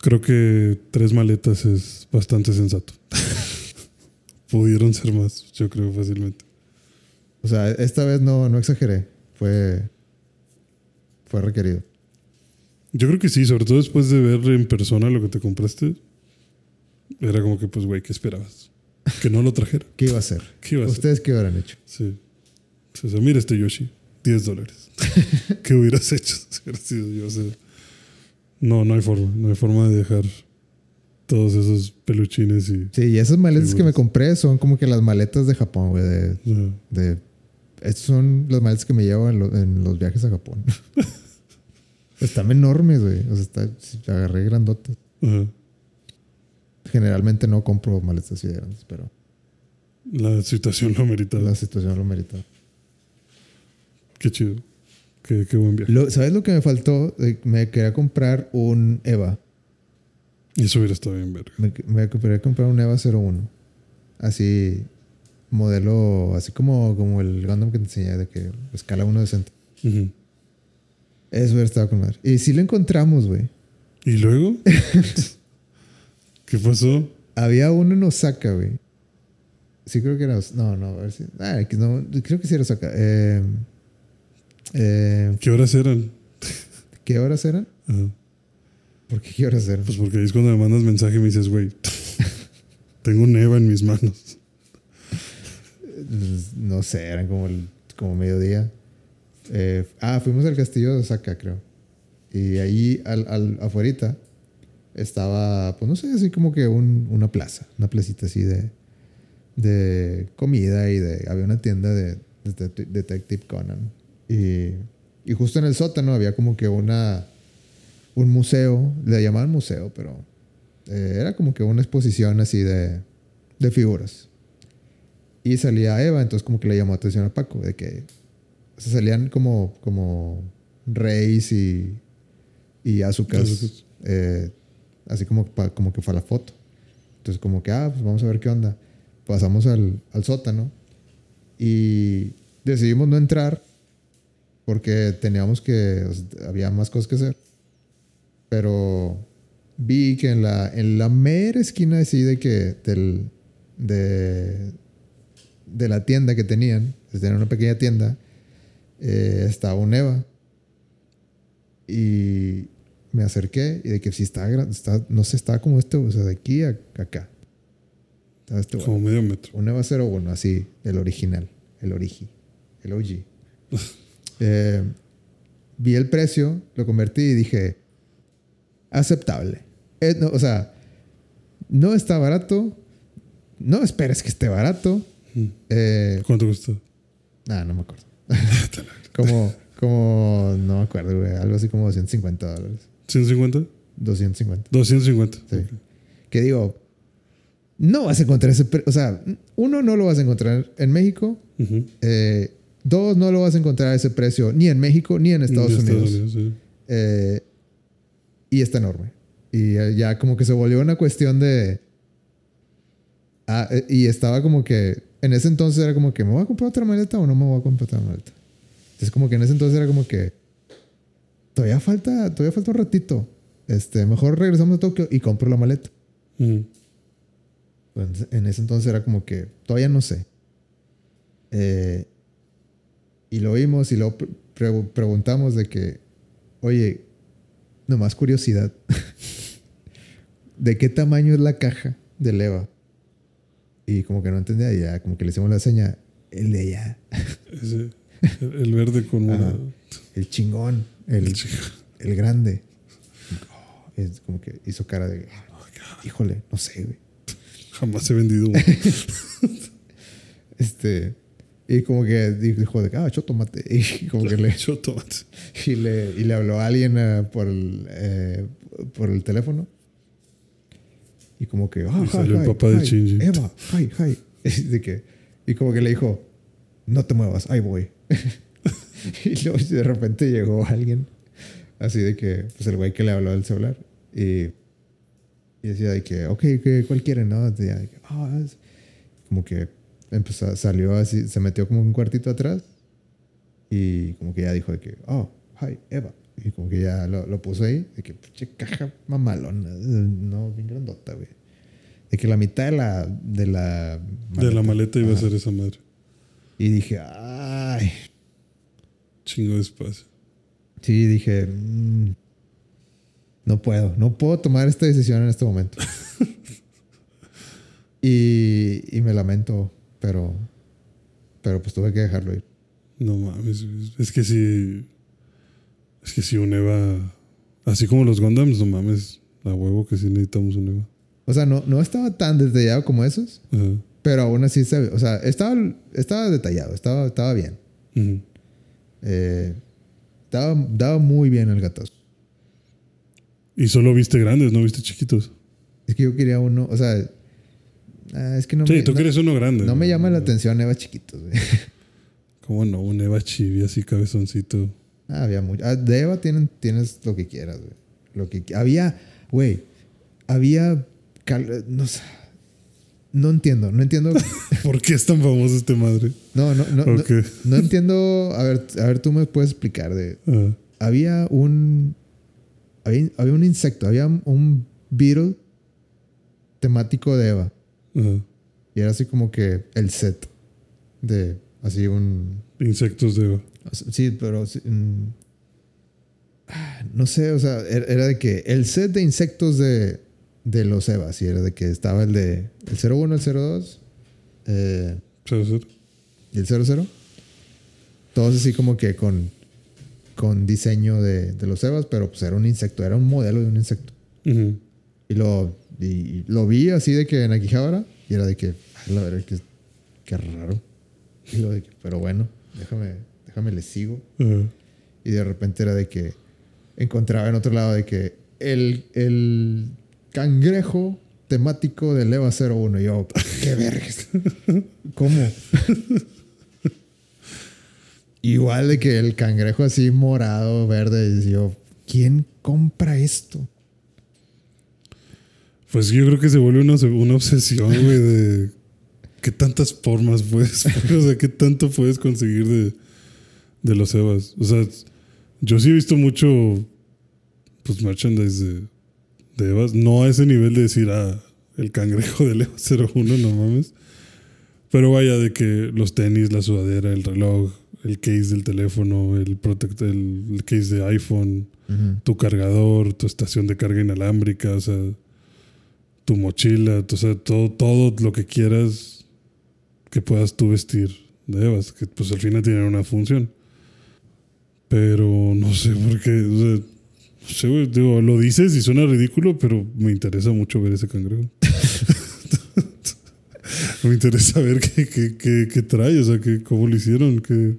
B: Creo que tres maletas es bastante sensato. Pudieron ser más, yo creo fácilmente.
A: O sea, esta vez no, no exageré. Fue. Fue requerido.
B: Yo creo que sí, sobre todo después de ver en persona lo que te compraste. Era como que, pues, güey, ¿qué esperabas? Que no lo trajera.
A: ¿Qué iba a hacer?
B: ¿Qué iba a hacer?
A: ¿Ustedes qué hubieran hecho?
B: Sí. O sea, mira este Yoshi, 10 dólares. ¿Qué hubieras hecho yo? O sea, no, no hay forma. No hay forma de dejar todos esos peluchines y.
A: Sí, y esas maletas que me
B: Figuras.
A: compré son como que las maletas de Japón, güey. De,
B: sea,
A: de, estas son las maletas que me llevo en, lo- en los viajes a Japón. Están enormes, güey. O sea, está, agarré grandotas.
B: ajá.
A: Generalmente no compro maletas así de grandes, pero
B: La situación lo meritaba.
A: la situación lo merita.
B: Qué chido. Qué, qué buen viaje.
A: Lo- ¿Sabes lo que me faltó? Eh, Me quería comprar un EVA.
B: Y eso hubiera estado bien verga.
A: Me, me quería comprar un EVA 01. Así, modelo, así como, como el Gundam que te enseñé, de que escala 1 de centro. Eso estado con madre. Y sí lo encontramos, güey.
B: ¿Y luego? ¿Qué pasó?
A: Había uno en Osaka, güey. Sí, creo que era. Os- No, no, a ver si. Ah, no, creo que sí era Osaka. Eh, eh,
B: ¿Qué horas eran?
A: ¿Qué horas eran?
B: Ajá.
A: ¿Por qué qué horas eran?
B: Pues porque ahí es cuando me mandas mensaje y me dices, güey, tengo un Eva en mis manos.
A: Pues, No sé, eran como, el, como mediodía. Eh, ah, fuimos al castillo de Osaka, creo. Y ahí, al, al, afuerita, estaba, pues no sé, así como que un- una plaza. Una placita así de, de comida y de... Había una tienda de, de Det- Detective Conan. Y, y justo en el sótano había como que una... Un museo. Le llamaban museo, pero... eh, era como que una exposición así de, de figuras. Y salía Eva, entonces como que le llamó atención a Paco, de que o sea, salían como, como Reis y, y eh, así como, pa- como que fue la foto. Entonces como que, ah, pues vamos a ver qué onda. Pasamos al, al sótano y decidimos no entrar porque teníamos que, o sea, había más cosas que hacer. Pero vi que en la, en la mera esquina así de que del, de, de la tienda que tenían, tenían una pequeña tienda, eh, estaba un Eva. Y me acerqué y de que sí estaba, gra- está, no sé, estaba como este, o sea, de aquí a acá. Estaba este.
B: Como medio metro.
A: Un Eva 01, así, el original, el origi, el OG. Eh, vi el precio, lo convertí y dije, aceptable. Eh, no, o sea, no está barato, no esperes que esté barato.
B: Mm.
A: Eh,
B: ¿Cuánto costó?
A: ah, no me acuerdo. como, como, no me acuerdo, güey, algo así como 250 dólares.
B: ¿150?
A: 250.
B: 250.
A: Sí. Que digo, no vas a encontrar ese, o sea, uno no lo vas a encontrar en México. Eh, dos, no lo vas a encontrar a ese precio ni en México ni en Estados
B: De
A: Unidos.
B: sí.
A: Eh, y está enorme. Y ya como que se volvió una cuestión de... Ah, eh, y estaba como que... En ese entonces era como que, ¿me voy a comprar otra maleta o no me voy a comprar otra maleta? Entonces como que en ese entonces era como que... Todavía falta, todavía falta un ratito. Este, mejor regresamos a Tokio y compro la maleta. Pues, en ese entonces era como que todavía no sé. Eh, y lo vimos y luego pre- pre- preguntamos de que, oye, nomás curiosidad, ¿de qué tamaño es la caja del EVA? Y como que no entendía, y ya como que le hicimos la seña, el de allá,
B: Ese, el, verde con
A: Ajá.
B: morado.
A: el chingón, el,
B: El chico.
A: el grande. Oh, es como que hizo cara de, híjole, no sé, güey.
B: Jamás he vendido uno.
A: Este, y como que dijo de ah, yo tomate. Y como que le, y le, y le habló a alguien eh, por, el, eh, por el teléfono. Y como que, ah, hi,
B: el
A: hi,
B: papá de
A: hi. Eva, hi, hi. Y, de que, y como que le dijo, no te muevas, ahí voy. y luego de repente llegó alguien, así de que, pues el güey que le habló del celular. Y, y decía de que, ok, ¿qué- ¿cuál quieren? No? Decía de que, "Ah, es- como que empezó, salió así, se metió como un cuartito atrás y como que ya dijo de que, oh, hi, Eva. Y como que ya lo, lo puso ahí, de que, pinche caja mamalona, no, bien grandota, güey. De que la mitad de la... De la
B: De la maleta iba a ser esa madre.
A: Y dije, ay.
B: Chingo de espacio.
A: Sí, dije, "Mm, no puedo, no puedo tomar esta decisión en este momento. y, y me lamento, pero, pero pues tuve que dejarlo ir.
B: No mames. Es que si. Es que si un Eva. Así como los Gundams, no mames. A huevo que sí necesitamos un Eva.
A: O sea, no, no estaba tan detallado como esos,
B: Ajá.
A: pero aún así, se, o sea, estaba, estaba detallado, estaba, estaba bien.
B: Ujú.
A: Eh, daba, daba muy bien el gatazo.
B: Y solo viste grandes, no viste chiquitos.
A: Es que yo quería uno, o sea, ah, es que no
B: sí,
A: me,
B: tú
A: no-
B: quieres uno grande.
A: no me llama la atención Eva chiquitos, güey.
B: ¿Cómo no? Un Eva chibi así cabezoncito.
A: Ah, había mucho. Ah, de Eva tienen, tienes lo que quieras, güey. Lo que había, güey, había cal- no sé. No entiendo, no entiendo.
B: ¿Por qué es tan famoso este madre?
A: No, no, no, no, no entiendo. A ver, a ver, tú me puedes explicar de.
B: Ah,
A: Había un. Había, había un insecto, había un beetle temático de Eva.
B: ajá.
A: Y era así como que el set de. Así un.
B: Insectos de Eva.
A: Sí, pero mm, ah, no sé, o sea, era era de que el set de insectos de, de los Evas, y era de que estaba el de el 01, el 02 eh,
B: ¿Sabes?
A: y el 00. Todos así como que con, con diseño de, de los Evas, pero pues era un insecto, era un modelo de un insecto. Y lo, y, y lo vi así de que en Akihabara, y era de que, "A la verdad, que qué raro. Y lo de que, pero bueno, déjame, déjame le sigo. Y de repente era de que encontraba en otro lado de que el, el cangrejo temático del EVA 01. Y yo, qué vergas. ¿Cómo? Igual de que el cangrejo así morado, verde. Y yo, ¿quién compra esto?
B: Pues yo creo que se vuelve una, una obsesión, güey, de qué tantas formas puedes, o sea, qué tanto puedes conseguir de, de los Evas. O sea, yo sí he visto mucho, pues, merchandise de, de Evas. No a ese nivel de decir, ah, el cangrejo del Eva 01, no mames. Pero vaya, de que los tenis, la sudadera, el reloj, el case del teléfono, el, protect el, el case de iPhone, tu cargador, tu estación de carga inalámbrica, o sea, tu mochila, o sea, todo, todo lo que quieras que puedas tú vestir de Evas, que pues al final tienen una función. Pero no sé por qué, o sea, no sé, güey, digo, lo dices y suena ridículo, pero me interesa mucho ver ese cangrejo. me interesa ver qué, qué, qué, qué trae, o sea, que, cómo lo hicieron, que,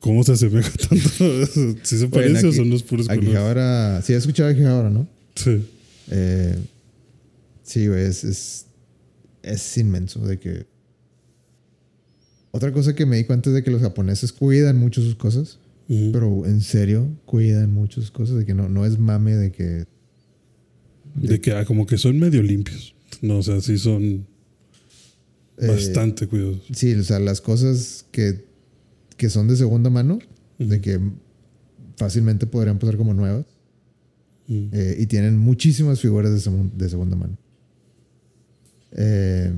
B: cómo se asemeja tanto. si se parece o
A: Aquí-
B: son los puros colores.
A: Akihabara, sí, has escuchado Akihabara, ¿no?
B: Sí.
A: Eh, sí, güey, es, es, es inmenso de que... Otra cosa que me di cuenta es de que los japoneses cuidan mucho sus cosas, Pero en serio cuidan mucho sus cosas, de que no, no es mame de que...
B: De que ah, como que son medio limpios. No, o sea, sí son
A: eh,
B: bastante cuidadosos.
A: Sí, o sea, las cosas que, que son de segunda mano, de que fácilmente podrían pasar como nuevas, eh, y tienen muchísimas figuras de, segun- de segunda mano. Eh,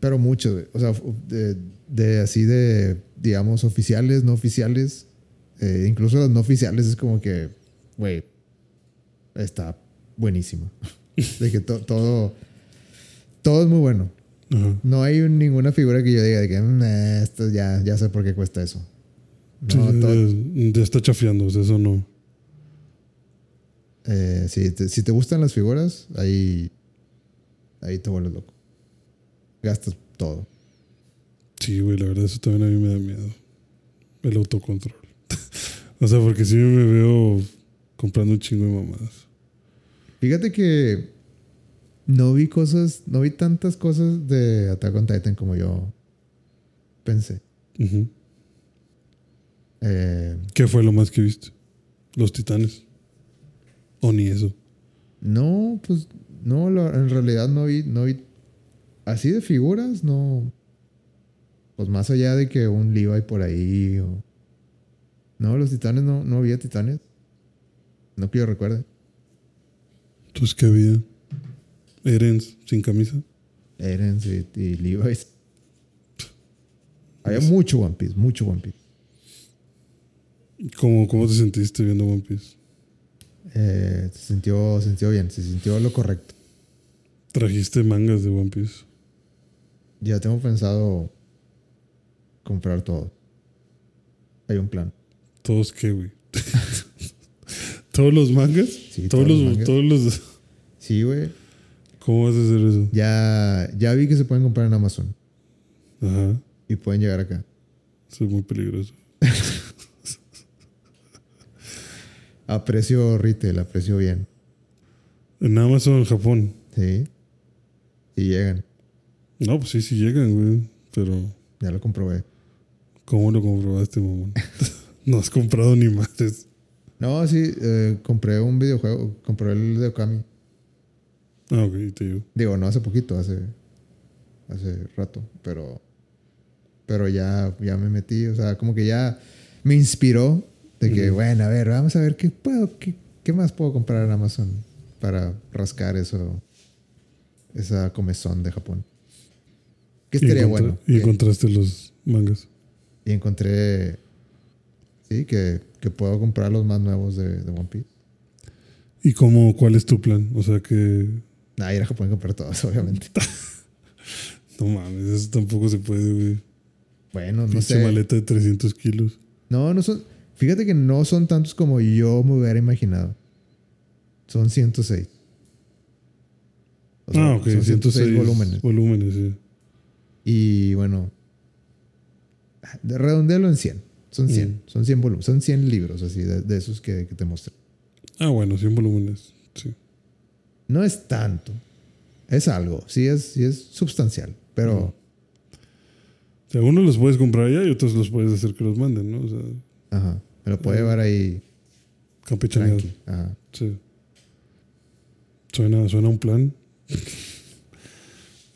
A: pero muchos, o sea, de, de así de, digamos, oficiales, no oficiales, eh, incluso los no oficiales es como que, güey, está buenísimo. de que to- todo, todo es muy bueno. No hay ninguna figura que yo diga de que "Nah, esto ya, ya sé por qué cuesta eso. No,
B: Sí,
A: todo-
B: ya, está chafeando, o sea, eso no.
A: eh, si, te, si te gustan las figuras, ahí, ahí te vuelves loco. Gastas todo.
B: Sí, güey, la verdad, eso también a mí me da miedo. El autocontrol. O sea, porque sí me veo comprando un chingo de mamadas.
A: Fíjate que no vi cosas, no vi tantas cosas de Attack on Titan como yo pensé. Eh,
B: ¿Qué fue lo más que viste? Los titanes. O ni eso.
A: no, pues no, en realidad no vi, no vi así de figuras, no. Pues más allá de que un Levi por ahí o. No, los titanes no, no había titanes. No que yo recuerde.
B: Entonces, ¿qué había? Erens sin camisa.
A: Erens y, y Levi's. Había mucho One Piece, mucho One Piece.
B: ¿Cómo, cómo te sentiste viendo One Piece?
A: Eh, se, sintió, se sintió bien, se sintió lo correcto.
B: Trajiste mangas de One Piece.
A: Ya tengo pensado comprar todo. Hay un plan.
B: ¿Todos qué, güey? ¿Todos los mangas?
A: Sí,
B: todos,
A: todos
B: los,
A: mangas.
B: todos los.
A: Sí, güey.
B: ¿Cómo vas a hacer eso?
A: Ya, ya vi que se pueden comprar en Amazon
B: Ajá.
A: y pueden llegar acá.
B: Eso es muy peligroso.
A: A precio retail, a precio bien.
B: En Amazon, en Japón.
A: Sí. Y llegan.
B: No, pues sí, sí llegan, güey. Pero,
A: Ya lo comprobé.
B: ¿cómo lo comprobaste, mamón? no has comprado ni madres.
A: No, sí, eh, compré un videojuego. Compré el de Okami.
B: Ah, ok, te digo.
A: Digo, no hace poquito, hace, hace rato, pero, pero ya, ya me metí, o sea, como que ya me inspiró de que, bueno, a ver, vamos a ver qué puedo, qué, qué más puedo comprar en Amazon para rascar eso, esa comezón de Japón. Que
B: Y
A: estaría bueno.
B: Y encontraste los mangas.
A: y encontré, sí, que, que puedo comprar los más nuevos de, de One Piece.
B: ¿Y cómo, cuál es tu plan? O sea que.
A: Nah, ir a Japón y comprar todos, obviamente.
B: No mames, eso tampoco se puede, güey.
A: Bueno, no
B: Pinche
A: sé.
B: maleta de 300 kilos.
A: No, no son. Fíjate que no son tantos como yo me hubiera imaginado. Son 106. O sea,
B: ah, ok.
A: Son 106 volúmenes.
B: Volúmenes, sí.
A: Y bueno. De redondealo en 100. Son 100.
B: Mm.
A: Son 100 volúmenes. Son 100 libros así de, de esos que, que te mostré.
B: Ah, bueno, 100 volúmenes. Sí.
A: No es tanto. Es algo. Sí es, sí es sustancial. Pero.
B: O sea, unos los puedes comprar allá y otros los puedes hacer que los manden, ¿no? O sea,
A: Ajá. Me lo puede
B: Mm.
A: llevar ahí
B: campechaneado.
A: Ajá.
B: Sí. Suena, suena un plan.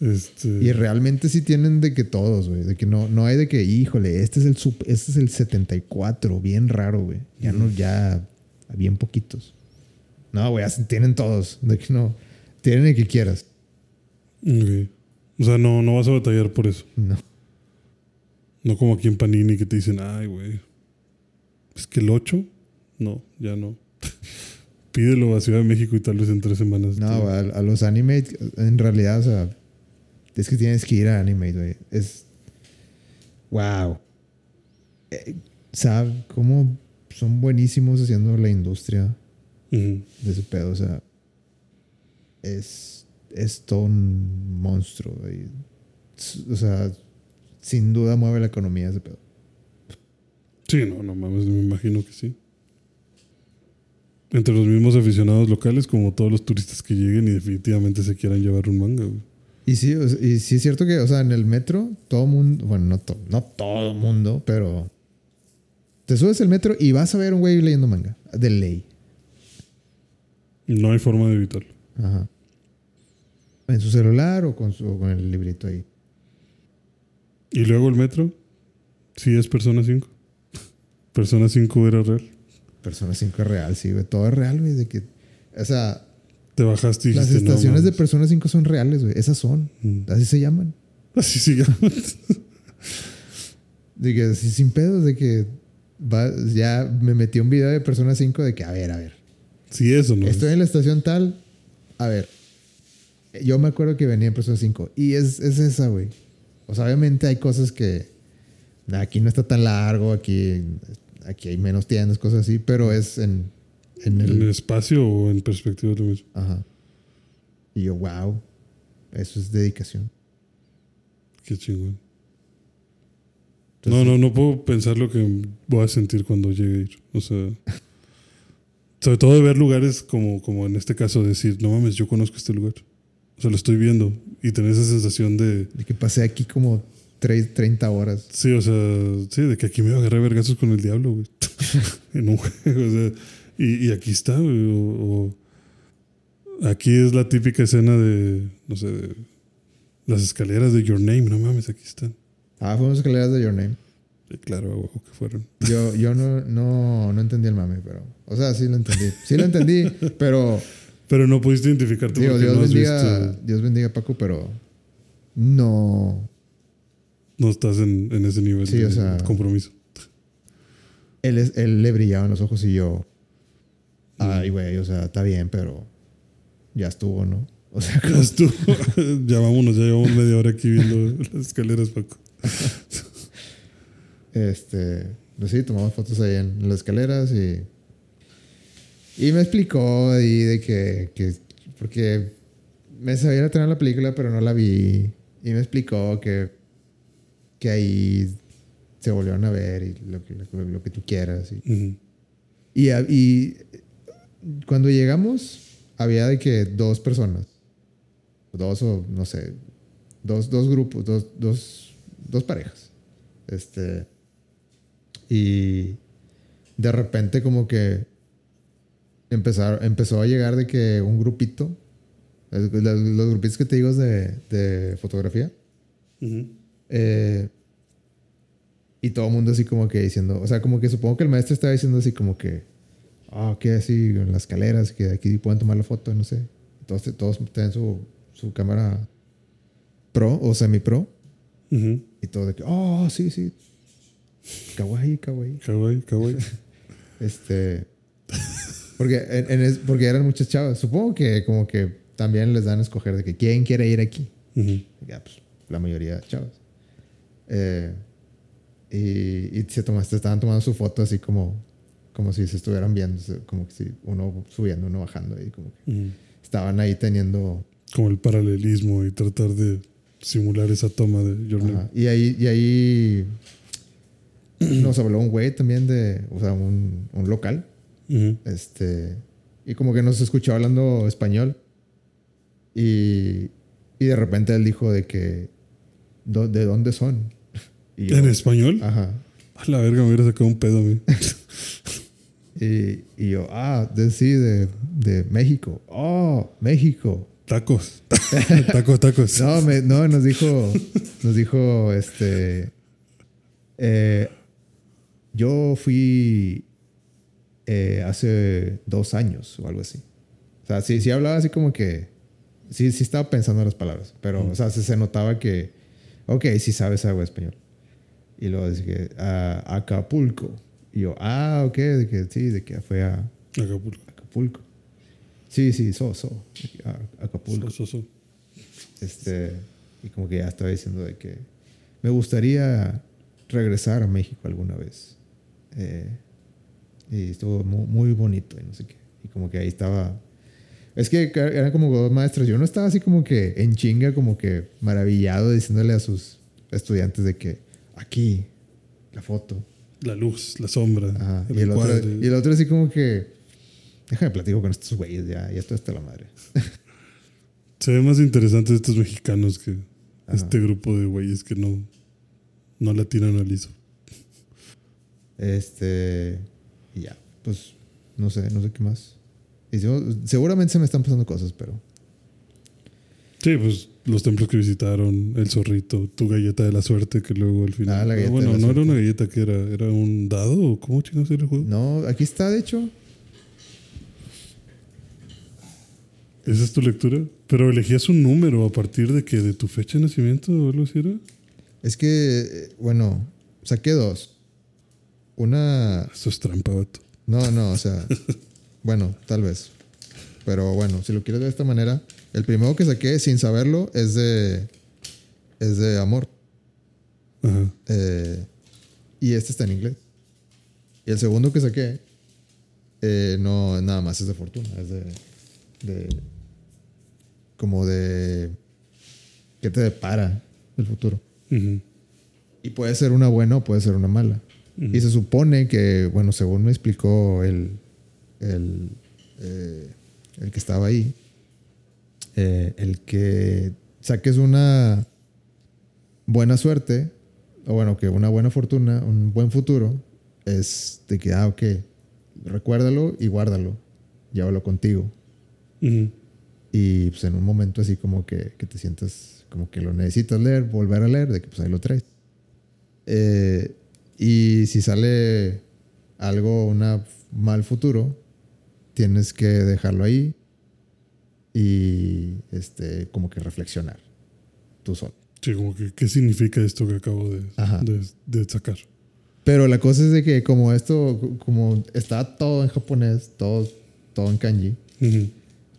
B: Este.
A: Y realmente sí tienen de que todos, güey. De que no, no hay de que, híjole, este es el este es el 74, bien raro, güey. Ya no, ya, bien poquitos. No, güey, tienen todos. De que no, tienen el que quieras.
B: Ok. O sea, no, no vas a batallar por eso.
A: No.
B: No como aquí en Panini que te dicen, ay, güey. Es que el 8, no, ya no. Pídelo a Ciudad de México y tal vez en tres semanas.
A: No, güey, a, a los Animate, en realidad, o sea, es que tienes que ir a Animate, güey. Es. Wow. Eh, ¿Sabes cómo son buenísimos haciendo la industria? De ese pedo. O sea, es, es todo un monstruo. güey. O sea, sin duda mueve la economía ese pedo.
B: Sí, no, no mames, me imagino que sí. Entre los mismos aficionados locales como todos los turistas que lleguen y definitivamente se quieran llevar un manga, güey.
A: Y sí, y sí es cierto que, o sea, en el metro, todo mundo, bueno, no, to- no todo mundo, pero te subes el metro y vas a ver un güey leyendo manga, de ley.
B: No hay forma de evitarlo.
A: Ajá. En su celular o con, su, o con el librito ahí.
B: Y luego el metro, sí es Persona 5. Persona 5 era real.
A: Persona 5 es real, sí, güey. Todo es real, güey. De que, o sea,
B: Te bajaste y
A: las
B: dijiste, no,
A: estaciones de
B: mames".
A: Persona 5 son reales, güey. Esas son.
B: Mm.
A: Así se llaman.
B: Así se llama.
A: De que así sin pedos, de que va, ya me metí un video de Persona 5 de que, a ver, a ver.
B: sí, eso no.
A: Estoy en la estación tal. A ver. Yo me acuerdo que venía en Persona 5. Y es, es esa, güey. O sea, obviamente hay cosas que. Aquí no está tan largo, aquí, aquí hay menos tiendas, cosas así, pero es en, en
B: ¿En el
A: el.
B: espacio o en perspectiva de lo mismo?
A: Ajá. Y yo, wow. Eso es dedicación.
B: Qué chingón.
A: Entonces-
B: no, no, no puedo pensar lo que voy a sentir cuando llegue a ir. O sea, sobre todo de ver lugares como, como en este caso, decir, no mames, yo conozco este lugar. O sea, lo estoy viendo y tener esa sensación de,
A: De que pasé aquí como tre- 30 horas.
B: sí, o sea, sí, de que aquí me agarré vergazos con el diablo, güey. en un juego, o sea, y, y aquí está, güey. O, o aquí es la típica escena de, no sé, de, Las escaleras de Your Name, no mames, aquí están.
A: Ah, fueron escaleras de Your Name.
B: Sí, claro, a huevo que fueron.
A: Yo, yo no, no, no entendí el mame, pero. O sea, sí lo entendí. Sí lo entendí, pero.
B: Pero no pudiste identificarte
A: Digo,
B: porque
A: Dios
B: no has
A: bendiga,
B: visto.
A: Dios bendiga Paco, pero. No.
B: No estás en, en ese nivel
A: Sí,
B: de
A: o sea-
B: compromiso.
A: Él, es- él le brillaban los ojos y yo. Ay, güey, o sea, está bien, pero. Ya estuvo, ¿no? O sea,
B: Ya estuvo. ya vámonos, ya llevamos media hora aquí viendo las escaleras, Paco.
A: Este, pues sí, tomamos fotos ahí en las escaleras y. Y me explicó ahí de que, que. Porque me sabía tener la película, pero no la vi. Y me explicó que. Que ahí se volvieron a ver y lo que, lo, lo que tú quieras. Y,
B: Ujú.
A: y, a- y cuando llegamos, había de que dos personas. Dos o no sé. Dos, dos grupos, dos, dos, dos parejas. Este. Y de repente como que empezar, empezó a llegar de que un grupito, los, grupitos que te digo es de, de fotografía, eh, y todo el mundo así como que diciendo, o sea, como que supongo que el maestro estaba diciendo así como que, ah, que así en las escaleras, que aquí pueden tomar la foto, no sé. Todos, todos tienen su, su cámara pro o semi pro.
B: Ujú.
A: Y todo de que, oh, sí, sí. Kawaii, kawaii.
B: Kawaii, kawaii.
A: Este. Porque, en- en porque eran muchas chavas. Supongo que como que también les dan a escoger de que quién quiere ir aquí.
B: Ujú.
A: Ya, pues, la mayoría chavas. Eh, y, y se tomaste, estaban tomando su foto así como, como si se estuvieran viendo, como que si uno subiendo, uno bajando. Y como que estaban ahí teniendo.
B: Como el paralelismo y tratar de simular esa toma de Your Name.
A: Y ahí, y ahí nos habló un güey también de, o sea, un, un local. Este, y como que nos escuchó hablando español. Y, y de repente él dijo de que, "¿Dó- ¿de dónde son? Y yo,
B: ¿En español?
A: Ajá.
B: A la verga, me hubiera sacado un pedo a mí.
A: Y, y yo, ah, de, sí, de, de México. Oh, México.
B: Tacos. tacos, tacos.
A: No, me- no, nos dijo, nos dijo, este, eh, yo fui eh, hace dos años o algo así. O sea, sí, sí hablaba así como que, sí, sí estaba pensando en las palabras, pero, o sea, se, se notaba que, ok, sí sabes algo de español. Y luego dice que, a Acapulco. Y yo, ah, ok, de que sí, de que fue a
B: Acapulco.
A: Acapulco. Sí, sí, so, so, a- Acapulco.
B: So, so, so.
A: Este, y como que ya estaba diciendo de que me gustaría regresar a México alguna vez. Eh, y estuvo mu- muy, bonito y no sé qué. Y como que ahí estaba... Es que eran como dos maestros. Yo no estaba así como que en chinga, como que maravillado diciéndole a sus estudiantes de que aquí, la foto.
B: La luz, la sombra.
A: Ajá.
B: el
A: Y, el otro, y el otro así como que... Déjame platico con estos güeyes, ya, ya estoy hasta la madre.
B: Se ve más interesante estos mexicanos que
A: Ajá.
B: este grupo de güeyes que no, no la tiran al liso.
A: Este. Y ya. Pues no sé, no sé qué más. Y yo- seguramente se me están pasando cosas, pero.
B: Sí, pues los templos que visitaron, el zorrito, tu galleta de la suerte que luego al final.
A: Ah, la galleta
B: bueno,
A: de la
B: no era una galleta que era, era un dado cómo chingados era el juego.
A: No, aquí está, de hecho.
B: ¿Esa es tu lectura? Pero elegías un número a partir de que de tu fecha de nacimiento o algo así era.
A: Es que, bueno, saqué dos. Una.
B: Eso es trampa, vato.
A: No, no, o sea. bueno, tal vez. Pero bueno, si lo quieres ver de esta manera. El primero que saqué, sin saberlo, es de. Es de amor.
B: Ajá.
A: Eh, y este está en inglés. Y el segundo que saqué, eh, no, nada más es de fortuna, es de, de. como de. ¿Qué te depara el futuro?
B: Ujú.
A: Y puede ser una buena o puede ser una mala. Y se supone que, bueno, según me explicó el, el, eh, el que estaba ahí, eh, el que saques una buena suerte, o bueno, que una buena fortuna, un buen futuro, es de que, ah, ok, recuérdalo y guárdalo, llévalo contigo. Y pues en un momento así como que, que te sientas como que lo necesitas leer, volver a leer, de que pues ahí lo traes. Eh, y si sale algo, un mal futuro, tienes que dejarlo ahí y este, como que reflexionar tú solo.
B: Sí, como que, ¿qué significa esto que acabo de, de, de, sacar?
A: Pero la cosa es de que como esto, como está todo en japonés, todo, todo en kanji, no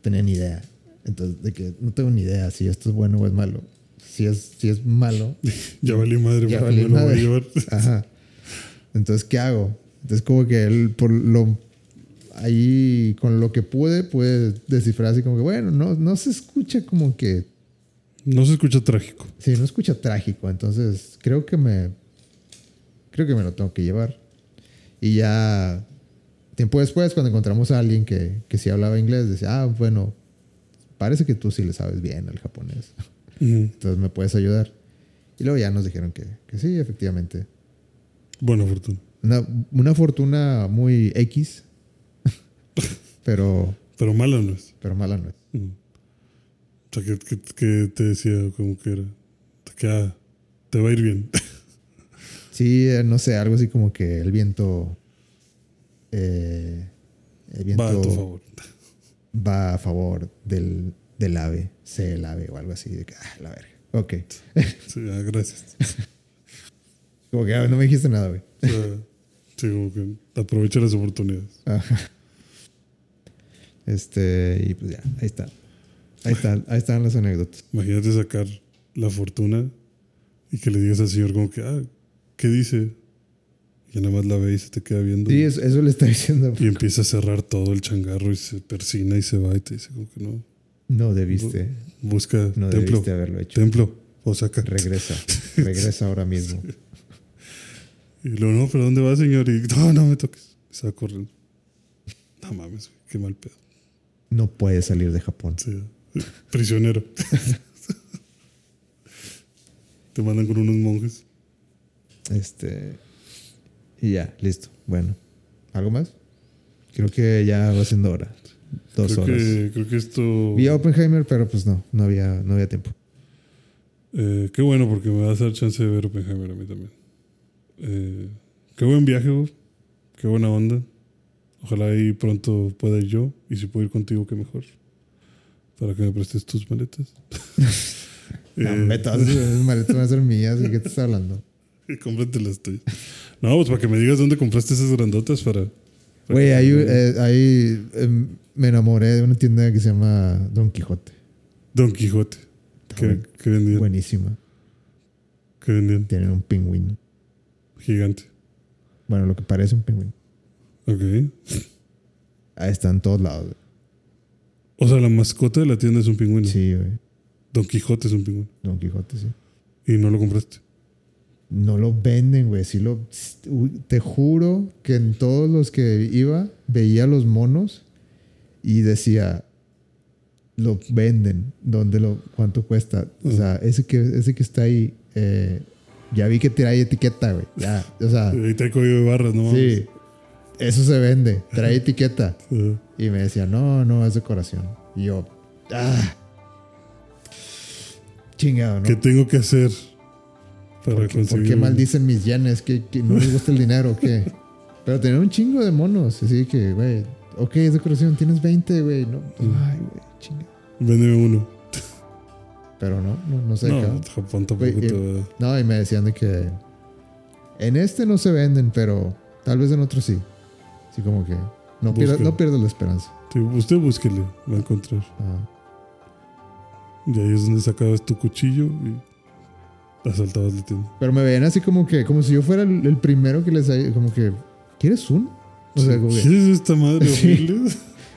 A: tenía ni idea. Entonces, de que no tengo ni idea si esto es bueno o es malo. Si es, si es malo.
B: ya valí madre,
A: ya valí madre. Ajá. Entonces, ¿qué hago? Entonces, como que él, por lo. Ahí, con lo que pude, pude descifrar así como que, bueno, no, no se escucha como que
B: no se escucha trágico.
A: Sí, no escucha trágico. Entonces, creo que me. Creo que me lo tengo que llevar. Y ya. Tiempo después, cuando encontramos a alguien que, que sí hablaba inglés, decía, ah, bueno, parece que tú sí le sabes bien el japonés. Entonces me puedes ayudar. Y luego ya nos dijeron que, que sí, efectivamente.
B: Buena fortuna.
A: Una, una fortuna muy X. pero.
B: Pero mala no es.
A: Pero mala no es
B: que, te decía como que era, te, te va a ir bien.
A: Sí, eh, no sé, algo así como que el viento, eh, el viento
B: va a tu favor.
A: Va a favor del, del ave, sé el ave o algo así. De que, ah, la verga. Ok.
B: Sí, ah, gracias.
A: como que ah, no me dijiste nada, güey.
B: sí, como que aprovecha las oportunidades.
A: Este, y pues ya, ahí está. Ahí están, ahí están las anécdotas.
B: Imagínate sacar la fortuna y que le digas al señor como que, ah, ¿qué dice? Y nada más la ve y se te queda viendo.
A: Sí, eso, le está diciendo.
B: Y empieza a cerrar todo el changarro y se persina y se va y te dice como que no.
A: No debiste.
B: Busca
A: no
B: templo.
A: Debiste haberlo hecho.
B: Templo. O saca.
A: Regresa. Regresa ahora mismo.
B: Y luego, no, pero ¿dónde va, señor? Y no, no me toques. Y se va corriendo. No mames, qué mal pedo.
A: No puede salir de Japón.
B: Sí. Prisionero. Te mandan con unos monjes.
A: Este. Y ya, listo. Bueno. ¿Algo más? Creo que ya va siendo hora. Dos
B: creo
A: horas.
B: Que, creo que esto.
A: Vi a Oppenheimer, pero pues no, no había, no había tiempo.
B: Eh, qué bueno, porque me va a dar chance de ver Oppenheimer a mí también. Eh, qué buen viaje, Qué buena onda. Ojalá ahí pronto pueda ir yo. Y si puedo ir contigo, qué mejor para que me prestes tus maletas.
A: no, eh, todas esas maletas van a ser mías. ¿De qué te estás hablando?
B: Cómprate las tuyas. No, pues para que me digas dónde compraste esas grandotas para...
A: Güey, ahí, eh, ahí em, me enamoré de una tienda que se llama Don Quijote.
B: Don Quijote. ¿Qué, ¿Qué, vendían?
A: Buenísima.
B: ¿Qué vendían?
A: Tienen un pingüino.
B: Gigante.
A: Bueno, lo que parece un pingüino.
B: Ok.
A: Ahí está en todos lados.
B: O sea, la mascota de la tienda es un pingüino.
A: Sí, güey.
B: Don Quijote es un pingüino.
A: Don Quijote, sí.
B: ¿Y no lo compraste?
A: No lo venden, güey. Sí lo, te juro que en todos los que iba veía los monos y decía, lo venden. ¿Dónde lo, cuánto cuesta? O sea, ese que, ese que está ahí, eh, ya vi que trae etiqueta, güey. Ya, o sea.
B: Ahí trae código de barras, ¿no?
A: Sí. Eso se vende, trae etiqueta. Y me decía, no, no, es decoración. Y yo, ah. Chingado, ¿no?
B: ¿Qué tengo que hacer para
A: ¿Por qué, ¿Por qué maldicen mis yenes? ¿Que, no les gusta el dinero qué? Pero tenía un chingo de monos. Así que, güey, ok, es decoración, tienes 20, güey. No, ay, güey, chingado.
B: Véndeme uno.
A: Pero no, no, no sé.
B: No, Japón tampoco
A: y, No, y me decían de que en este no se venden, pero tal vez en otro sí. Así como que no pierdas no la esperanza.
B: usted búsquele, va a encontrar. Y ahí es donde sacabas tu cuchillo y asaltabas la tienda.
A: Pero me ven así como que, como si yo fuera el, primero que les como que, ¿quieres uno?
B: O sea, como ¿Quieres esta madre horrible?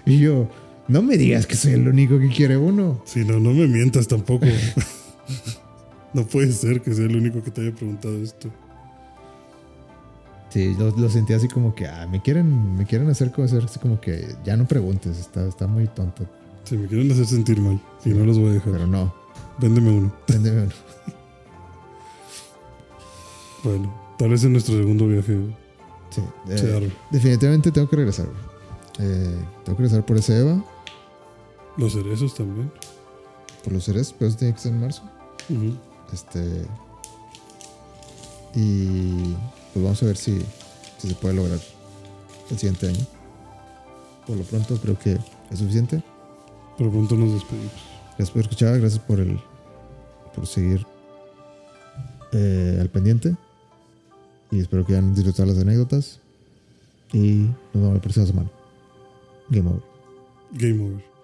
A: y yo, no me digas que soy el único que quiere uno.
B: Sí, no, no me mientas tampoco. no puede ser que sea el único que te haya preguntado esto.
A: Sí, lo, sentí así como que, ah, me quieren, me quieren hacer cosas así como que ya no preguntes, está, está muy tonto.
B: Sí, me quieren hacer sentir mal y no los voy a dejar.
A: Pero no.
B: Véndeme uno.
A: Véndeme uno.
B: bueno, tal vez en nuestro segundo viaje.
A: Sí. Eh, definitivamente tengo que regresar. Eh, tengo que regresar por ese Eva.
B: Los cerezos también.
A: Por los cerezos, pero eso tiene que ser en marzo. Este. Y pues vamos a ver si, si se puede lograr el siguiente año. Por lo pronto creo que es suficiente.
B: Pero pronto nos despedimos.
A: Gracias por escuchar, gracias por el por seguir eh, al pendiente. Y espero que hayan disfrutado las anécdotas. Y nos vemos la próxima semana. Game over.
B: Game over.